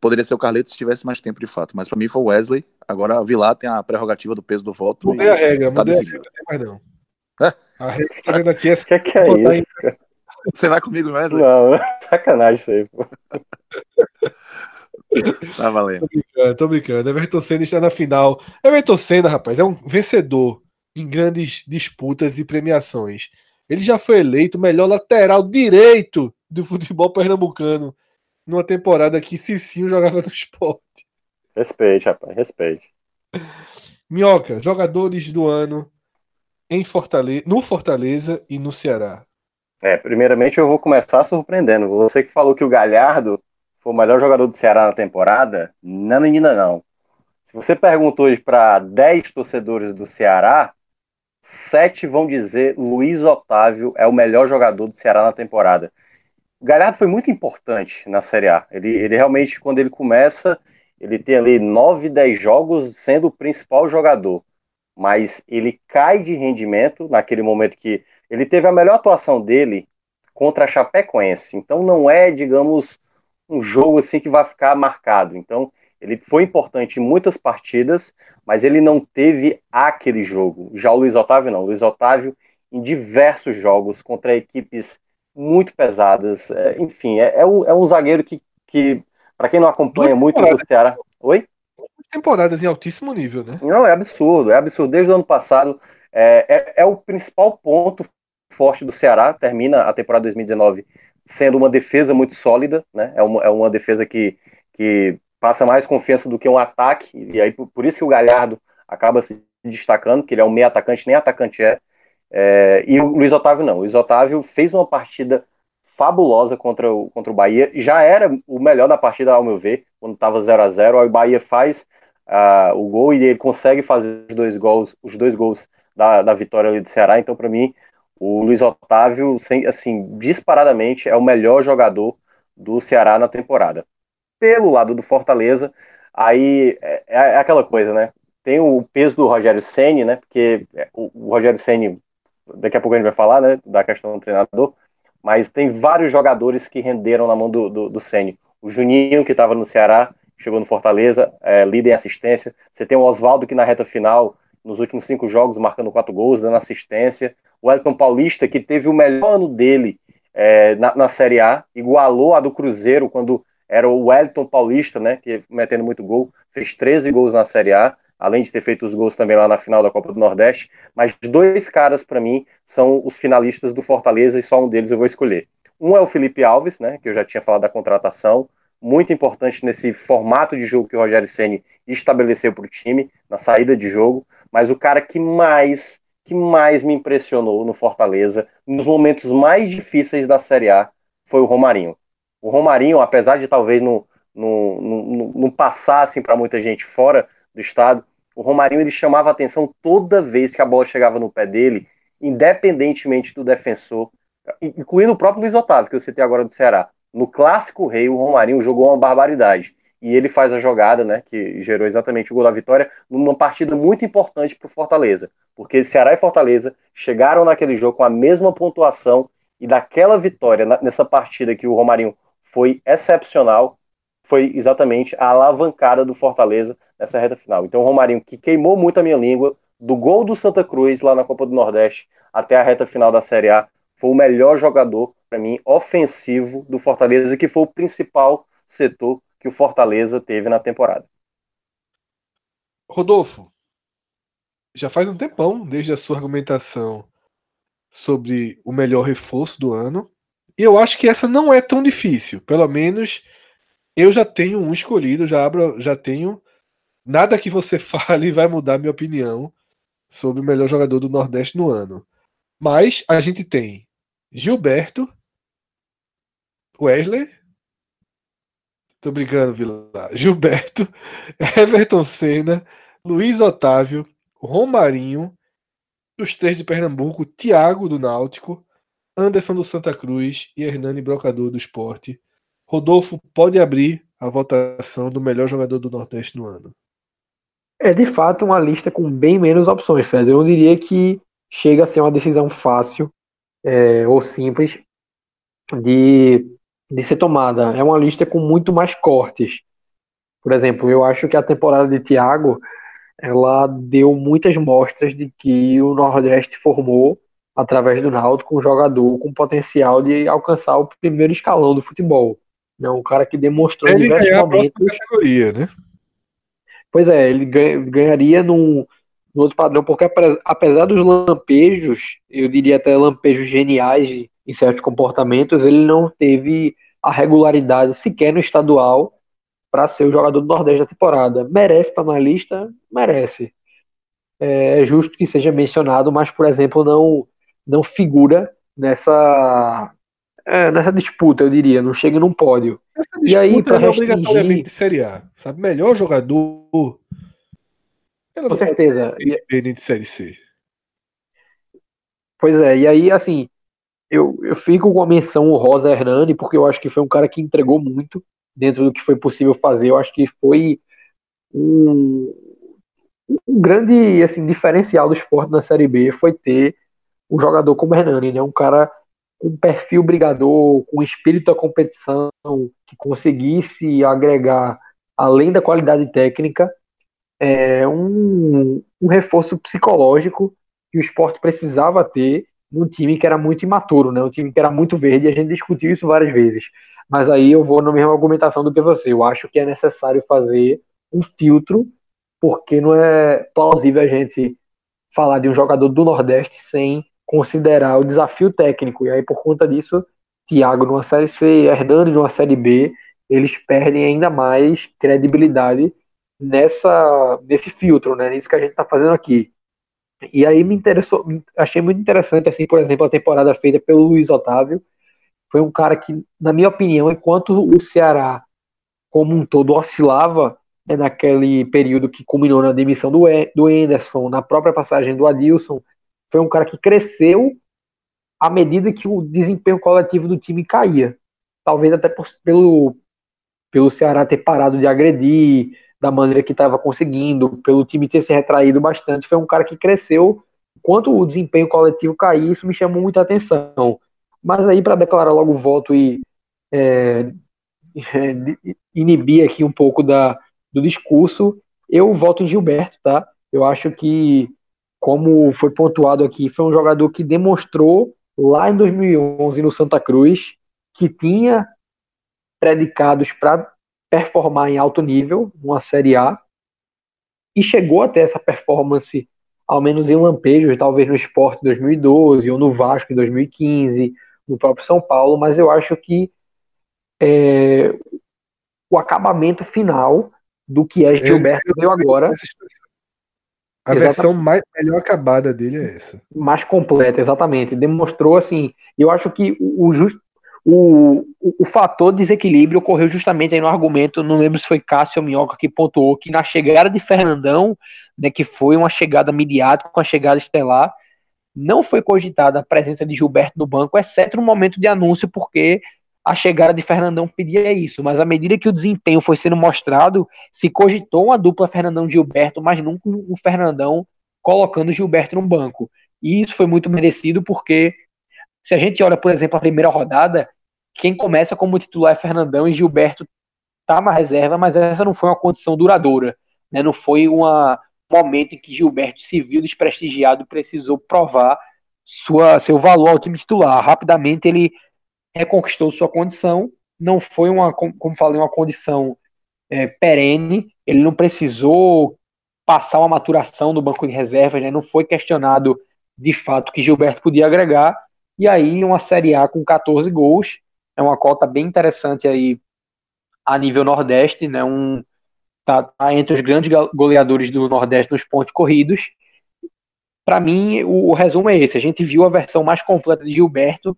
Poderia ser o Carleto se tivesse mais tempo de fato, mas para mim foi o Wesley. Agora a Vilar tem a prerrogativa do peso do voto. Mudei a regra, tá mudei decidido. a regra, não tem mais não. É? A regra tá vendo aqui é. Que que é isso? Em... Você vai comigo, Wesley? Não, [LAUGHS] sacanagem isso aí, pô. [LAUGHS] [LAUGHS] Tá valendo. Tô brincando, tô brincando. Everton Senna está na final. Everton Senna, rapaz, é um vencedor em grandes disputas e premiações. Ele já foi eleito melhor lateral direito do futebol pernambucano numa temporada que Cicinho jogava no [LAUGHS] esporte. Respeite, rapaz, respeite. Minhoca, jogadores do ano em Fortaleza, no Fortaleza e no Ceará. É, primeiramente eu vou começar surpreendendo. Você que falou que o Galhardo foi o melhor jogador do Ceará na temporada? Não, menina, não. Se você pergunta hoje para 10 torcedores do Ceará, sete vão dizer Luiz Otávio é o melhor jogador do Ceará na temporada. O Galhardo foi muito importante na Série A. Ele, ele realmente, quando ele começa, ele tem ali 9, 10 jogos sendo o principal jogador. Mas ele cai de rendimento naquele momento que ele teve a melhor atuação dele contra a Chapecoense. Então não é, digamos, um jogo assim que vai ficar marcado. Então, ele foi importante em muitas partidas, mas ele não teve aquele jogo. Já o Luiz Otávio não. O Luiz Otávio em diversos jogos contra equipes muito pesadas. É, enfim, é, é, um, é, um, zagueiro que, que para quem não acompanha muito o Ceará. Oi? Temporadas em altíssimo nível, né? Não, é absurdo, é absurdo. Desde o ano passado, é, é, é o principal ponto forte do Ceará. Termina a temporada 2019 sendo uma defesa muito sólida, né? É uma, é uma defesa que, que passa mais confiança do que um ataque, e aí por, por isso que o Galhardo acaba se destacando, que ele é um meio atacante, nem atacante é. é. e o Luiz Otávio não. O Luiz Otávio fez uma partida fabulosa contra o, contra o Bahia, já era o melhor da partida, ao meu ver, quando estava 0 a 0 aí o Bahia faz uh, o gol e ele consegue fazer os dois gols, os dois gols da, da vitória ali do Ceará, então para mim o Luiz Otávio, assim, disparadamente é o melhor jogador do Ceará na temporada. Pelo lado do Fortaleza, aí é, é aquela coisa, né? Tem o peso do Rogério Ceni, né? Porque é, o, o Rogério Ceni, daqui a pouco a gente vai falar, né? Da questão do treinador, mas tem vários jogadores que renderam na mão do, do, do Ceni. O Juninho, que estava no Ceará, chegou no Fortaleza, é, líder em assistência. Você tem o Oswaldo que na reta final, nos últimos cinco jogos, marcando quatro gols, dando assistência. O Elton Paulista, que teve o melhor ano dele é, na, na, Série A, igualou a do Cruzeiro quando era o Wellington Paulista, né, que metendo muito gol, fez 13 gols na Série A, além de ter feito os gols também lá na final da Copa do Nordeste. Mas dois caras, para mim, são os finalistas do Fortaleza e só um deles eu vou escolher. Um é o Felipe Alves, né, que eu já tinha falado da contratação, muito importante nesse formato de jogo que o Rogério Ceni estabeleceu para o time, na saída de jogo, mas o cara que mais que mais me impressionou no Fortaleza, nos momentos mais difíceis da Série A, foi o Romarinho. O Romarinho, apesar de talvez não, não, não, não passar assim, para muita gente fora do estado, o Romarinho ele chamava atenção toda vez que a bola chegava no pé dele, independentemente do defensor, incluindo o próprio Luiz Otávio, que eu citei agora do Ceará. No clássico rei, o Romarinho jogou uma barbaridade. E ele faz a jogada, né, que gerou exatamente o gol da vitória, numa partida muito importante para o Fortaleza. Porque Ceará e Fortaleza chegaram naquele jogo com a mesma pontuação e daquela vitória nessa partida que o Romarinho foi excepcional, foi exatamente a alavancada do Fortaleza nessa reta final. Então o Romarinho, que queimou muito a minha língua, do gol do Santa Cruz lá na Copa do Nordeste até a reta final da Série A, foi o melhor jogador, para mim, ofensivo do Fortaleza, que foi o principal setor que o Fortaleza teve na temporada. Rodolfo, já faz um tempão desde a sua argumentação sobre o melhor reforço do ano. E eu acho que essa não é tão difícil. Pelo menos eu já tenho um escolhido, já abro, já tenho. Nada que você [LAUGHS] fale vai mudar minha opinião sobre o melhor jogador do Nordeste no ano. Mas a gente tem Gilberto, Wesley. Tô brincando, Vila. Gilberto, [LAUGHS] Everton Senna, Luiz Otávio, Romarinho, os três de Pernambuco, Thiago do Náutico, Anderson do Santa Cruz e Hernani Brocador do Esporte. Rodolfo pode abrir a votação do melhor jogador do Nordeste no ano. É de fato uma lista com bem menos opções, Fred. Eu diria que chega a ser uma decisão fácil é, ou simples de, de ser tomada. É uma lista com muito mais cortes. Por exemplo, eu acho que a temporada de Thiago ela deu muitas mostras de que o Nordeste formou através do Náutico um jogador com potencial de alcançar o primeiro escalão do futebol. É um cara que demonstrou ele diversos ganhar momentos. A categoria, né? Pois é, ele ganharia num, num outro padrão, porque apesar dos lampejos, eu diria até lampejos geniais em certos comportamentos, ele não teve a regularidade sequer no estadual para ser o jogador do Nordeste da temporada. Merece estar na lista? Merece. É, é justo que seja mencionado, mas, por exemplo, não, não figura nessa, é, nessa disputa, eu diria. Não chega num pódio. Essa e aí, para é restringir... obrigatoriamente de Série A. Sabe? Melhor jogador. Com certeza. Independente de Série C. Pois é, e aí, assim, eu, eu fico com a menção o Rosa Hernani, porque eu acho que foi um cara que entregou muito dentro do que foi possível fazer. Eu acho que foi um, um grande assim, diferencial do esporte na Série B foi ter um jogador como Hernani, né? um cara com perfil brigador, com espírito da competição, que conseguisse agregar, além da qualidade técnica, é, um, um reforço psicológico que o esporte precisava ter num time que era muito imaturo, né? um time que era muito verde, e a gente discutiu isso várias vezes. Mas aí eu vou na mesma argumentação do que você. Eu acho que é necessário fazer um filtro, porque não é plausível a gente falar de um jogador do Nordeste sem considerar o desafio técnico. E aí, por conta disso, Thiago numa Série C, Hernani numa Série B, eles perdem ainda mais credibilidade nessa, nesse filtro, né? Nisso que a gente está fazendo aqui. E aí me interessou, achei muito interessante, assim, por exemplo, a temporada feita pelo Luiz Otávio, foi um cara que, na minha opinião, enquanto o Ceará como um todo oscilava né, naquele período que culminou na demissão do, e, do na própria passagem do Adilson, foi um cara que cresceu à medida que o desempenho coletivo do time caía. Talvez até por, pelo, pelo Ceará ter parado de agredir da maneira que estava conseguindo, pelo time ter se retraído bastante. Foi um cara que cresceu enquanto o desempenho coletivo caía, isso me chamou muita atenção. Mas aí, para declarar logo o voto e é, [LAUGHS] inibir aqui um pouco da, do discurso, eu voto em Gilberto, tá? Eu acho que, como foi pontuado aqui, foi um jogador que demonstrou lá em 2011 no Santa Cruz que tinha predicados para performar em alto nível, numa Série A, e chegou até essa performance, ao menos em lampejos, talvez no Sport 2012, ou no Vasco em 2015, no próprio São Paulo, mas eu acho que é, o acabamento final do que é Gilberto veio agora. A versão mais, melhor acabada dele é essa. Mais completa, exatamente. Demonstrou assim. Eu acho que o, just, o, o, o, fator desequilíbrio ocorreu justamente aí no argumento, não lembro se foi Cássio ou Minhoca que pontuou que na chegada de Fernandão, né, que foi uma chegada midiática com a chegada estelar, não foi cogitada a presença de Gilberto no banco, exceto no momento de anúncio, porque a chegada de Fernandão pedia isso, mas à medida que o desempenho foi sendo mostrado, se cogitou uma dupla Fernandão-Gilberto, mas nunca um Fernandão colocando Gilberto no banco. E isso foi muito merecido porque, se a gente olha, por exemplo, a primeira rodada, quem começa como titular é Fernandão e Gilberto está na reserva, mas essa não foi uma condição duradoura. Né? Não foi um momento em que Gilberto se viu desprestigiado e precisou provar sua, seu valor ao time titular. Rapidamente ele reconquistou sua condição, não foi uma, como falei, uma condição é, perene, ele não precisou passar uma maturação no banco de reservas, né, não foi questionado de fato que Gilberto podia agregar, e aí uma Série A com 14 gols, é uma cota bem interessante aí a nível Nordeste, né, um, tá, tá entre os grandes goleadores do Nordeste nos pontos corridos, para mim, o, o, resumo é esse. A gente viu a versão mais completa de Gilberto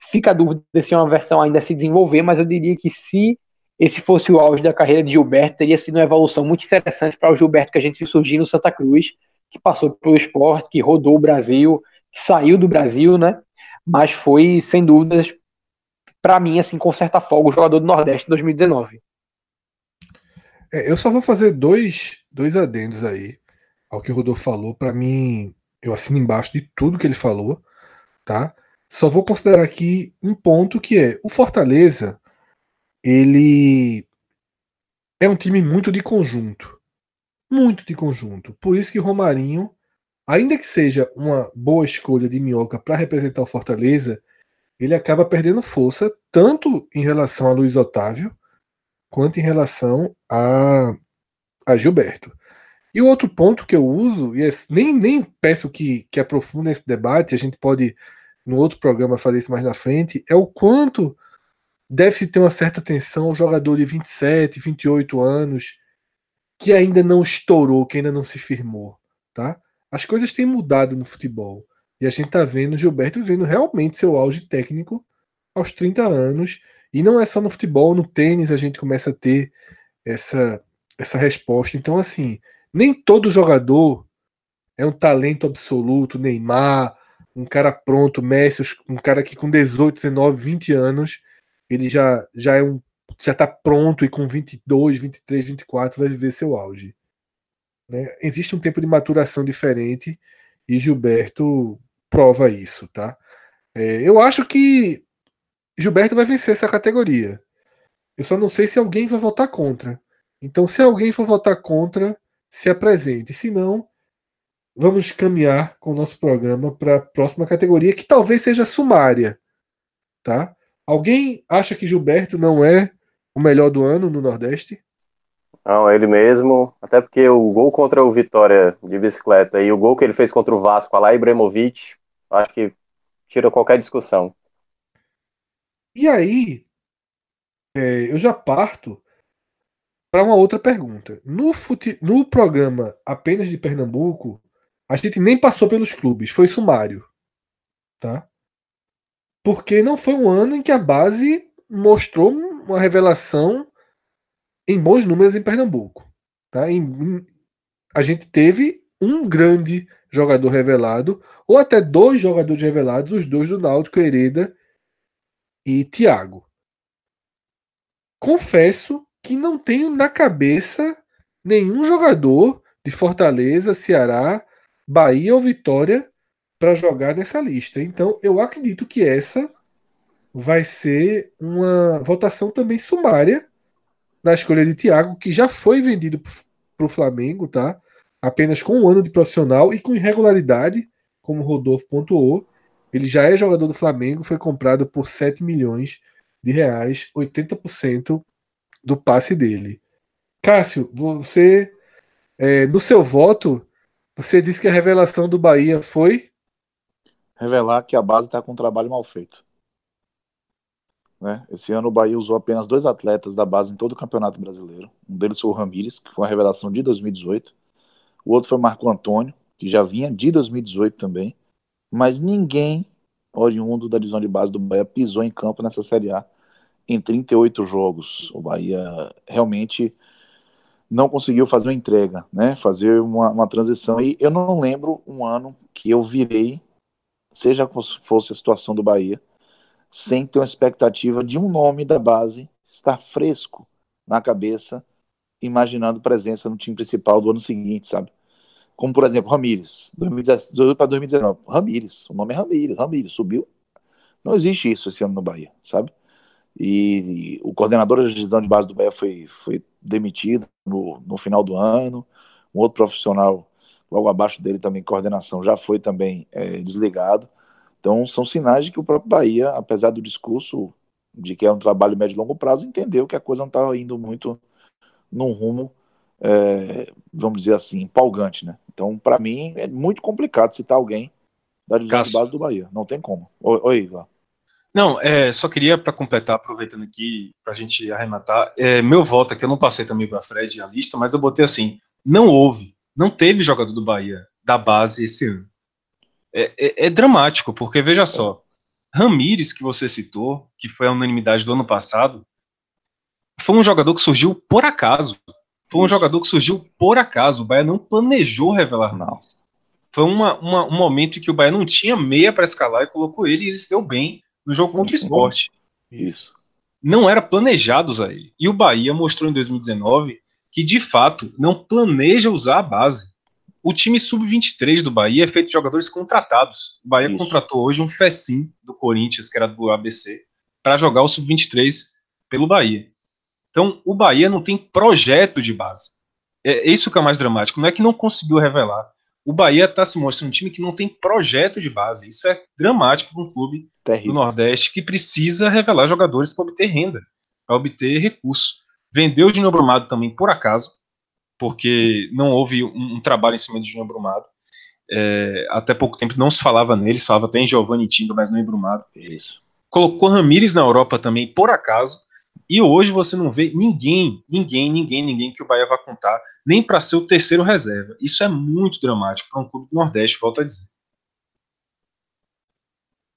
Fica a dúvida se é uma versão ainda a se desenvolver, mas eu diria que se esse fosse o auge da carreira de Gilberto, teria sido uma evolução muito interessante para o Gilberto que a gente viu surgir no Santa Cruz, que passou pelo esporte, que rodou o Brasil, que saiu do Brasil, né? Mas foi, sem dúvidas, para mim, assim, com certa folga, o jogador do Nordeste em 2019. É, eu só vou fazer dois, dois adendos aí ao que o Rodolfo falou. Para mim, eu assino embaixo de tudo que ele falou, tá? Só vou considerar aqui um ponto que é o Fortaleza, ele é um time muito de conjunto. Muito de conjunto. Por isso que Romarinho, ainda que seja uma boa escolha de Minhoca para representar o Fortaleza, ele acaba perdendo força tanto em relação a Luiz Otávio quanto em relação a, a Gilberto. E o outro ponto que eu uso, e é, nem, nem peço que, que aprofunde esse debate, a gente pode no outro programa fazer isso mais na frente, é o quanto deve-se ter uma certa atenção ao jogador de 27, 28 anos que ainda não estourou, que ainda não se firmou, tá? As coisas têm mudado no futebol. E a gente tá vendo Gilberto vendo realmente seu auge técnico aos 30 anos. E não é só no futebol, no tênis a gente começa a ter essa, essa resposta. Então, assim, nem todo jogador é um talento absoluto, Neymar, um cara pronto, Messi, um cara que com 18, 19, 20 anos, ele já, já é um já está pronto e com 22, 23, 24 vai viver seu auge. Né? Existe um tempo de maturação diferente e Gilberto prova isso, tá? É, eu acho que Gilberto vai vencer essa categoria. Eu só não sei se alguém vai votar contra. Então, se alguém for votar contra, se apresente. Se não, vamos caminhar com o nosso programa para a próxima categoria, que talvez seja sumária. Tá? Alguém acha que Gilberto não é o melhor do ano no Nordeste? Não, ele mesmo. Até porque o gol contra o Vitória de bicicleta e o gol que ele fez contra o Vasco, lá Ibrahimovic, acho que tira qualquer discussão. E aí, é, eu já parto para uma outra pergunta. No, fute... no programa apenas de Pernambuco, a gente nem passou pelos clubes, foi sumário. Tá? Porque não foi um ano em que a base mostrou uma revelação em bons números em Pernambuco. Tá? Em, a gente teve um grande jogador revelado, ou até dois jogadores revelados, os dois do Náutico, Hereda e Thiago. Confesso que não tenho na cabeça nenhum jogador de Fortaleza, Ceará Bahia ou Vitória para jogar nessa lista. Então, eu acredito que essa vai ser uma votação também sumária na escolha de Thiago, que já foi vendido para o Flamengo, tá? Apenas com um ano de profissional e com irregularidade, como o Rodolfo pontuou. Ele já é jogador do Flamengo, foi comprado por 7 milhões de reais, 80% do passe dele. Cássio, você, é, no seu voto, você disse que a revelação do Bahia foi? Revelar que a base está com um trabalho mal feito. Né? Esse ano o Bahia usou apenas dois atletas da base em todo o Campeonato Brasileiro. Um deles foi o Ramires, que foi uma revelação de 2018. O outro foi o Marco Antônio, que já vinha de 2018 também. Mas ninguém oriundo da divisão de base do Bahia pisou em campo nessa Série A em 38 jogos. O Bahia realmente não conseguiu fazer uma entrega, né? Fazer uma, uma transição. E eu não lembro um ano que eu virei, seja fosse a situação do Bahia, sem ter uma expectativa de um nome da base estar fresco na cabeça, imaginando presença no time principal do ano seguinte, sabe? Como, por exemplo, Ramires, 2018 para 2019. Ramires, o nome é Ramires, Ramires, subiu. Não existe isso esse ano no Bahia, sabe? E, e o coordenador da divisão de base do Bahia foi, foi demitido no, no final do ano. Um outro profissional, logo abaixo dele também, coordenação, já foi também é, desligado. Então, são sinais de que o próprio Bahia, apesar do discurso de que é um trabalho médio e longo prazo, entendeu que a coisa não estava indo muito num rumo, é, vamos dizer assim, empolgante, né? Então, para mim, é muito complicado citar alguém da divisão Cássio. de base do Bahia. Não tem como. Oi, oi Ivan. Não, é, só queria para completar, aproveitando aqui, para a gente arrematar, é, meu voto aqui, eu não passei também para Fred a lista, mas eu botei assim: não houve, não teve jogador do Bahia da base esse ano. É, é, é dramático, porque veja só, Ramires, que você citou, que foi a unanimidade do ano passado, foi um jogador que surgiu por acaso. Foi um Isso. jogador que surgiu por acaso. O Bahia não planejou revelar não. Foi uma, uma, um momento em que o Bahia não tinha meia para escalar e colocou ele e ele se deu bem no jogo contra o esporte. Isso. Não era planejado usar ele. E o Bahia mostrou em 2019 que, de fato, não planeja usar a base. O time sub-23 do Bahia é feito de jogadores contratados. O Bahia Isso. contratou hoje um Fecim do Corinthians, que era do ABC, para jogar o sub-23 pelo Bahia. Então, o Bahia não tem projeto de base. É isso que é mais dramático. Não é que não conseguiu revelar o Bahia está se mostrando um time que não tem projeto de base. Isso é dramático para um clube Terrível. do Nordeste que precisa revelar jogadores para obter renda, para obter recurso. Vendeu o Júnior Brumado também por acaso, porque não houve um, um trabalho em cima de Júnior Brumado. É, até pouco tempo não se falava nele, se falava até em Giovanni Tindo, mas não em Brumado. Isso. Colocou Ramires na Europa também por acaso. E hoje você não vê ninguém, ninguém, ninguém, ninguém que o Bahia vai contar, nem para ser o terceiro reserva. Isso é muito dramático para um clube do Nordeste, volto a dizer.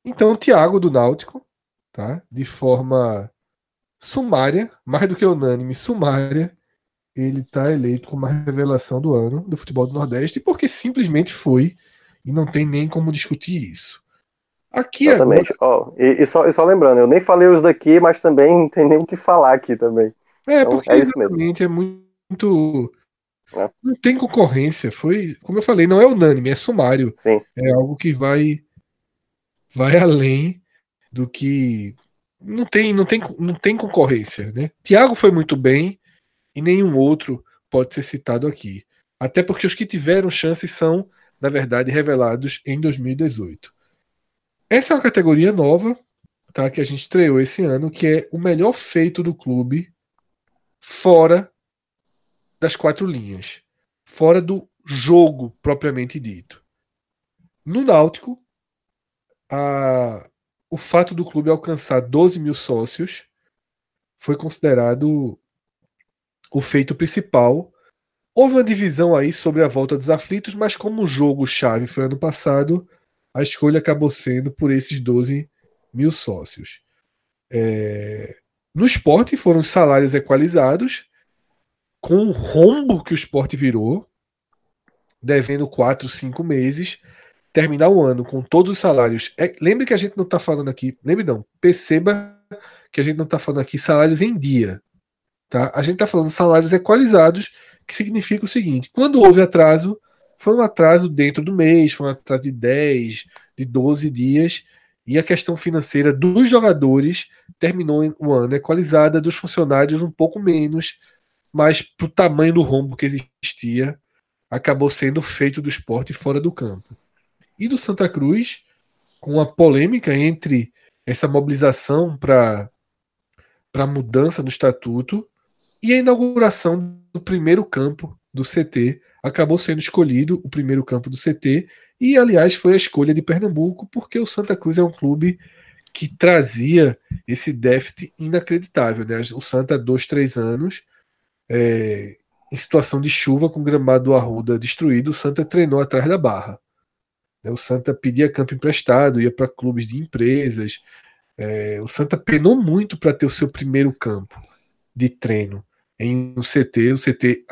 Então, o Thiago do Náutico, tá? De forma sumária, mais do que unânime, sumária, ele está eleito como a revelação do ano do futebol do Nordeste, porque simplesmente foi, e não tem nem como discutir isso. Aqui Exatamente. Agora... Oh, e, e, só, e só lembrando, eu nem falei os daqui, mas também [LAUGHS] não tem nem o que falar aqui também. É, então, porque é isso mesmo. é muito. É. Não tem concorrência. Foi, como eu falei, não é unânime, é sumário. Sim. É algo que vai vai além do que não tem, não tem, não tem concorrência, né? Tiago foi muito bem e nenhum outro pode ser citado aqui. Até porque os que tiveram chance são, na verdade, revelados em 2018. Essa é uma categoria nova, tá? Que a gente estreou esse ano, que é o melhor feito do clube fora das quatro linhas, fora do jogo propriamente dito. No Náutico, a, o fato do clube alcançar 12 mil sócios foi considerado o feito principal. Houve uma divisão aí sobre a volta dos aflitos, mas como o jogo chave foi ano passado, a escolha acabou sendo por esses 12 mil sócios. É... No esporte foram os salários equalizados, com o rombo que o esporte virou, devendo 4, 5 meses, terminar o ano com todos os salários. É... Lembre que a gente não está falando aqui, lembre não, perceba que a gente não está falando aqui salários em dia. Tá? A gente está falando salários equalizados, que significa o seguinte: quando houve atraso, foi um atraso dentro do mês, foi um atraso de 10, de 12 dias, e a questão financeira dos jogadores terminou o ano equalizada, dos funcionários um pouco menos, mas para o tamanho do rombo que existia, acabou sendo feito do esporte fora do campo. E do Santa Cruz, com a polêmica entre essa mobilização para a mudança no estatuto e a inauguração do primeiro campo do CT. Acabou sendo escolhido o primeiro campo do CT e, aliás, foi a escolha de Pernambuco, porque o Santa Cruz é um clube que trazia esse déficit inacreditável. Né? O Santa, dois, três anos, é, em situação de chuva, com o gramado do Arruda destruído, o Santa treinou atrás da barra. Né? O Santa pedia campo emprestado, ia para clubes de empresas. É, o Santa penou muito para ter o seu primeiro campo de treino em um CT. O CT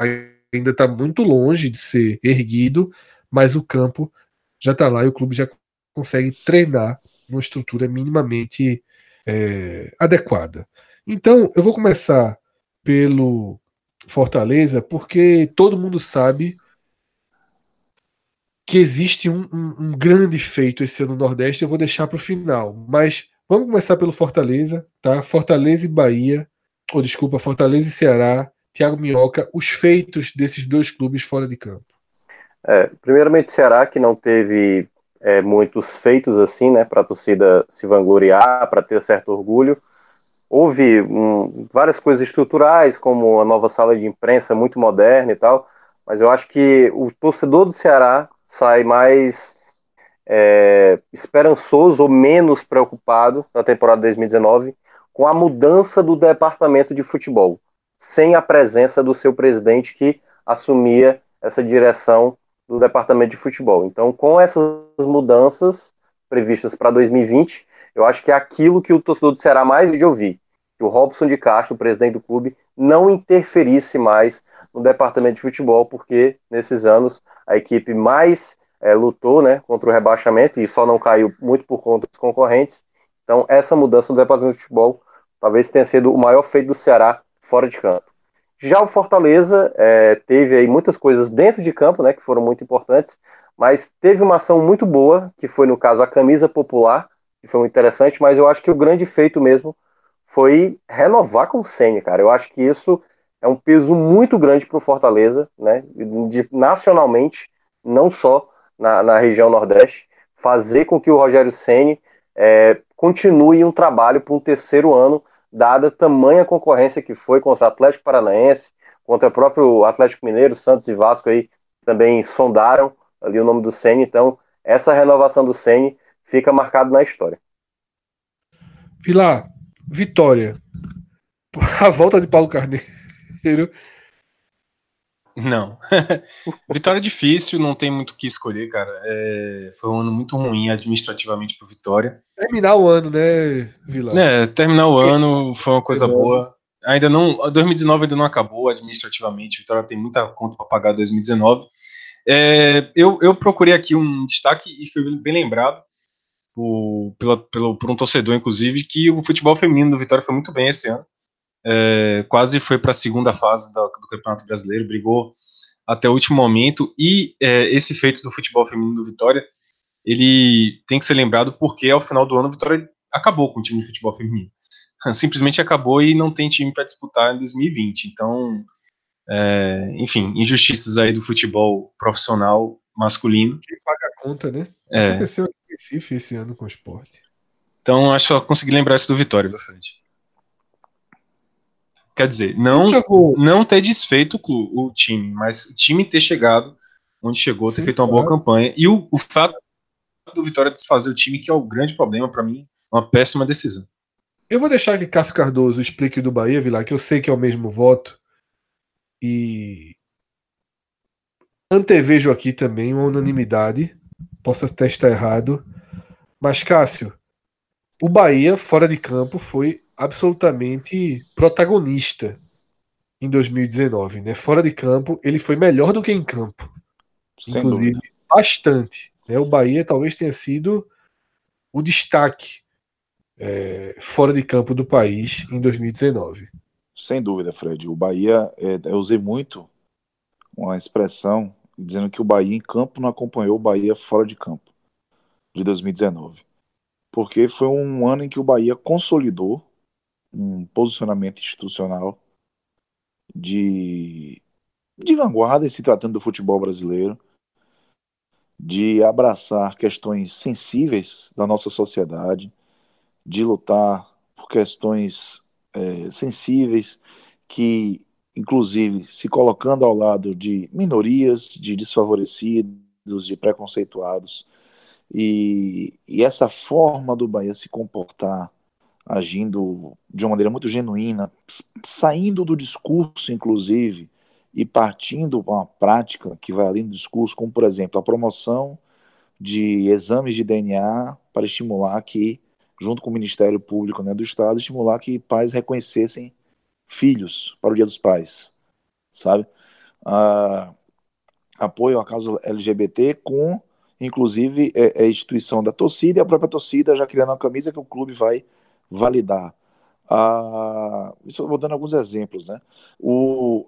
ainda está muito longe de ser erguido, mas o campo já está lá e o clube já consegue treinar numa estrutura minimamente é, adequada. Então, eu vou começar pelo Fortaleza, porque todo mundo sabe que existe um, um, um grande feito esse ano no Nordeste. Eu vou deixar para o final, mas vamos começar pelo Fortaleza, tá? Fortaleza e Bahia, ou desculpa, Fortaleza e Ceará, Thiago Minhoca, os feitos desses dois clubes fora de campo. É, primeiramente, Ceará, que não teve é, muitos feitos assim, né, para a torcida se vangloriar, para ter certo orgulho. Houve um, várias coisas estruturais, como a nova sala de imprensa muito moderna e tal, mas eu acho que o torcedor do Ceará sai mais é, esperançoso ou menos preocupado na temporada 2019 com a mudança do departamento de futebol, sem a presença do seu presidente que assumia essa direção do departamento de futebol. Então, com essas mudanças previstas para 2020, eu acho que é aquilo que o torcedor do Ceará mais de ouvir, que o Robson de Castro, o presidente do clube, não interferisse mais no departamento de futebol, porque nesses anos a equipe mais é, lutou né, contra o rebaixamento e só não caiu muito por conta dos concorrentes. Então, essa mudança do departamento de futebol talvez tenha sido o maior feito do Ceará fora de campo. Já o Fortaleza é, teve aí muitas coisas dentro de campo, né, que foram muito importantes, mas teve uma ação muito boa, que foi no caso a camisa popular, que foi muito interessante, mas eu acho que o grande feito mesmo foi renovar com o Senna, cara. Eu acho que isso é um peso muito grande para o Fortaleza, né, de, nacionalmente, não só na, na, região Nordeste, fazer com que o Rogério Ceni é, continue um trabalho para um terceiro ano dada tamanha concorrência que foi contra o Atlético Paranaense, contra o próprio Atlético Mineiro, Santos e Vasco aí também sondaram ali o nome do Ceni, então essa renovação do Ceni fica marcado na história. Vilar, Vitória. [LAUGHS] A volta de Paulo Carneiro. Não. [LAUGHS] Vitória é difícil, não tem muito o que escolher, cara. É, foi um ano muito ruim administrativamente para Vitória. Terminar o ano, né, Vila? É, terminar o ano foi uma coisa boa. Ainda não, 2019 ainda não acabou administrativamente. Vitória tem muita conta para pagar 2019. É, eu, eu procurei aqui um destaque e foi bem lembrado por, pela, pelo, por um torcedor, inclusive, que o futebol feminino do Vitória foi muito bem esse ano. É, quase foi para a segunda fase do, do, Campeonato Brasileiro, brigou até o último momento. E é, esse feito do futebol feminino do Vitória ele tem que ser lembrado porque ao final do ano o Vitória acabou com o time de futebol feminino. [LAUGHS] Simplesmente acabou e não tem time para disputar em 2020. Então, é, enfim, injustiças aí do futebol profissional masculino. Quem paga a conta, né? É. Aconteceu em Recife esse ano com o esporte. Então, acho que só consegui lembrar isso do Vitória, frente. Quer dizer, não, não ter desfeito o, clube, o time, mas o time ter chegado onde chegou, Sim, ter feito uma boa campanha. E o, o fato do Vitória desfazer o time, que é o grande problema para mim, uma péssima decisão. Eu vou deixar que Cássio Cardoso explique do Bahia, Vilar, que eu sei que é o mesmo voto. E antevejo aqui também uma unanimidade. Posso até estar errado. Mas, Cássio, o Bahia, fora de campo, foi absolutamente protagonista em 2019. Né? Fora de campo, ele foi melhor do que em campo. Sem inclusive, dúvida. bastante. Né? O Bahia talvez tenha sido o destaque é, fora de campo do país em 2019. Sem dúvida, Fred. O Bahia, é, eu usei muito uma expressão dizendo que o Bahia em campo não acompanhou o Bahia fora de campo de 2019. porque foi um ano em que o Bahia consolidou um posicionamento institucional de, de vanguarda se tratando do futebol brasileiro, de abraçar questões sensíveis da nossa sociedade, de lutar por questões é, sensíveis que, inclusive, se colocando ao lado de minorias, de desfavorecidos, de preconceituados, e, e essa forma do Bahia se comportar, agindo de uma maneira muito genuína, saindo do discurso, inclusive, e partindo para uma prática que vai além do discurso, como, por exemplo, a promoção de exames de DNA para estimular que, junto com o Ministério Público né, do Estado, estimular que pais reconhecessem filhos para o Dia dos Pais, sabe? Ah, apoio à causa LGBT com inclusive é, é, a instituição da torcida e a própria torcida já criando uma camisa que o clube vai validar. Ah, isso eu vou dando alguns exemplos, né? O,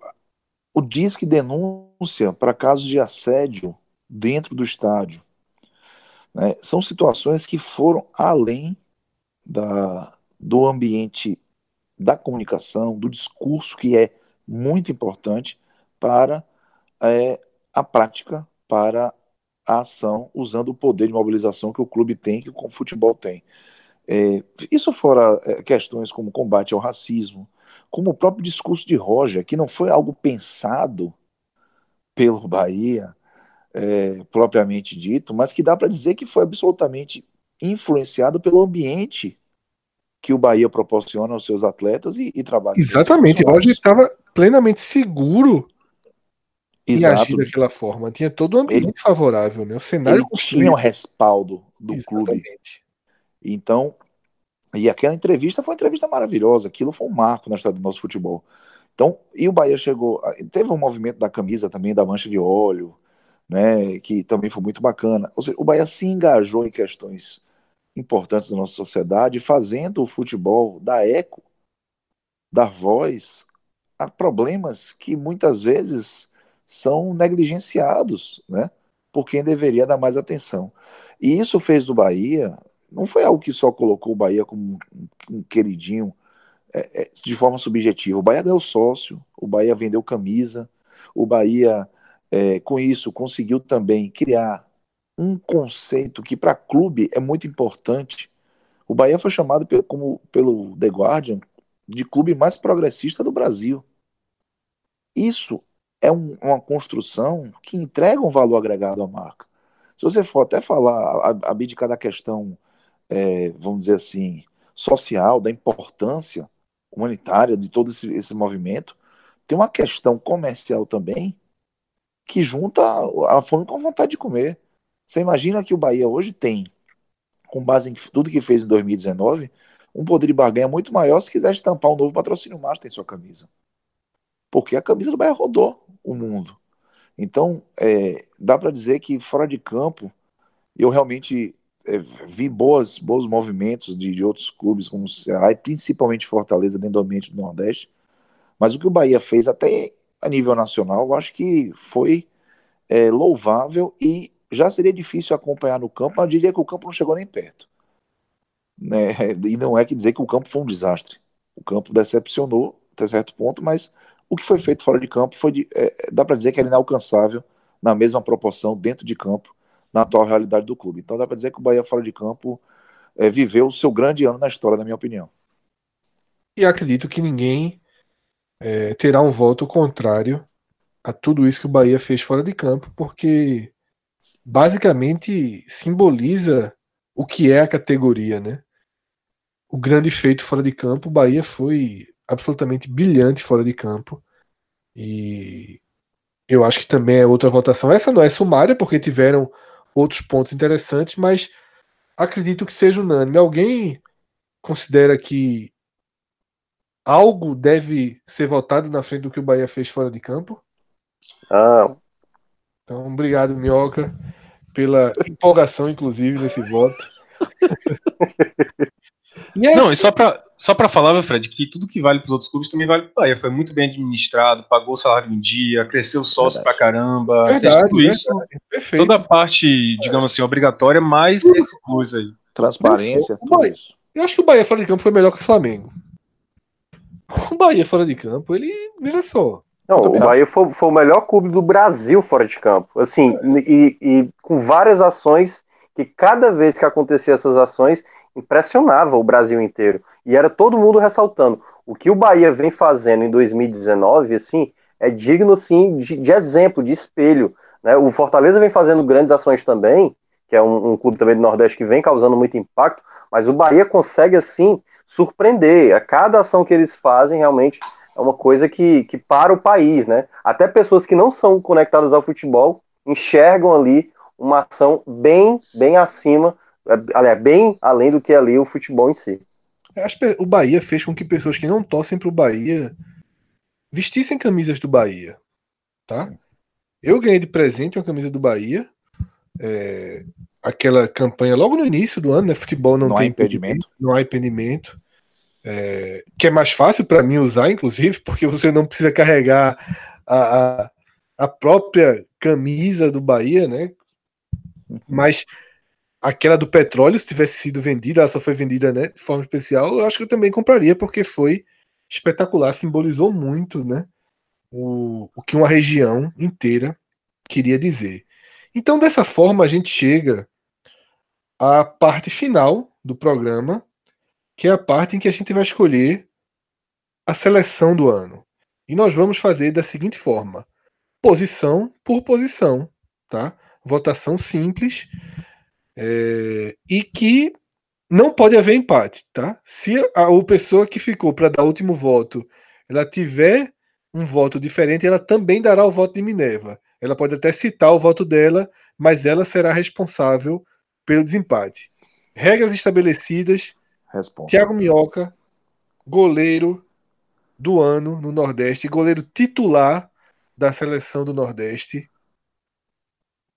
o DISC denúncia para casos de assédio dentro do estádio. Né? São situações que foram além da, do ambiente da comunicação, do discurso, que é muito importante para é, a prática, para a ação usando o poder de mobilização que o clube tem, que o futebol tem. É, isso fora é, questões como combate ao racismo, como o próprio discurso de Roger, que não foi algo pensado pelo [LAUGHS] Bahia, é, propriamente dito, mas que dá para dizer que foi absolutamente influenciado pelo ambiente que o Bahia proporciona aos seus atletas e, e trabalha. Exatamente, Roger estava plenamente seguro Exato. agir daquela forma. Tinha todo um ambiente ele, favorável, né? O cenário ele tinha o respaldo do Exatamente. clube. Então, e aquela entrevista foi uma entrevista maravilhosa. Aquilo foi um marco na história do nosso futebol. Então, e o Bahia chegou. Teve um movimento da camisa também, da mancha de óleo, né? Que também foi muito bacana. Ou seja, o Bahia se engajou em questões importantes da nossa sociedade, fazendo o futebol dar eco, dar voz a problemas que muitas vezes são negligenciados, né? Por quem deveria dar mais atenção. E isso fez do Bahia, não foi algo que só colocou o Bahia como um, queridinho é, é, de forma subjetiva. O Bahia ganhou sócio, o Bahia vendeu camisa, o Bahia, é, com isso, conseguiu também criar um conceito que para clube é muito importante. O Bahia foi chamado pelo, como, pelo The Guardian de clube mais progressista do Brasil. Isso é um, uma construção que entrega um valor agregado à marca. Se você for até falar, abdicar da questão, é, vamos dizer assim, social, da importância humanitária de todo esse, esse movimento, tem uma questão comercial também que junta a fome com a vontade de comer. Você imagina que o Bahia hoje tem, com base em tudo que fez em 2019, um poder de barganha muito maior se quiser estampar um novo patrocínio master em sua camisa. Porque a camisa do Bahia rodou o mundo. Então, é, dá para dizer que fora de campo, eu realmente é, vi boas, bons movimentos de, de, outros clubes, como o Ceará e principalmente Fortaleza, dentro do ambiente do Nordeste. Mas o que o Bahia fez até a nível nacional, eu acho que foi é, louvável e já seria difícil acompanhar no campo, eu diria que o campo não chegou nem perto. Né? [LAUGHS] E não é que dizer que o campo foi um desastre. O campo decepcionou até certo ponto, mas o que foi feito fora de campo foi de, é, dá para dizer que era inalcançável na mesma proporção dentro de campo na atual realidade do clube. Então dá para dizer que o Bahia fora de campo é, viveu o seu grande ano na história, na minha opinião. E acredito que ninguém é, terá um voto contrário a tudo isso que o Bahia fez fora de campo, porque basicamente simboliza o que é a categoria, né? O grande feito fora de campo, o Bahia foi absolutamente brilhante fora de campo. E eu acho que também é outra votação. Essa não é sumária, porque tiveram outros pontos interessantes, mas acredito que seja unânime. Alguém considera que algo deve ser votado na frente do que o Bahia fez fora de campo? Ah. Então, obrigado, Minhoca, pela empolgação, inclusive, nesse voto. [LAUGHS] E é não, assim... e só pra, só pra falar, Fred, que tudo que vale pros outros clubes também vale pro Bahia. Foi muito bem administrado, pagou o salário em dia, cresceu o sócio verdade. pra caramba, verdade, fez tudo isso. Perfeito. Toda a parte, digamos assim, obrigatória, mais esse plus aí. Transparência, o tudo Bahia- isso. Eu acho que o Bahia fora de campo foi melhor que o Flamengo. O Bahia fora de campo, ele. Veja só. Não, o Bahia foi, foi o melhor clube do Brasil fora de campo. Assim, e, e com várias ações que cada vez que acontecia essas ações impressionava o Brasil inteiro. E era todo mundo ressaltando. O que o Bahia vem fazendo em 2019, assim, é digno, assim, de, de exemplo, de espelho. Né? O Fortaleza vem fazendo grandes ações também, que é um, um clube também do Nordeste que vem causando muito impacto, mas o Bahia consegue, assim, surpreender. A cada ação que eles fazem, realmente, é uma coisa que, que para o país, né? Até pessoas que não são conectadas ao futebol enxergam ali uma ação bem, bem acima, é, aliás, bem além do que ali o futebol em si. O Bahia fez com que pessoas que não torcem pro Bahia vestissem camisas do Bahia. Tá? Eu ganhei de presente uma camisa do Bahia. é, aquela campanha logo no início do ano, né? Futebol não, Não tem impedimento. Não há impedimento. é, que é mais fácil para mim usar, inclusive, [LAUGHS] porque você não precisa carregar a, a, a própria camisa do Bahia, né? Mas aquela do petróleo, se tivesse sido vendida, ela só foi vendida né, de forma especial, eu acho que eu também compraria, porque foi espetacular, simbolizou muito né, o, o que uma região inteira queria dizer. Então, dessa forma, a gente chega à parte final do programa, que é a parte em que a gente vai escolher a seleção do ano. E nós vamos fazer da seguinte forma: posição por posição, tá? Votação simples é, e que não pode haver empate, tá? Se a, a pessoa que ficou para dar o último voto, ela tiver um voto diferente, ela também dará o voto de Minerva. Ela pode até citar o voto dela, mas ela será responsável pelo desempate. Regras estabelecidas. Thiago Minhoca, goleiro do ano no Nordeste, goleiro titular da seleção do Nordeste.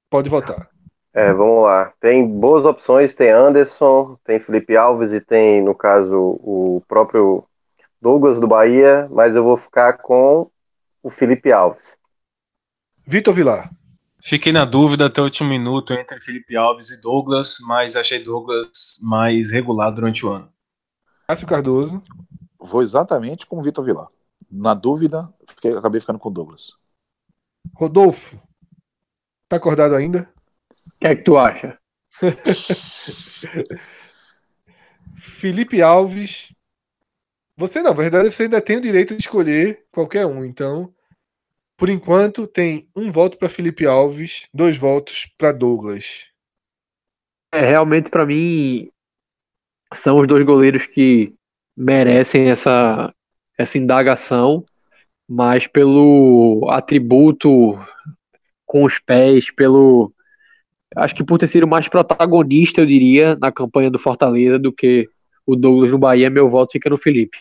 Pode votar. É, vamos lá. Tem boas opções, tem Anderson, tem Felipe Alves e tem, no caso, o próprio Douglas do Bahia, mas eu vou ficar com o Felipe Alves. Vitor Vilar. Fiquei na dúvida até o último minuto entre Felipe Alves e Douglas, mas achei Douglas mais regular durante o ano. Cássio Cardoso. Vou exatamente com o Vitor Vilar. Na dúvida, fiquei- acabei ficando com o Douglas. Rodolfo. Tá acordado ainda? Que é que tu acha? [LAUGHS] Felipe Alves. Você, na verdade, você ainda tem o direito de escolher qualquer um. Então, por enquanto, tem um voto para Felipe Alves, dois votos para Douglas. É, realmente, para mim, são os dois goleiros que merecem essa, essa indagação, mas pelo atributo com os pés, pelo. Acho que por ter sido mais protagonista, eu diria, na campanha do Fortaleza do que o Douglas no Bahia, meu voto fica no Felipe.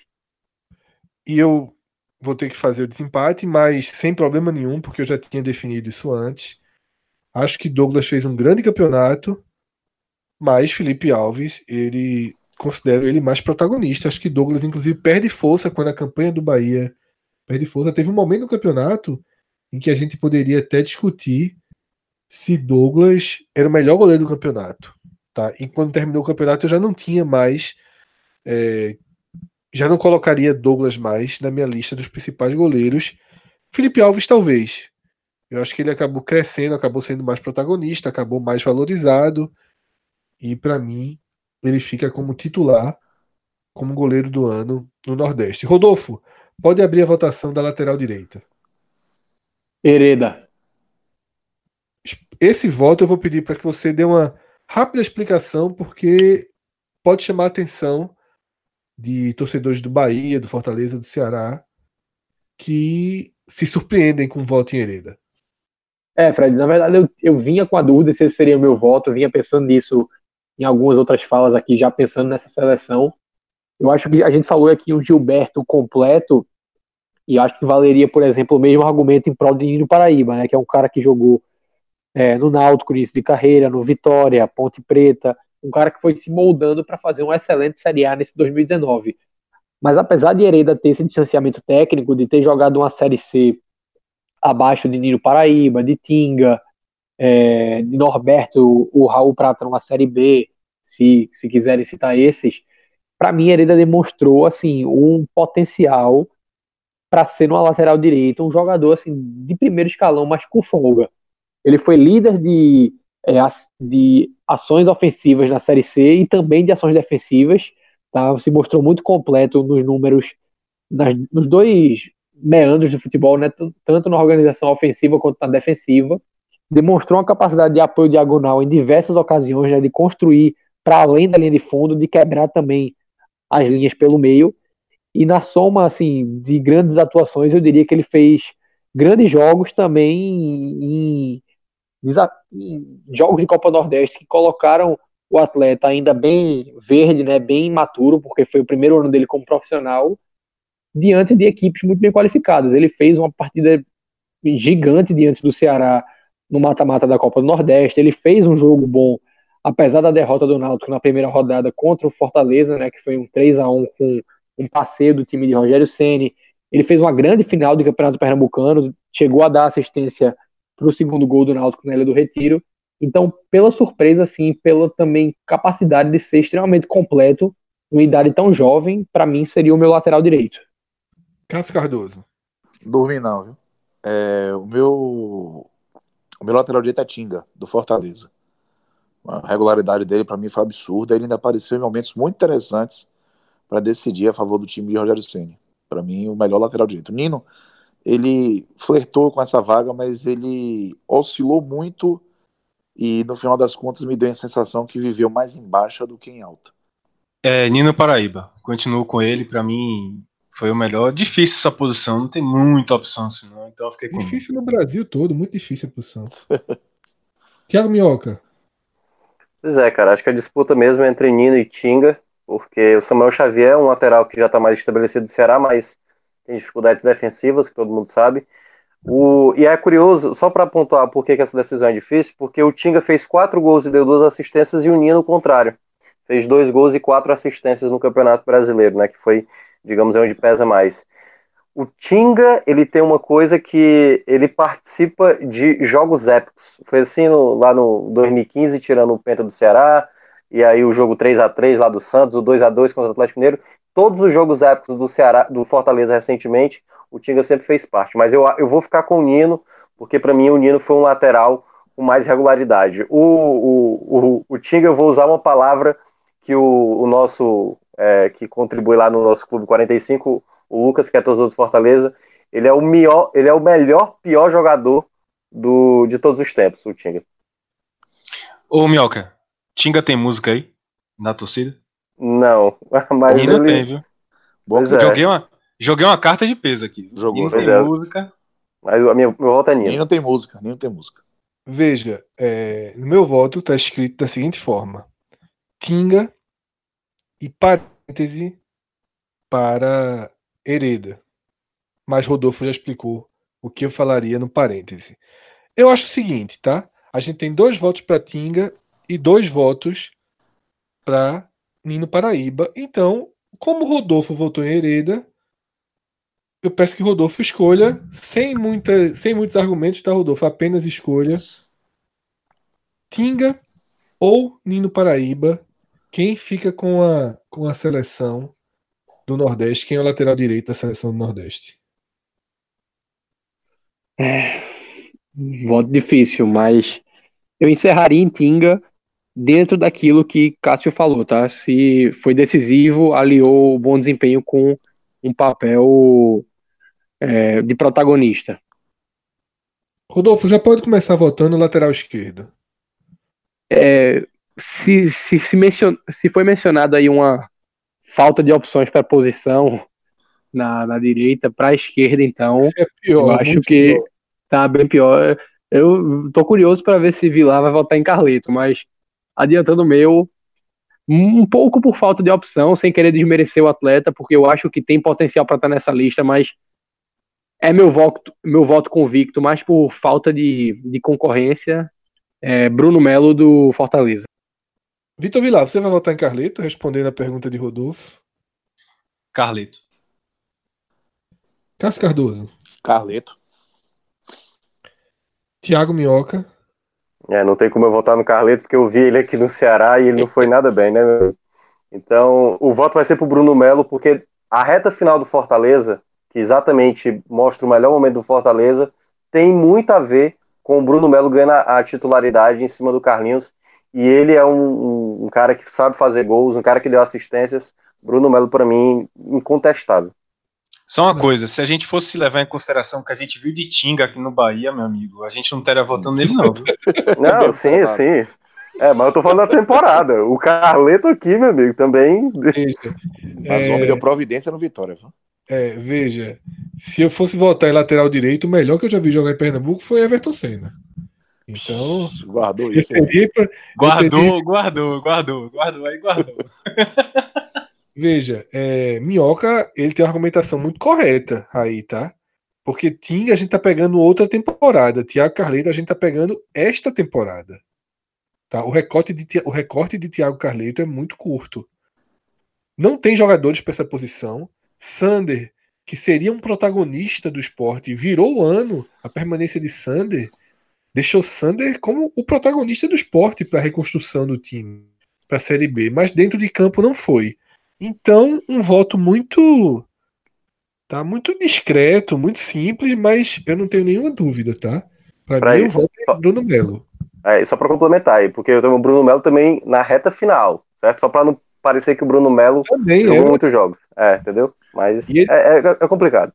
E eu vou ter que fazer o desempate, mas sem problema nenhum, porque eu já tinha definido isso antes. Acho que Douglas fez um grande campeonato, mas Felipe Alves, ele considero ele mais protagonista. Acho que Douglas, inclusive, perde força quando a campanha do Bahia perde força. Teve um momento no campeonato em que a gente poderia até discutir se Douglas era o melhor goleiro do campeonato. Tá? E quando terminou o campeonato, eu já não tinha mais. é, já não colocaria Douglas mais na minha lista dos principais goleiros. Felipe Alves, talvez. Eu acho que ele acabou crescendo, acabou sendo mais protagonista, acabou mais valorizado. E para mim, ele fica como titular, como goleiro do ano no Nordeste. Rodolfo, pode abrir a votação da lateral direita. Hereda. Esse voto eu vou pedir para que você dê uma rápida explicação, porque pode chamar a atenção de torcedores do Bahia, do Fortaleza, do Ceará, que se surpreendem com o voto em Hereda. É, Fred, na verdade eu, eu vinha com a dúvida se esse seria o meu voto, eu vinha pensando nisso em algumas outras falas aqui, já pensando nessa seleção. Eu acho que a gente falou aqui um Gilberto completo, e acho que valeria, por exemplo, o mesmo argumento em prol de Nino Paraíba, né, que é um cara que jogou é, no Náutico, início de carreira, no Vitória, Ponte Preta, um cara que foi se moldando para fazer uma excelente Série A nesse 2019. Mas apesar de Hereda ter esse distanciamento técnico, de ter jogado uma Série C abaixo de Nino Paraíba, de Tinga, é, de Norberto, o Raul Prata numa Série B, se, se quiserem citar esses, para mim Hereda demonstrou assim um potencial para ser uma lateral direita, um jogador assim de primeiro escalão, mas com folga. Ele foi líder de, é, de ações ofensivas na Série C e também de ações defensivas. Tá? Se mostrou muito completo nos números, nas, nos dois meandros do futebol, né? tanto na organização ofensiva quanto na defensiva. Demonstrou uma capacidade de apoio diagonal em diversas ocasiões, né? de construir para além da linha de fundo, de quebrar também as linhas pelo meio. E na soma assim de grandes atuações, eu diria que ele fez grandes jogos também em, jogos de Copa Nordeste que colocaram o atleta ainda bem verde, né, bem maturo, porque foi o primeiro ano dele como profissional, diante de equipes muito bem qualificadas. Ele fez uma partida gigante diante do Ceará no mata-mata da Copa do Nordeste. Ele fez um jogo bom, apesar da derrota do Náutico na primeira rodada contra o Fortaleza, né, que foi um 3 a 1 com um passeio do time de Rogério Ceni. Ele fez uma grande final do Campeonato Pernambucano, chegou a dar assistência para o segundo gol do Náutico na Ilha do Retiro. Então, pela surpresa, assim, pela também capacidade de ser extremamente completo, numa idade tão jovem, para mim seria o meu lateral direito. Cássio Cardoso. Dormi não, viu? É, o meu o meu lateral direito é Tinga, do Fortaleza. A regularidade dele para mim foi absurda. Ele ainda apareceu em momentos muito interessantes para decidir a favor do time de Rogério Ceni. Para mim, o melhor lateral direito. Nino, ele flertou com essa vaga, mas ele oscilou muito e no final das contas me deu a sensação que viveu mais em baixa do que em alta. É, Nino Paraíba. Continuo com ele, para mim foi o melhor. Difícil essa posição, não tem muita opção assim, não. Então eu fiquei com Difícil no Brasil todo, muito difícil a posição. [LAUGHS] Thiago Minhoca. Pois é, cara, acho que a disputa mesmo é entre Nino e Tinga, porque o Samuel Xavier é um lateral que já está mais estabelecido do Ceará, mas tem dificuldades defensivas, que todo mundo sabe. O, e é curioso, só para pontuar por que, que, essa decisão é difícil, porque o Tinga fez quatro gols e deu duas assistências e o Nino o contrário. Fez dois gols e quatro assistências no Campeonato Brasileiro, né? Que foi, digamos, onde pesa mais. O Tinga, ele tem uma coisa que ele participa de jogos épicos. Foi assim no, lá no 2015, tirando o Penta do Ceará, e aí o jogo 3 a 3 lá do Santos, o 2 a 2 contra o Atlético Mineiro todos os jogos épicos do Ceará, do Fortaleza recentemente, o Tinga sempre fez parte. Mas eu, eu vou ficar com o Nino, porque para mim o Nino foi um lateral com mais regularidade. O, o, o, o Tinga, eu vou usar uma palavra que o, o nosso, é, que contribui lá no nosso Clube 45, o Lucas, que é torcedor do Fortaleza, ele é o melhor, ele é o melhor, pior jogador do, de todos os tempos, o Tinga. Ô, Mioca, Tinga tem música aí na torcida? Não, [LAUGHS] mas Nino ele... tem, viu? Bom, joguei, uma, joguei uma carta de peso aqui. Jogou. Nino tem é. música. Mas a minha, meu voto é Nino. Nino tem música, Nino tem música. Veja, é, no meu voto está escrito da seguinte forma: Tinga e parêntese para Hereda. Mas Rodolfo já explicou o que eu falaria no parêntese. Eu acho o seguinte, tá? A gente tem dois votos para Tinga e dois votos para Nino Paraíba. Então, como Rodolfo votou em Hereda, eu peço que Rodolfo escolha, sem, muita, sem muitos argumentos, tá, Rodolfo? Apenas escolha Tinga ou Nino Paraíba. Quem fica com a, com a seleção do Nordeste? Quem é o lateral direito da seleção do Nordeste? É, voto difícil, mas eu encerraria em Tinga dentro daquilo que Cássio falou, tá? Se foi decisivo, aliou o bom desempenho com um papel é, de protagonista. Rodolfo, já pode começar votando lateral esquerdo. É, se, se, se, mencion, se foi mencionado aí uma falta de opções para posição na, na direita, para a esquerda, então, é pior, eu acho que pior. tá bem pior. Eu tô curioso para ver se Vilar vai votar em Carleto, mas adiantando o meu, um pouco por falta de opção, sem querer desmerecer o atleta, porque eu acho que tem potencial para estar tá nessa lista, mas é meu voto, meu voto convicto, mais por falta de, de concorrência, é Bruno Melo do Fortaleza. Vitor Vilar, você vai votar em Carleto, respondendo a pergunta de Rodolfo? Carleto. Cássio Cardoso. Carleto. Tiago Minhoca. É, não tem como eu votar no Carleto, porque eu vi ele aqui no Ceará e ele não foi nada bem, né, meu? Então, o voto vai ser pro Bruno Melo, porque a reta final do Fortaleza, que exatamente mostra o melhor momento do Fortaleza, tem muito a ver com o Bruno Melo ganhando a, titularidade em cima do Carlinhos. E ele é um, um, um, cara que sabe fazer gols, um cara que deu assistências. Bruno Melo, para mim, incontestável. Só uma coisa, se a gente fosse levar em consideração o que a gente viu de Tinga aqui no Bahia, meu amigo, a gente não estaria votando nele, não. [LAUGHS] não, sim, sim. É, mas eu tô falando da temporada. O Carleto aqui, meu amigo, também. Veja, mas o homem é... deu providência no Vitória, viu? É, veja, se eu fosse votar em lateral direito, o melhor que eu já vi jogar em Pernambuco foi Everton Senna. Então. Guardou isso. Pra, guardou, guardou, guardou, guardou, aí guardou. [LAUGHS] Veja, é, Minhoca, ele tem uma argumentação muito correta aí, tá? Porque Tinga a gente tá pegando outra temporada. Thiago Carleto a gente tá pegando esta temporada. Tá? O, recorte de, o recorte de Thiago Carleto é muito curto. Não tem jogadores para essa posição. Sander, que seria um protagonista do esporte, virou o ano, a permanência de Sander deixou Sander como o protagonista do esporte para a reconstrução do time, para a Série B, mas dentro de campo não foi. Então, um voto muito tá muito discreto, muito simples, mas eu não tenho nenhuma dúvida, tá? Para mim, o voto é Bruno Melo. É, só para complementar aí, porque eu tenho o Bruno Melo também na reta final, certo? Só para não parecer que o Bruno Melo também jogou é. muitos jogos. É, entendeu? Mas ele... é, é, é, complicado.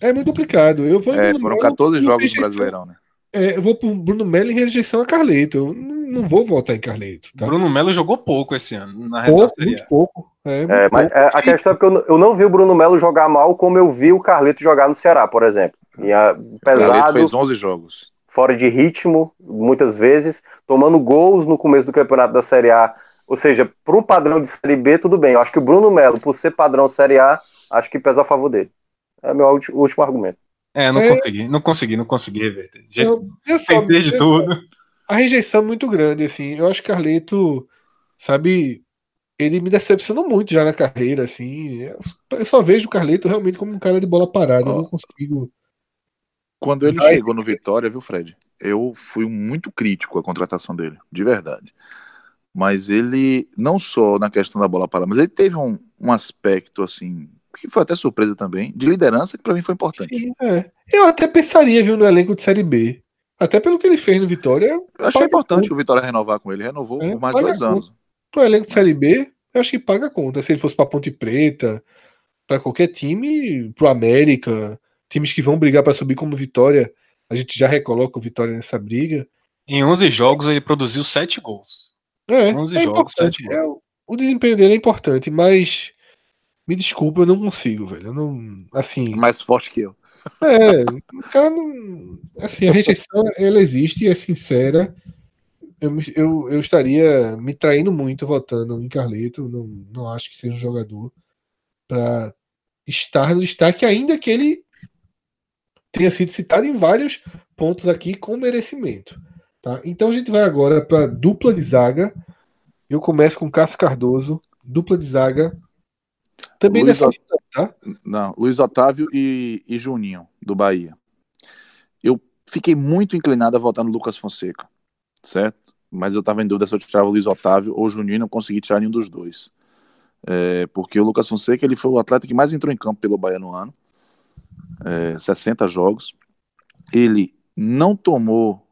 É muito complicado. Eu vou é, foram Melo 14 jogos do Brasileirão, né? É, eu vou pro Bruno Melo em rejeição a Carleto. Eu não vou votar em Carleto. Tá? Bruno Melo jogou pouco esse ano, na pouco, muito pouco. É, muito é, mas pouco. a questão é que eu, eu não vi o Bruno Melo jogar mal como eu vi o Carleto jogar no Ceará, por exemplo. E a, pesado, o Carleto fez 11 jogos. Fora de ritmo, muitas vezes, tomando gols no começo do campeonato da Série A. Ou seja, para um padrão de Série B, tudo bem. Eu acho que o Bruno Melo, por ser padrão Série A, acho que pesa a favor dele. É meu último argumento. É, não é... consegui, não consegui, não consegui reverter. Eu, eu Tentei de tudo. A rejeição é muito grande, assim. Eu acho que Carleto, sabe, ele me decepcionou muito já na carreira, assim. Eu só vejo o Carleto realmente como um cara de bola parada. Oh. Eu não consigo. Quando ele Mas... chegou no Vitória, viu, Fred? Eu fui muito crítico à contratação dele, de verdade. Mas ele, não só na questão da bola parada, mas ele teve um, um aspecto, assim, que foi até surpresa também, de liderança, que para mim foi importante. Sim, é. Eu até pensaria, viu, no elenco de Série B. Até pelo que ele fez no Vitória. Eu achei importante o Vitória renovar com ele. Renovou é, por mais dois anos. Pro elenco de Série B, eu acho que paga a conta. Se ele fosse pra Ponte Preta, para qualquer time, pro América, times que vão brigar para subir como Vitória, a gente já recoloca o Vitória nessa briga. Em 11 jogos ele produziu 7 gols. É, 11 é jogos, 7 gols. É, o desempenho dele é importante, mas me desculpa, eu não consigo, velho. Eu não. Assim. Mais forte que eu. É, o cara não. Assim, a rejeição, ela existe e é sincera. Eu, eu, eu estaria me traindo muito votando em Carleto. Não, não acho que seja um jogador para estar no destaque, ainda que ele tenha sido citado em vários pontos aqui com merecimento. Tá? Então a gente vai agora para dupla de zaga. Eu começo com Cássio Cardoso, dupla de zaga também Luiz nessa Ot... tá? Não, Luiz Otávio e, e Juninho, do Bahia. Eu fiquei muito inclinado a votar no Lucas Fonseca, certo? Mas eu estava em dúvida se eu tirava o Luiz Otávio ou o Juninho e não consegui tirar nenhum dos dois. É, porque o Lucas Fonseca ele foi o atleta que mais entrou em campo pelo Bahia no ano. É, 60 jogos. Ele não tomou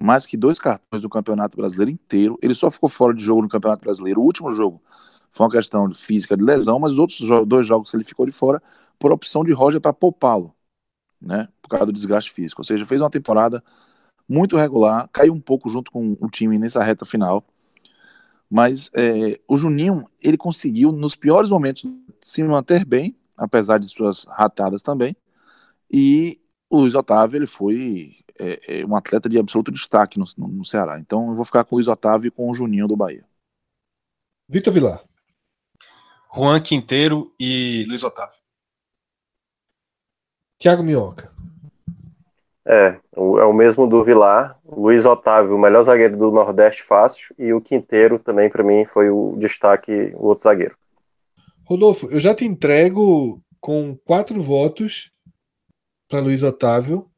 mais que dois cartões do Campeonato Brasileiro inteiro. Ele só ficou fora de jogo no Campeonato Brasileiro. O último jogo foi uma questão física de lesão, mas os outros dois jogos que ele ficou de fora por opção de Roger para poupá-lo, né? Por causa do desgaste físico. Ou seja, fez uma temporada muito regular, caiu um pouco junto com o time nessa reta final. Mas é, o Juninho, ele conseguiu, nos piores momentos, se manter bem, apesar de suas ratadas também. E o Luiz Otávio, ele foi é, é, um atleta de absoluto destaque no, no, no Ceará. Então eu vou ficar com o Luiz Otávio e com o Juninho do Bahia. Vitor Vilar. Juan Quinteiro e Luiz Otávio. Thiago Minhoca. É, é o mesmo do Vilar. Luiz Otávio, o melhor zagueiro do Nordeste fácil, e o Quinteiro também, para mim, foi o destaque, o outro zagueiro. Rodolfo, eu já te entrego com quatro votos para Luiz Otávio,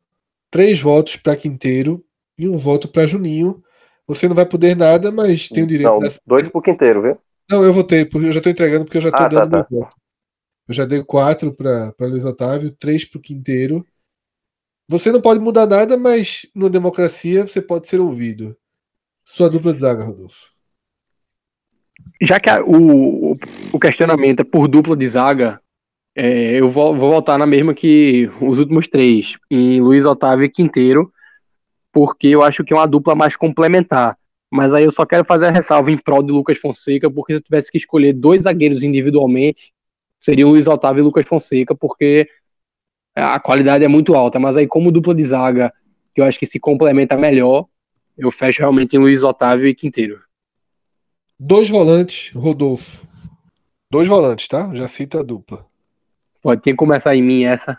três votos para Quinteiro e um voto para Juninho. Você não vai poder nada, mas tem o direito. Não, dessa- dois pro quinteiro, viu? Não, eu votei, porque eu já tô entregando porque eu já tô Ah, tá, dando tá. meu voto. Eu já dei quatro para Luiz Otávio, três pro Quinteiro. Você não pode mudar nada, mas na democracia você pode ser ouvido. Sua dupla de zaga, Rodolfo. Já que a- o, o questionamento é por dupla de zaga, é, eu vou, vou voltar na mesma que os últimos três, em Luiz Otávio e Quinteiro, porque eu acho que é uma dupla mais complementar. Mas aí eu só quero fazer a ressalva em prol de Lucas Fonseca, porque se eu tivesse que escolher dois zagueiros individualmente, seriam Luiz Otávio e Lucas Fonseca, porque a qualidade é muito alta. Mas aí, como dupla de zaga, que eu acho que se complementa melhor, eu fecho realmente em Luiz Otávio e Quinteiro. Dois volantes, Rodolfo. Dois volantes, tá? Já cita a dupla. Pode ter que começar em mim essa.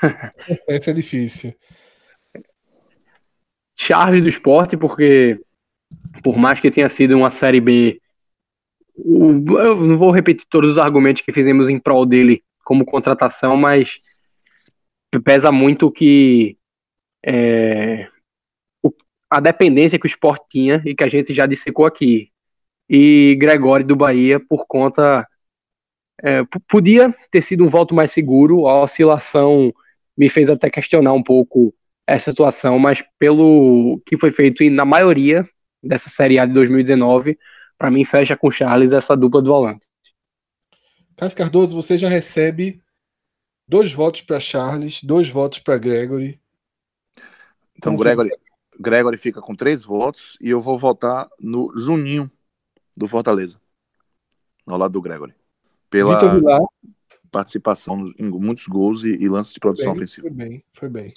[LAUGHS] Essa é difícil. Charles do esporte, porque por mais que tenha sido uma série B, eu não vou repetir todos os argumentos que fizemos em prol dele como contratação, mas pesa muito que é, o- a dependência que o esporte tinha e que a gente já dissecou aqui. E Gregório do Bahia, por conta. é, podia ter sido um voto mais seguro, a oscilação me fez até questionar um pouco essa situação, mas pelo que foi feito e na maioria dessa Série A de 2019, para mim fecha com Charles essa dupla de volante. Cássio Cardoso, você já recebe dois votos para Charles, dois votos para Gregory. Então, Como Gregory, Gregory fica com três votos e eu vou votar no Juninho do Fortaleza. Ao lado do Gregory. Pela participação nos- em muitos gols e, e lances de produção Bem, ofensiva. foi bem, foi bem.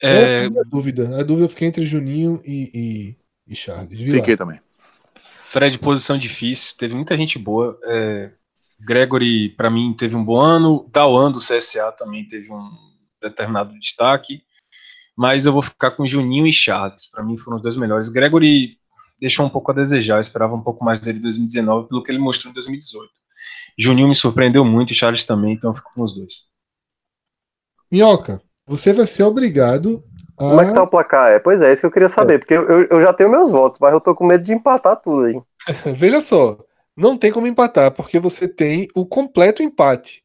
É, É, a dúvida. A dúvida eu fiquei entre Juninho e, e, e Charles. Fiquei também. Fred, posição difícil, teve muita gente boa. É, Gregory, pra mim, teve um bom ano. Dauan do CSA também teve um determinado destaque. Mas eu vou ficar com Juninho e Charles. Pra mim foram os dois melhores. Gregory deixou um pouco a desejar. Eu esperava um pouco mais dele em 2019 pelo que ele mostrou em 2018. Juninho me surpreendeu muito e Charles também, então eu fico com os dois. Minhoca, você vai ser obrigado a. Como é que tá o placar? É, pois é, isso que eu queria saber, porque eu, eu- eu já tenho meus votos, mas eu tô com medo de empatar tudo aí. [LAUGHS] Veja só, não tem como empatar, porque você tem o completo empate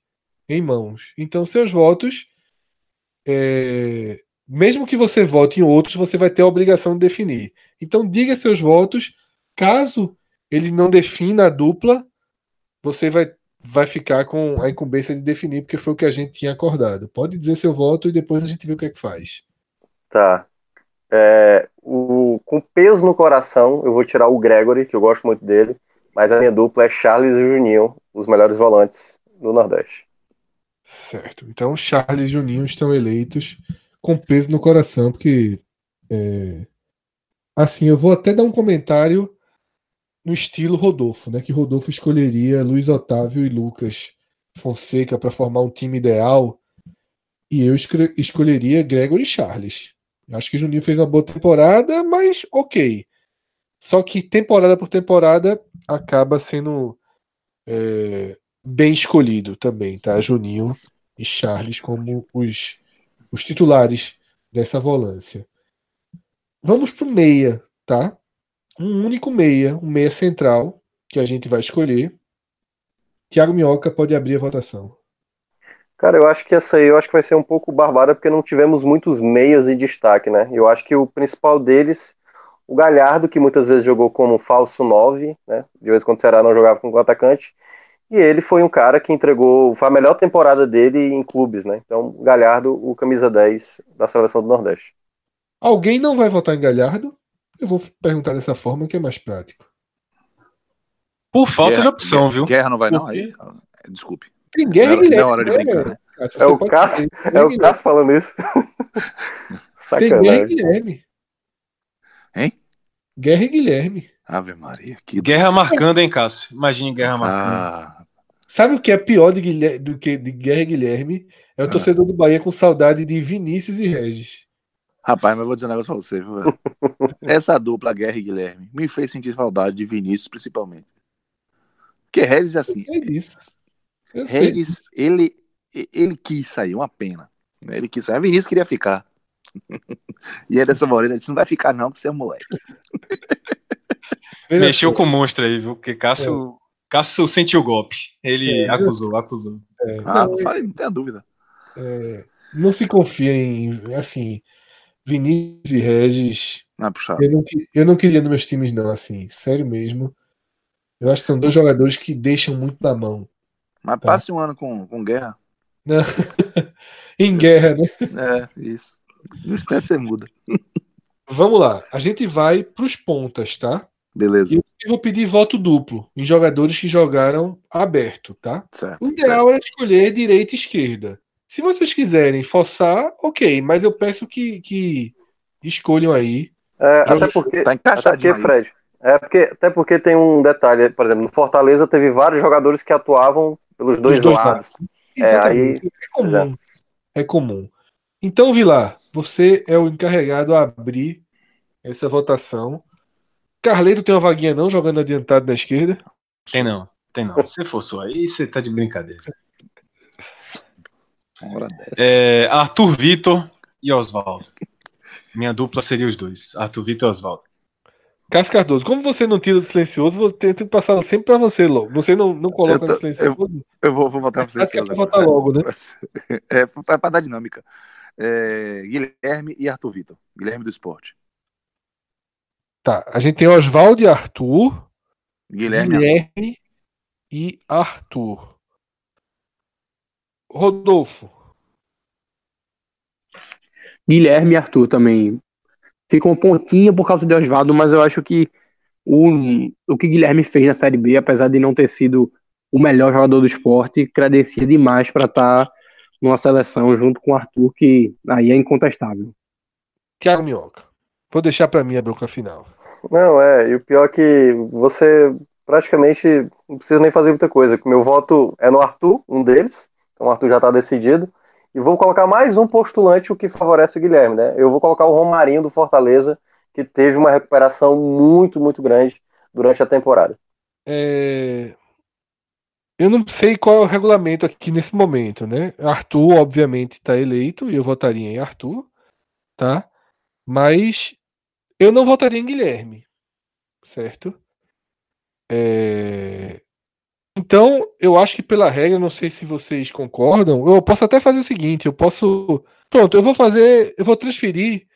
em mãos. Então, seus votos, é, mesmo que você vote em outros, você vai ter a obrigação de definir. Então, diga seus votos. Caso ele não defina a dupla, você vai, vai ficar com a incumbência de definir, porque foi o que a gente tinha acordado. Pode dizer seu voto e depois a gente vê o que é que faz. Tá. É, o, com peso no coração, eu vou tirar o Gregory, que eu gosto muito dele, mas a minha dupla é Charles e Juninho, os melhores volantes do Nordeste. Certo. Então, Charles e Juninho estão eleitos com peso no coração, porque. é, Assim, eu vou até dar um comentário no estilo Rodolfo, né? Que Rodolfo escolheria Luiz Otávio e Lucas Fonseca para formar um time ideal, e eu escolheria Gregory e Charles. Acho que Juninho fez uma boa temporada, mas ok. Só que temporada por temporada acaba sendo é, bem escolhido também, tá? Juninho e Charles como os, os titulares dessa volância. Vamos pro meia, tá? Um único meia, um meia central que a gente vai escolher. Tiago Minhoca pode abrir a votação. Cara, eu acho que essa aí eu acho que vai ser um pouco barbada porque não tivemos muitos meias em destaque, né? Eu acho que o principal deles, o Galhardo, que muitas vezes jogou como falso 9, né? De vez em quando o Ceará não jogava como atacante. E ele foi um cara que entregou, foi a melhor temporada dele em clubes, né? Então, o Galhardo, o camisa 10 da seleção do Nordeste. Alguém não vai votar em Galhardo? Eu vou perguntar dessa forma que é mais prático. Por falta de Guerra- opção, Guerra- viu? Guerra não vai, não? Por quê? Aí, desculpe. Tem Guerra Não e é- não é Guilherme. hora de brincar, né? É o Cássio, é o Guilherme. Cássio falando isso. Tem Guerra e Sacanagem. Guilherme. Hein? Guerra e Guilherme. Ave Maria, que. Guerra marcando, hein, Cássio? Imagine guerra marcando. Ah, Sabe o que é pior de do que de Guerra e Guilherme? É o Ah. torcedor do Bahia com saudade de Vinícius e Regis. rapaz, mas eu vou dizer um negócio pra você, viu, velho? [LAUGHS] Essa dupla, Guerra e Guilherme, me fez sentir saudade de Vinícius, principalmente. Porque Regis é assim. É isso. Eu sei. Regis, ele, ele quis sair, uma pena. Ele quis sair. A Vinícius queria ficar. E aí dessa Moreira disse: não vai ficar, não, que você é um moleque. Mexeu com o monstro aí, viu? Porque Cássio, Cássio sentiu o golpe. Ele É, acusou, acusou. é, Ah, não, não, falei, não tenha dúvida. não se confia em. Assim, Vinícius e Regis. Não é puxado. Eu não, eu não queria nos meus times, não, assim. Sério mesmo. Eu acho que são dois jogadores que deixam muito na mão. Mas Tá. passe um ano com, com guerra. [LAUGHS] Em guerra, né? É, isso. [LAUGHS] No instante você muda. Vamos lá. A gente vai pros pontas, tá? Beleza. E eu vou pedir voto duplo em jogadores que jogaram aberto, tá? Certo. O ideal é escolher direita e esquerda. Se vocês quiserem forçar, ok, mas eu peço que, que escolham aí. É, até porque, Tá até porque, encaixadinho aí. Fred, é porque, até porque tem um detalhe, por exemplo, no Fortaleza teve vários jogadores que atuavam pelos dois, Os dois lados. É, Exatamente. É, comum. É comum. Então, Vilar, você é o encarregado a abrir essa votação. Carleiro tem uma vaguinha não jogando adiantado da esquerda. Tem não, tem não. Se forçou aí, você tá de brincadeira. Uma hora dessa. É, Arthur Vitor e Oswaldo. Minha dupla seria os dois. Arthur Vitor e Oswaldo. Cássio Cardoso, como você não tira do silencioso, eu tento passar sempre para você logo. Você não, não coloca Eu tô- no silencioso? Eu vou, vou votar pra você. Cássio quer votar logo, né? [LAUGHS] É, pra, pra dar dinâmica. É, Guilherme e Arthur Vitor. Guilherme do Esporte. Tá, a gente tem Oswaldo e Arthur, Guilherme, Guilherme e Arthur. Rodolfo, Guilherme e Arthur também. Ficam pontinha por causa de Oswaldo, mas eu acho que o, o que Guilherme fez na Série B, apesar de não ter sido o melhor jogador do esporte, credencia demais para estar numa seleção junto com o Arthur, que aí é incontestável. Thiago Minhoca. Vou deixar para mim a bronca final. Não, é, e o pior é que você praticamente não precisa nem fazer muita coisa. Meu voto é no Arthur, um deles, então o Arthur já está decidido. E vou colocar mais um postulante, o que favorece o Guilherme, né? Eu vou colocar o Romarinho do Fortaleza, que teve uma recuperação muito, muito grande durante a temporada. É, Eu não sei qual é o regulamento aqui nesse momento, né? Arthur, obviamente, está eleito e eu votaria em Arthur, tá? Mas eu não votaria em Guilherme, certo? É, Então, eu acho que pela regra, não sei se vocês concordam, eu posso até fazer o seguinte, eu posso, pronto, eu vou fazer, eu vou transferir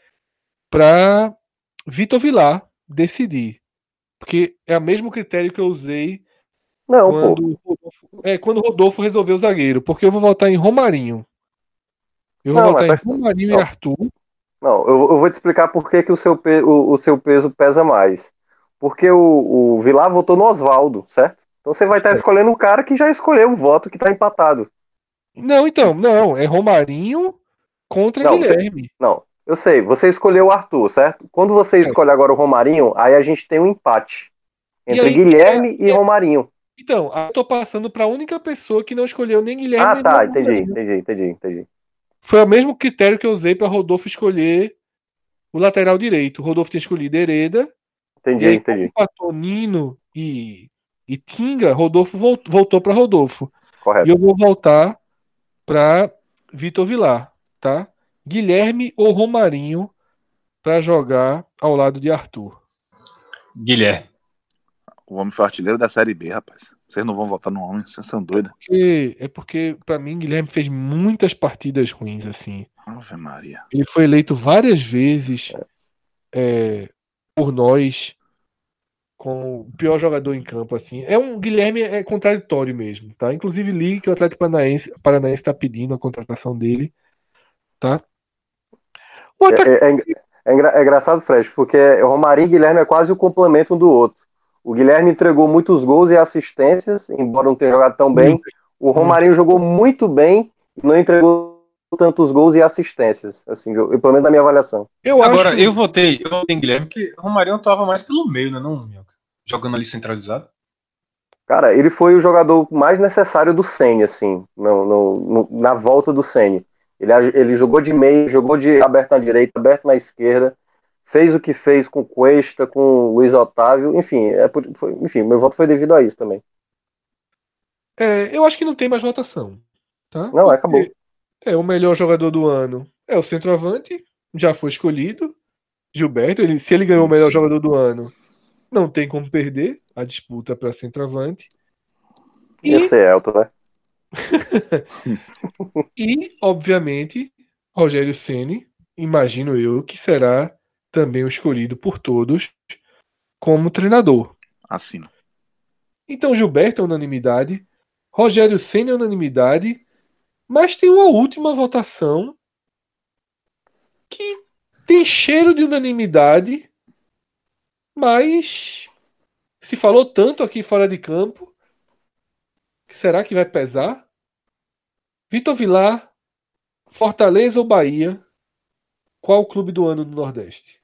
para Vitor Vilar decidir, porque é o mesmo critério que eu usei Não, pô. quando Rodolfo, é, quando o Rodolfo resolveu o zagueiro, porque eu vou votar em Romarinho. Eu vou Não, votar mas em Romarinho não. e Arthur. Não, eu, eu vou te explicar por que, que o, seu pe- o, o seu peso pesa mais. Porque o, o Vilar votou no Oswaldo, certo? Então você vai estar Certo. escolhendo um cara que já escolheu o voto que está empatado. Não, então, não, é Romarinho contra Não, Guilherme. Não, eu sei, você escolheu o Arthur, certo? Quando você escolhe agora o Romarinho, aí a gente tem um empate entre aí, Guilherme é- e é- Romarinho. Então, eu tô passando para a única pessoa que não escolheu nem Guilherme Ah, nem tá, entendi, entendi, entendi, entendi. Foi o mesmo critério que eu usei para Rodolfo escolher o lateral direito. O Rodolfo tinha escolhido Hereda, e Entendi, aí, entendi. empatou Nino e, e Tinga, Rodolfo volt- voltou para Rodolfo. E Correto. eu vou voltar para Vitor Vilar, tá? Guilherme ou Romarinho para jogar ao lado de Arthur. Guilherme. O homem foi artilheiro da Série B, rapaz. Vocês não vão votar no homem, vocês são doidos. Porque, é porque, para mim, Guilherme fez muitas partidas ruins, assim. Ave Maria. Ele foi eleito várias vezes é, por nós com o pior jogador em campo, assim. É um Guilherme é contraditório mesmo, tá? Inclusive li que o Atlético Paranaense Paranaense está pedindo a contratação dele, tá? O É, ataque é- é é engra- é engraçado, Fred, porque o Romarinho e Guilherme é quase o complemento um do outro. O Guilherme entregou muitos gols e assistências, embora não tenha jogado tão bem. O Romarinho jogou muito bem e não entregou tantos gols e assistências, assim, eu- pelo menos na minha avaliação. eu Agora, acho eu votei, eu votei em Guilherme, porque o Romarinho atuava mais pelo meio, né, não, Minhoca? Jogando ali centralizado. Cara, ele foi o jogador mais necessário do Ceni, assim, no, no- no- na volta do Ceni. Ele, ele jogou de meio, jogou de aberto na direita, aberto na esquerda, fez o que fez com Cuesta, com o Luiz Otávio, enfim, é foi- enfim, meu voto foi devido a isso também. É, eu acho que não tem mais votação. Tá? Não, acabou. É o melhor jogador do ano. É o centroavante. já foi escolhido. Gilberto, ele, se ele ganhou o melhor jogador do ano, não tem como perder a disputa para centroavante. E... Esse é Elton, né? [LAUGHS] e, obviamente, Rogério Ceni, imagino eu, que será também o escolhido por todos como treinador. Assino. Então, Gilberto é unanimidade, Rogério Ceni é unanimidade, mas tem uma última votação que tem cheiro de unanimidade, mas se falou tanto aqui fora de campo, será que vai pesar? Vitor Vilar, Fortaleza ou Bahia? Qual o clube do ano do Nordeste?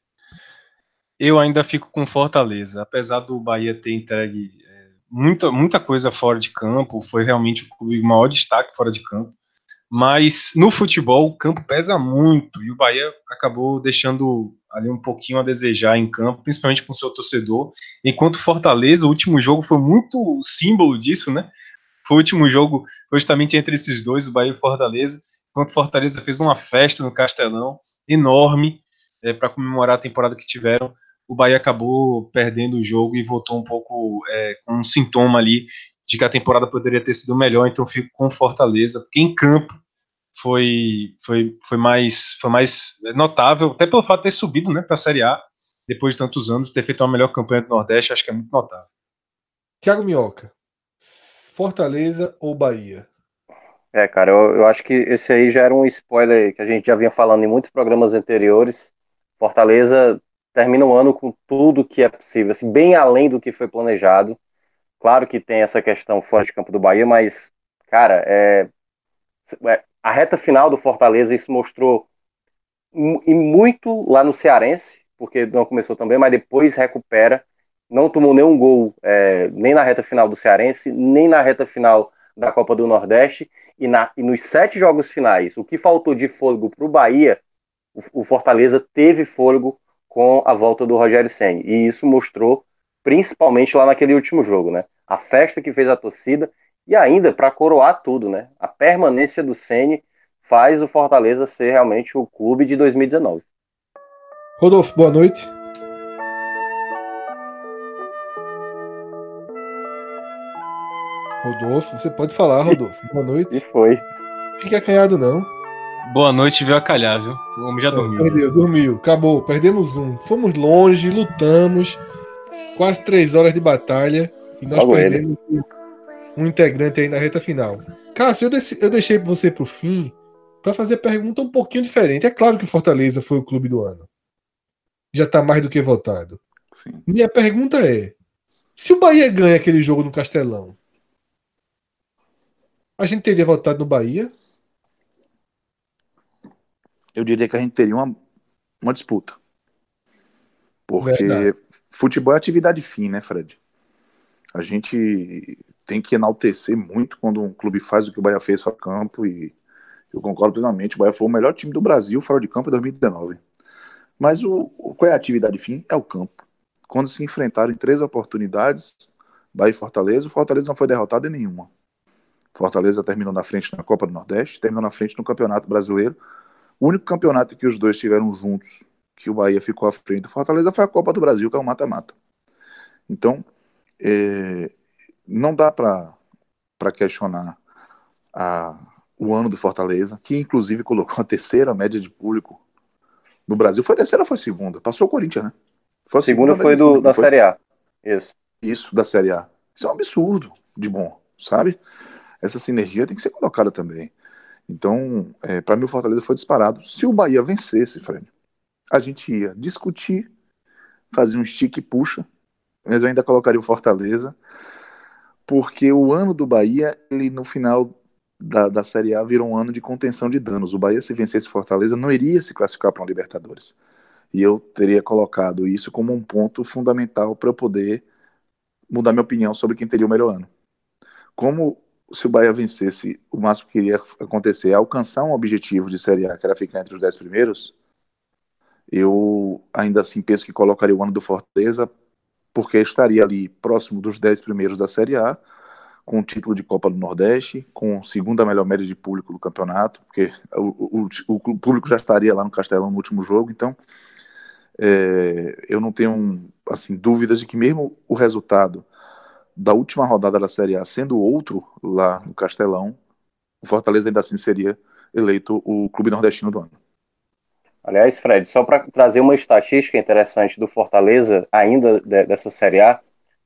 Eu ainda fico com Fortaleza, apesar do Bahia ter entregue é, muita, muita coisa fora de campo, foi realmente o maior destaque fora de campo. Mas no futebol o campo pesa muito e o Bahia acabou deixando ali um pouquinho a desejar em campo, principalmente com seu torcedor. Enquanto Fortaleza, o último jogo foi muito símbolo disso, né? Foi o último jogo justamente entre esses dois, o Bahia e Fortaleza. Enquanto Fortaleza fez uma festa no Castelão enorme é, para comemorar a temporada que tiveram, o Bahia acabou perdendo o jogo e voltou um pouco é, com um sintoma ali de que a temporada poderia ter sido melhor, então fico com Fortaleza, porque em campo foi, foi, foi, mais, foi mais notável, até pelo fato de ter subido né, para a Série A depois de tantos anos, ter feito uma melhor campanha do Nordeste, acho que é muito notável. Thiago Minhoca, Fortaleza ou Bahia? É, cara, eu, eu acho que esse aí já era um spoiler que a gente já vinha falando em muitos programas anteriores. Fortaleza termina o ano com tudo que é possível, assim, bem além do que foi planejado. Claro que tem essa questão fora de campo do Bahia, mas, cara, é, é, a reta final do Fortaleza, isso mostrou e muito lá no Cearense, porque não começou também, mas depois recupera. Não tomou nenhum gol, é, nem na reta final do Cearense, nem na reta final da Copa do Nordeste. E, na, e nos sete jogos finais, o que faltou de fôlego para o Bahia, o Fortaleza teve fôlego com a volta do Rogério Senni. E isso mostrou principalmente lá naquele último jogo, né? A festa que fez a torcida e ainda para coroar tudo, né? A permanência do Ceni faz o Fortaleza ser realmente o clube de 2019. Rodolfo, boa noite. Rodolfo, você pode falar, Rodolfo. Boa noite. E foi. Fique acanhado, não. Boa noite, veio a calhar, viu? O homem já é, dormiu. Perdeu, dormiu, acabou. Perdemos um. Fomos longe, lutamos quase três horas de batalha e nós Logo perdemos ele. um integrante aí na reta final. Cássio, eu, deixei, eu deixei você pro fim para fazer pergunta um pouquinho diferente. É claro que o Fortaleza foi o clube do ano. Já está mais do que votado. Sim. Minha pergunta é: se o Bahia ganha aquele jogo no Castelão, a gente teria votado no Bahia? Eu diria que a gente teria uma, uma disputa. Porque Verdade futebol é atividade fim, né, Fred? A gente tem que enaltecer muito quando um clube faz o que o Bahia fez fora de campo e eu concordo plenamente, o Bahia foi o melhor time do Brasil fora de campo em 2019. Mas o, qual é a atividade fim? É o campo. Quando se enfrentaram em três oportunidades, Bahia e Fortaleza, o Fortaleza não foi derrotado em nenhuma. Fortaleza terminou na frente na Copa do Nordeste, terminou na frente no Campeonato Brasileiro. O único campeonato que os dois estiveram juntos que o Bahia ficou à frente do Fortaleza foi a Copa do Brasil, que é o mata-mata. Então, é, não dá para questionar a, o ano do Fortaleza, que inclusive colocou a terceira média de público no Brasil. Foi a terceira ou foi a segunda? Passou o Corinthians, né? Foi a segunda, segunda foi do, da foi? Série A. Isso. Isso, da Série A. Isso é um absurdo de bom, sabe? Essa sinergia tem que ser colocada também. Então, é, para mim, o Fortaleza foi disparado. Se o Bahia vencesse, Fred, a gente ia discutir, fazer um stick puxa, mas eu ainda colocaria o Fortaleza, porque o ano do Bahia, ele no final da, da Série A virou um ano de contenção de danos. O Bahia, se vencesse Fortaleza, não iria se classificar para um Libertadores. E eu teria colocado isso como um ponto fundamental para eu poder mudar minha opinião sobre quem teria o melhor ano. Como se o Bahia vencesse, o máximo que iria acontecer é alcançar um objetivo de Série A, que era ficar entre os dez primeiros, eu ainda assim penso que colocaria o ano do Fortaleza, porque estaria ali próximo dos 10 primeiros da Série A, com o título de Copa do Nordeste, com segunda melhor média de público do campeonato, porque o, o, o público já estaria lá no Castelão no último jogo, então é, eu não tenho assim dúvidas de que mesmo o resultado da última rodada da Série A sendo outro lá no Castelão, o Fortaleza ainda assim seria eleito o clube nordestino do ano. Aliás, Fred, só para trazer uma estatística interessante do Fortaleza, ainda de, dessa Série A,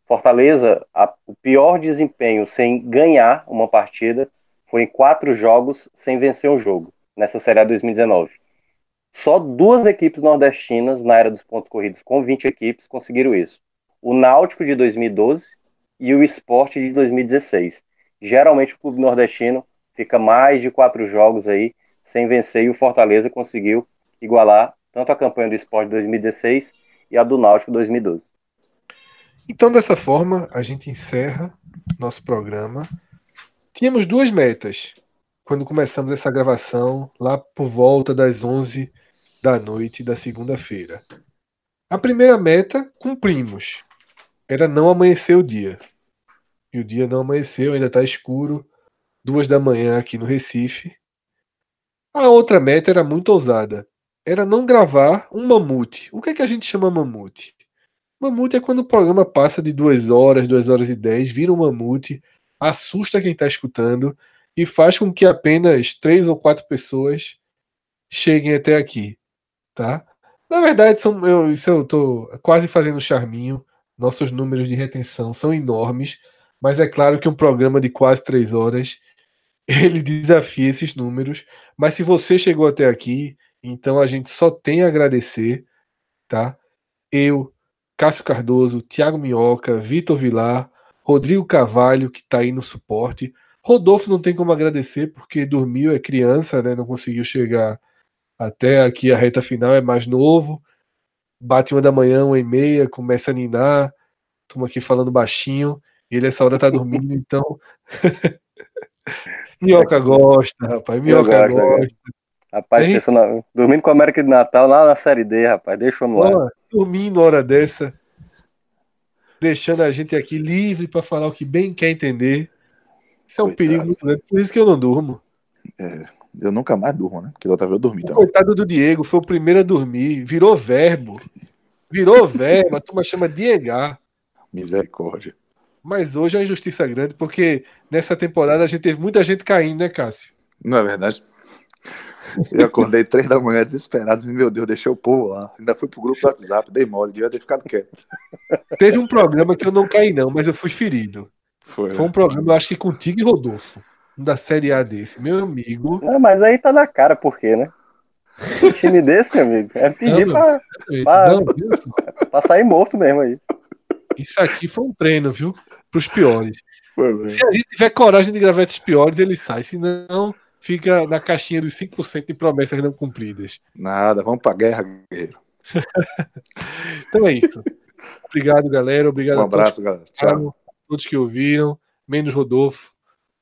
Fortaleza, a, o pior desempenho sem ganhar uma partida foi em quatro jogos sem vencer um jogo, nessa Série A 2019. Só duas equipes nordestinas na era dos pontos corridos, com 20 equipes, conseguiram isso. O Náutico de 2012 e o Esporte de 2016. Geralmente o clube nordestino fica mais de quatro jogos aí sem vencer e o Fortaleza conseguiu igualar tanto a campanha do Esporte de 2016 e a do Náutico 2012. Então, dessa forma, a gente encerra nosso programa. Tínhamos duas metas quando começamos essa gravação, lá por volta das 11 da noite da segunda-feira. A primeira meta cumprimos. Era não amanhecer o dia. E o dia não amanheceu, ainda está escuro. Duas da manhã aqui no Recife. A outra meta era muito ousada. Era não gravar um mamute. O que é que a gente chama mamute? Mamute é quando o programa passa de duas horas, duas horas e dez, vira um mamute, assusta quem está escutando e faz com que apenas três ou quatro pessoas cheguem até aqui tá? Na verdade, são, eu, isso eu tô quase fazendo charminho. Nossos números de retenção são enormes, mas é claro que um programa de quase três horas [LAUGHS] ele desafia esses números. Mas se você chegou até aqui, então a gente só tem a agradecer, tá? Eu, Cássio Cardoso, Thiago Minhoca, Vitor Vilar, Rodrigo Carvalho, que está aí no suporte. Rodolfo não tem como agradecer porque dormiu, é criança, né? Não conseguiu chegar até aqui a reta final é mais novo. Bate uma da manhã, uma e meia, começa a ninar. Estamos aqui falando baixinho. Ele essa hora tá dormindo, então. [LAUGHS] Minhoca gosta, rapaz. Minhoca gosta. gosta. Rapaz, pensando, dormindo com a América de Natal lá na Série D, rapaz. Deixa eu lá. Dormindo hora dessa. Deixando a gente aqui livre para falar o que bem quer entender. Isso é um Coitado. perigo muito grande. Por isso que eu não durmo. É, eu nunca mais durmo, né? Porque da outra vez eu dormi também. Coitado do Diego, foi o primeiro a dormir, virou verbo. Virou [LAUGHS] verbo, a turma chama Diegar. Misericórdia. Mas hoje é uma injustiça grande, porque nessa temporada a gente teve muita gente caindo, né, Cássio? Não é verdade? Eu acordei três da manhã desesperado, meu Deus, deixei o povo lá. Ainda fui pro grupo do WhatsApp, dei mole, devia ter ficado quieto. Teve um programa que eu não caí, não, mas eu fui ferido. Foi, Foi um né? programa, eu acho que contigo e Rodolfo da Série A desse, meu amigo. Não, mas aí tá na cara, por quê, né? Um time [LAUGHS] desse, meu amigo, é pedir não, pra, pra, não, pra, sair morto mesmo aí. Isso aqui foi um treino, viu? Pros piores. Foi, Se a gente tiver coragem de gravar esses piores, ele sai. Se não, fica na caixinha dos 5% de promessas não cumpridas. Nada, vamos pra guerra, guerreiro. [LAUGHS] então é isso. Obrigado, galera. Obrigado um abraço, a todos, galera. Tchau. todos que ouviram, menos Rodolfo.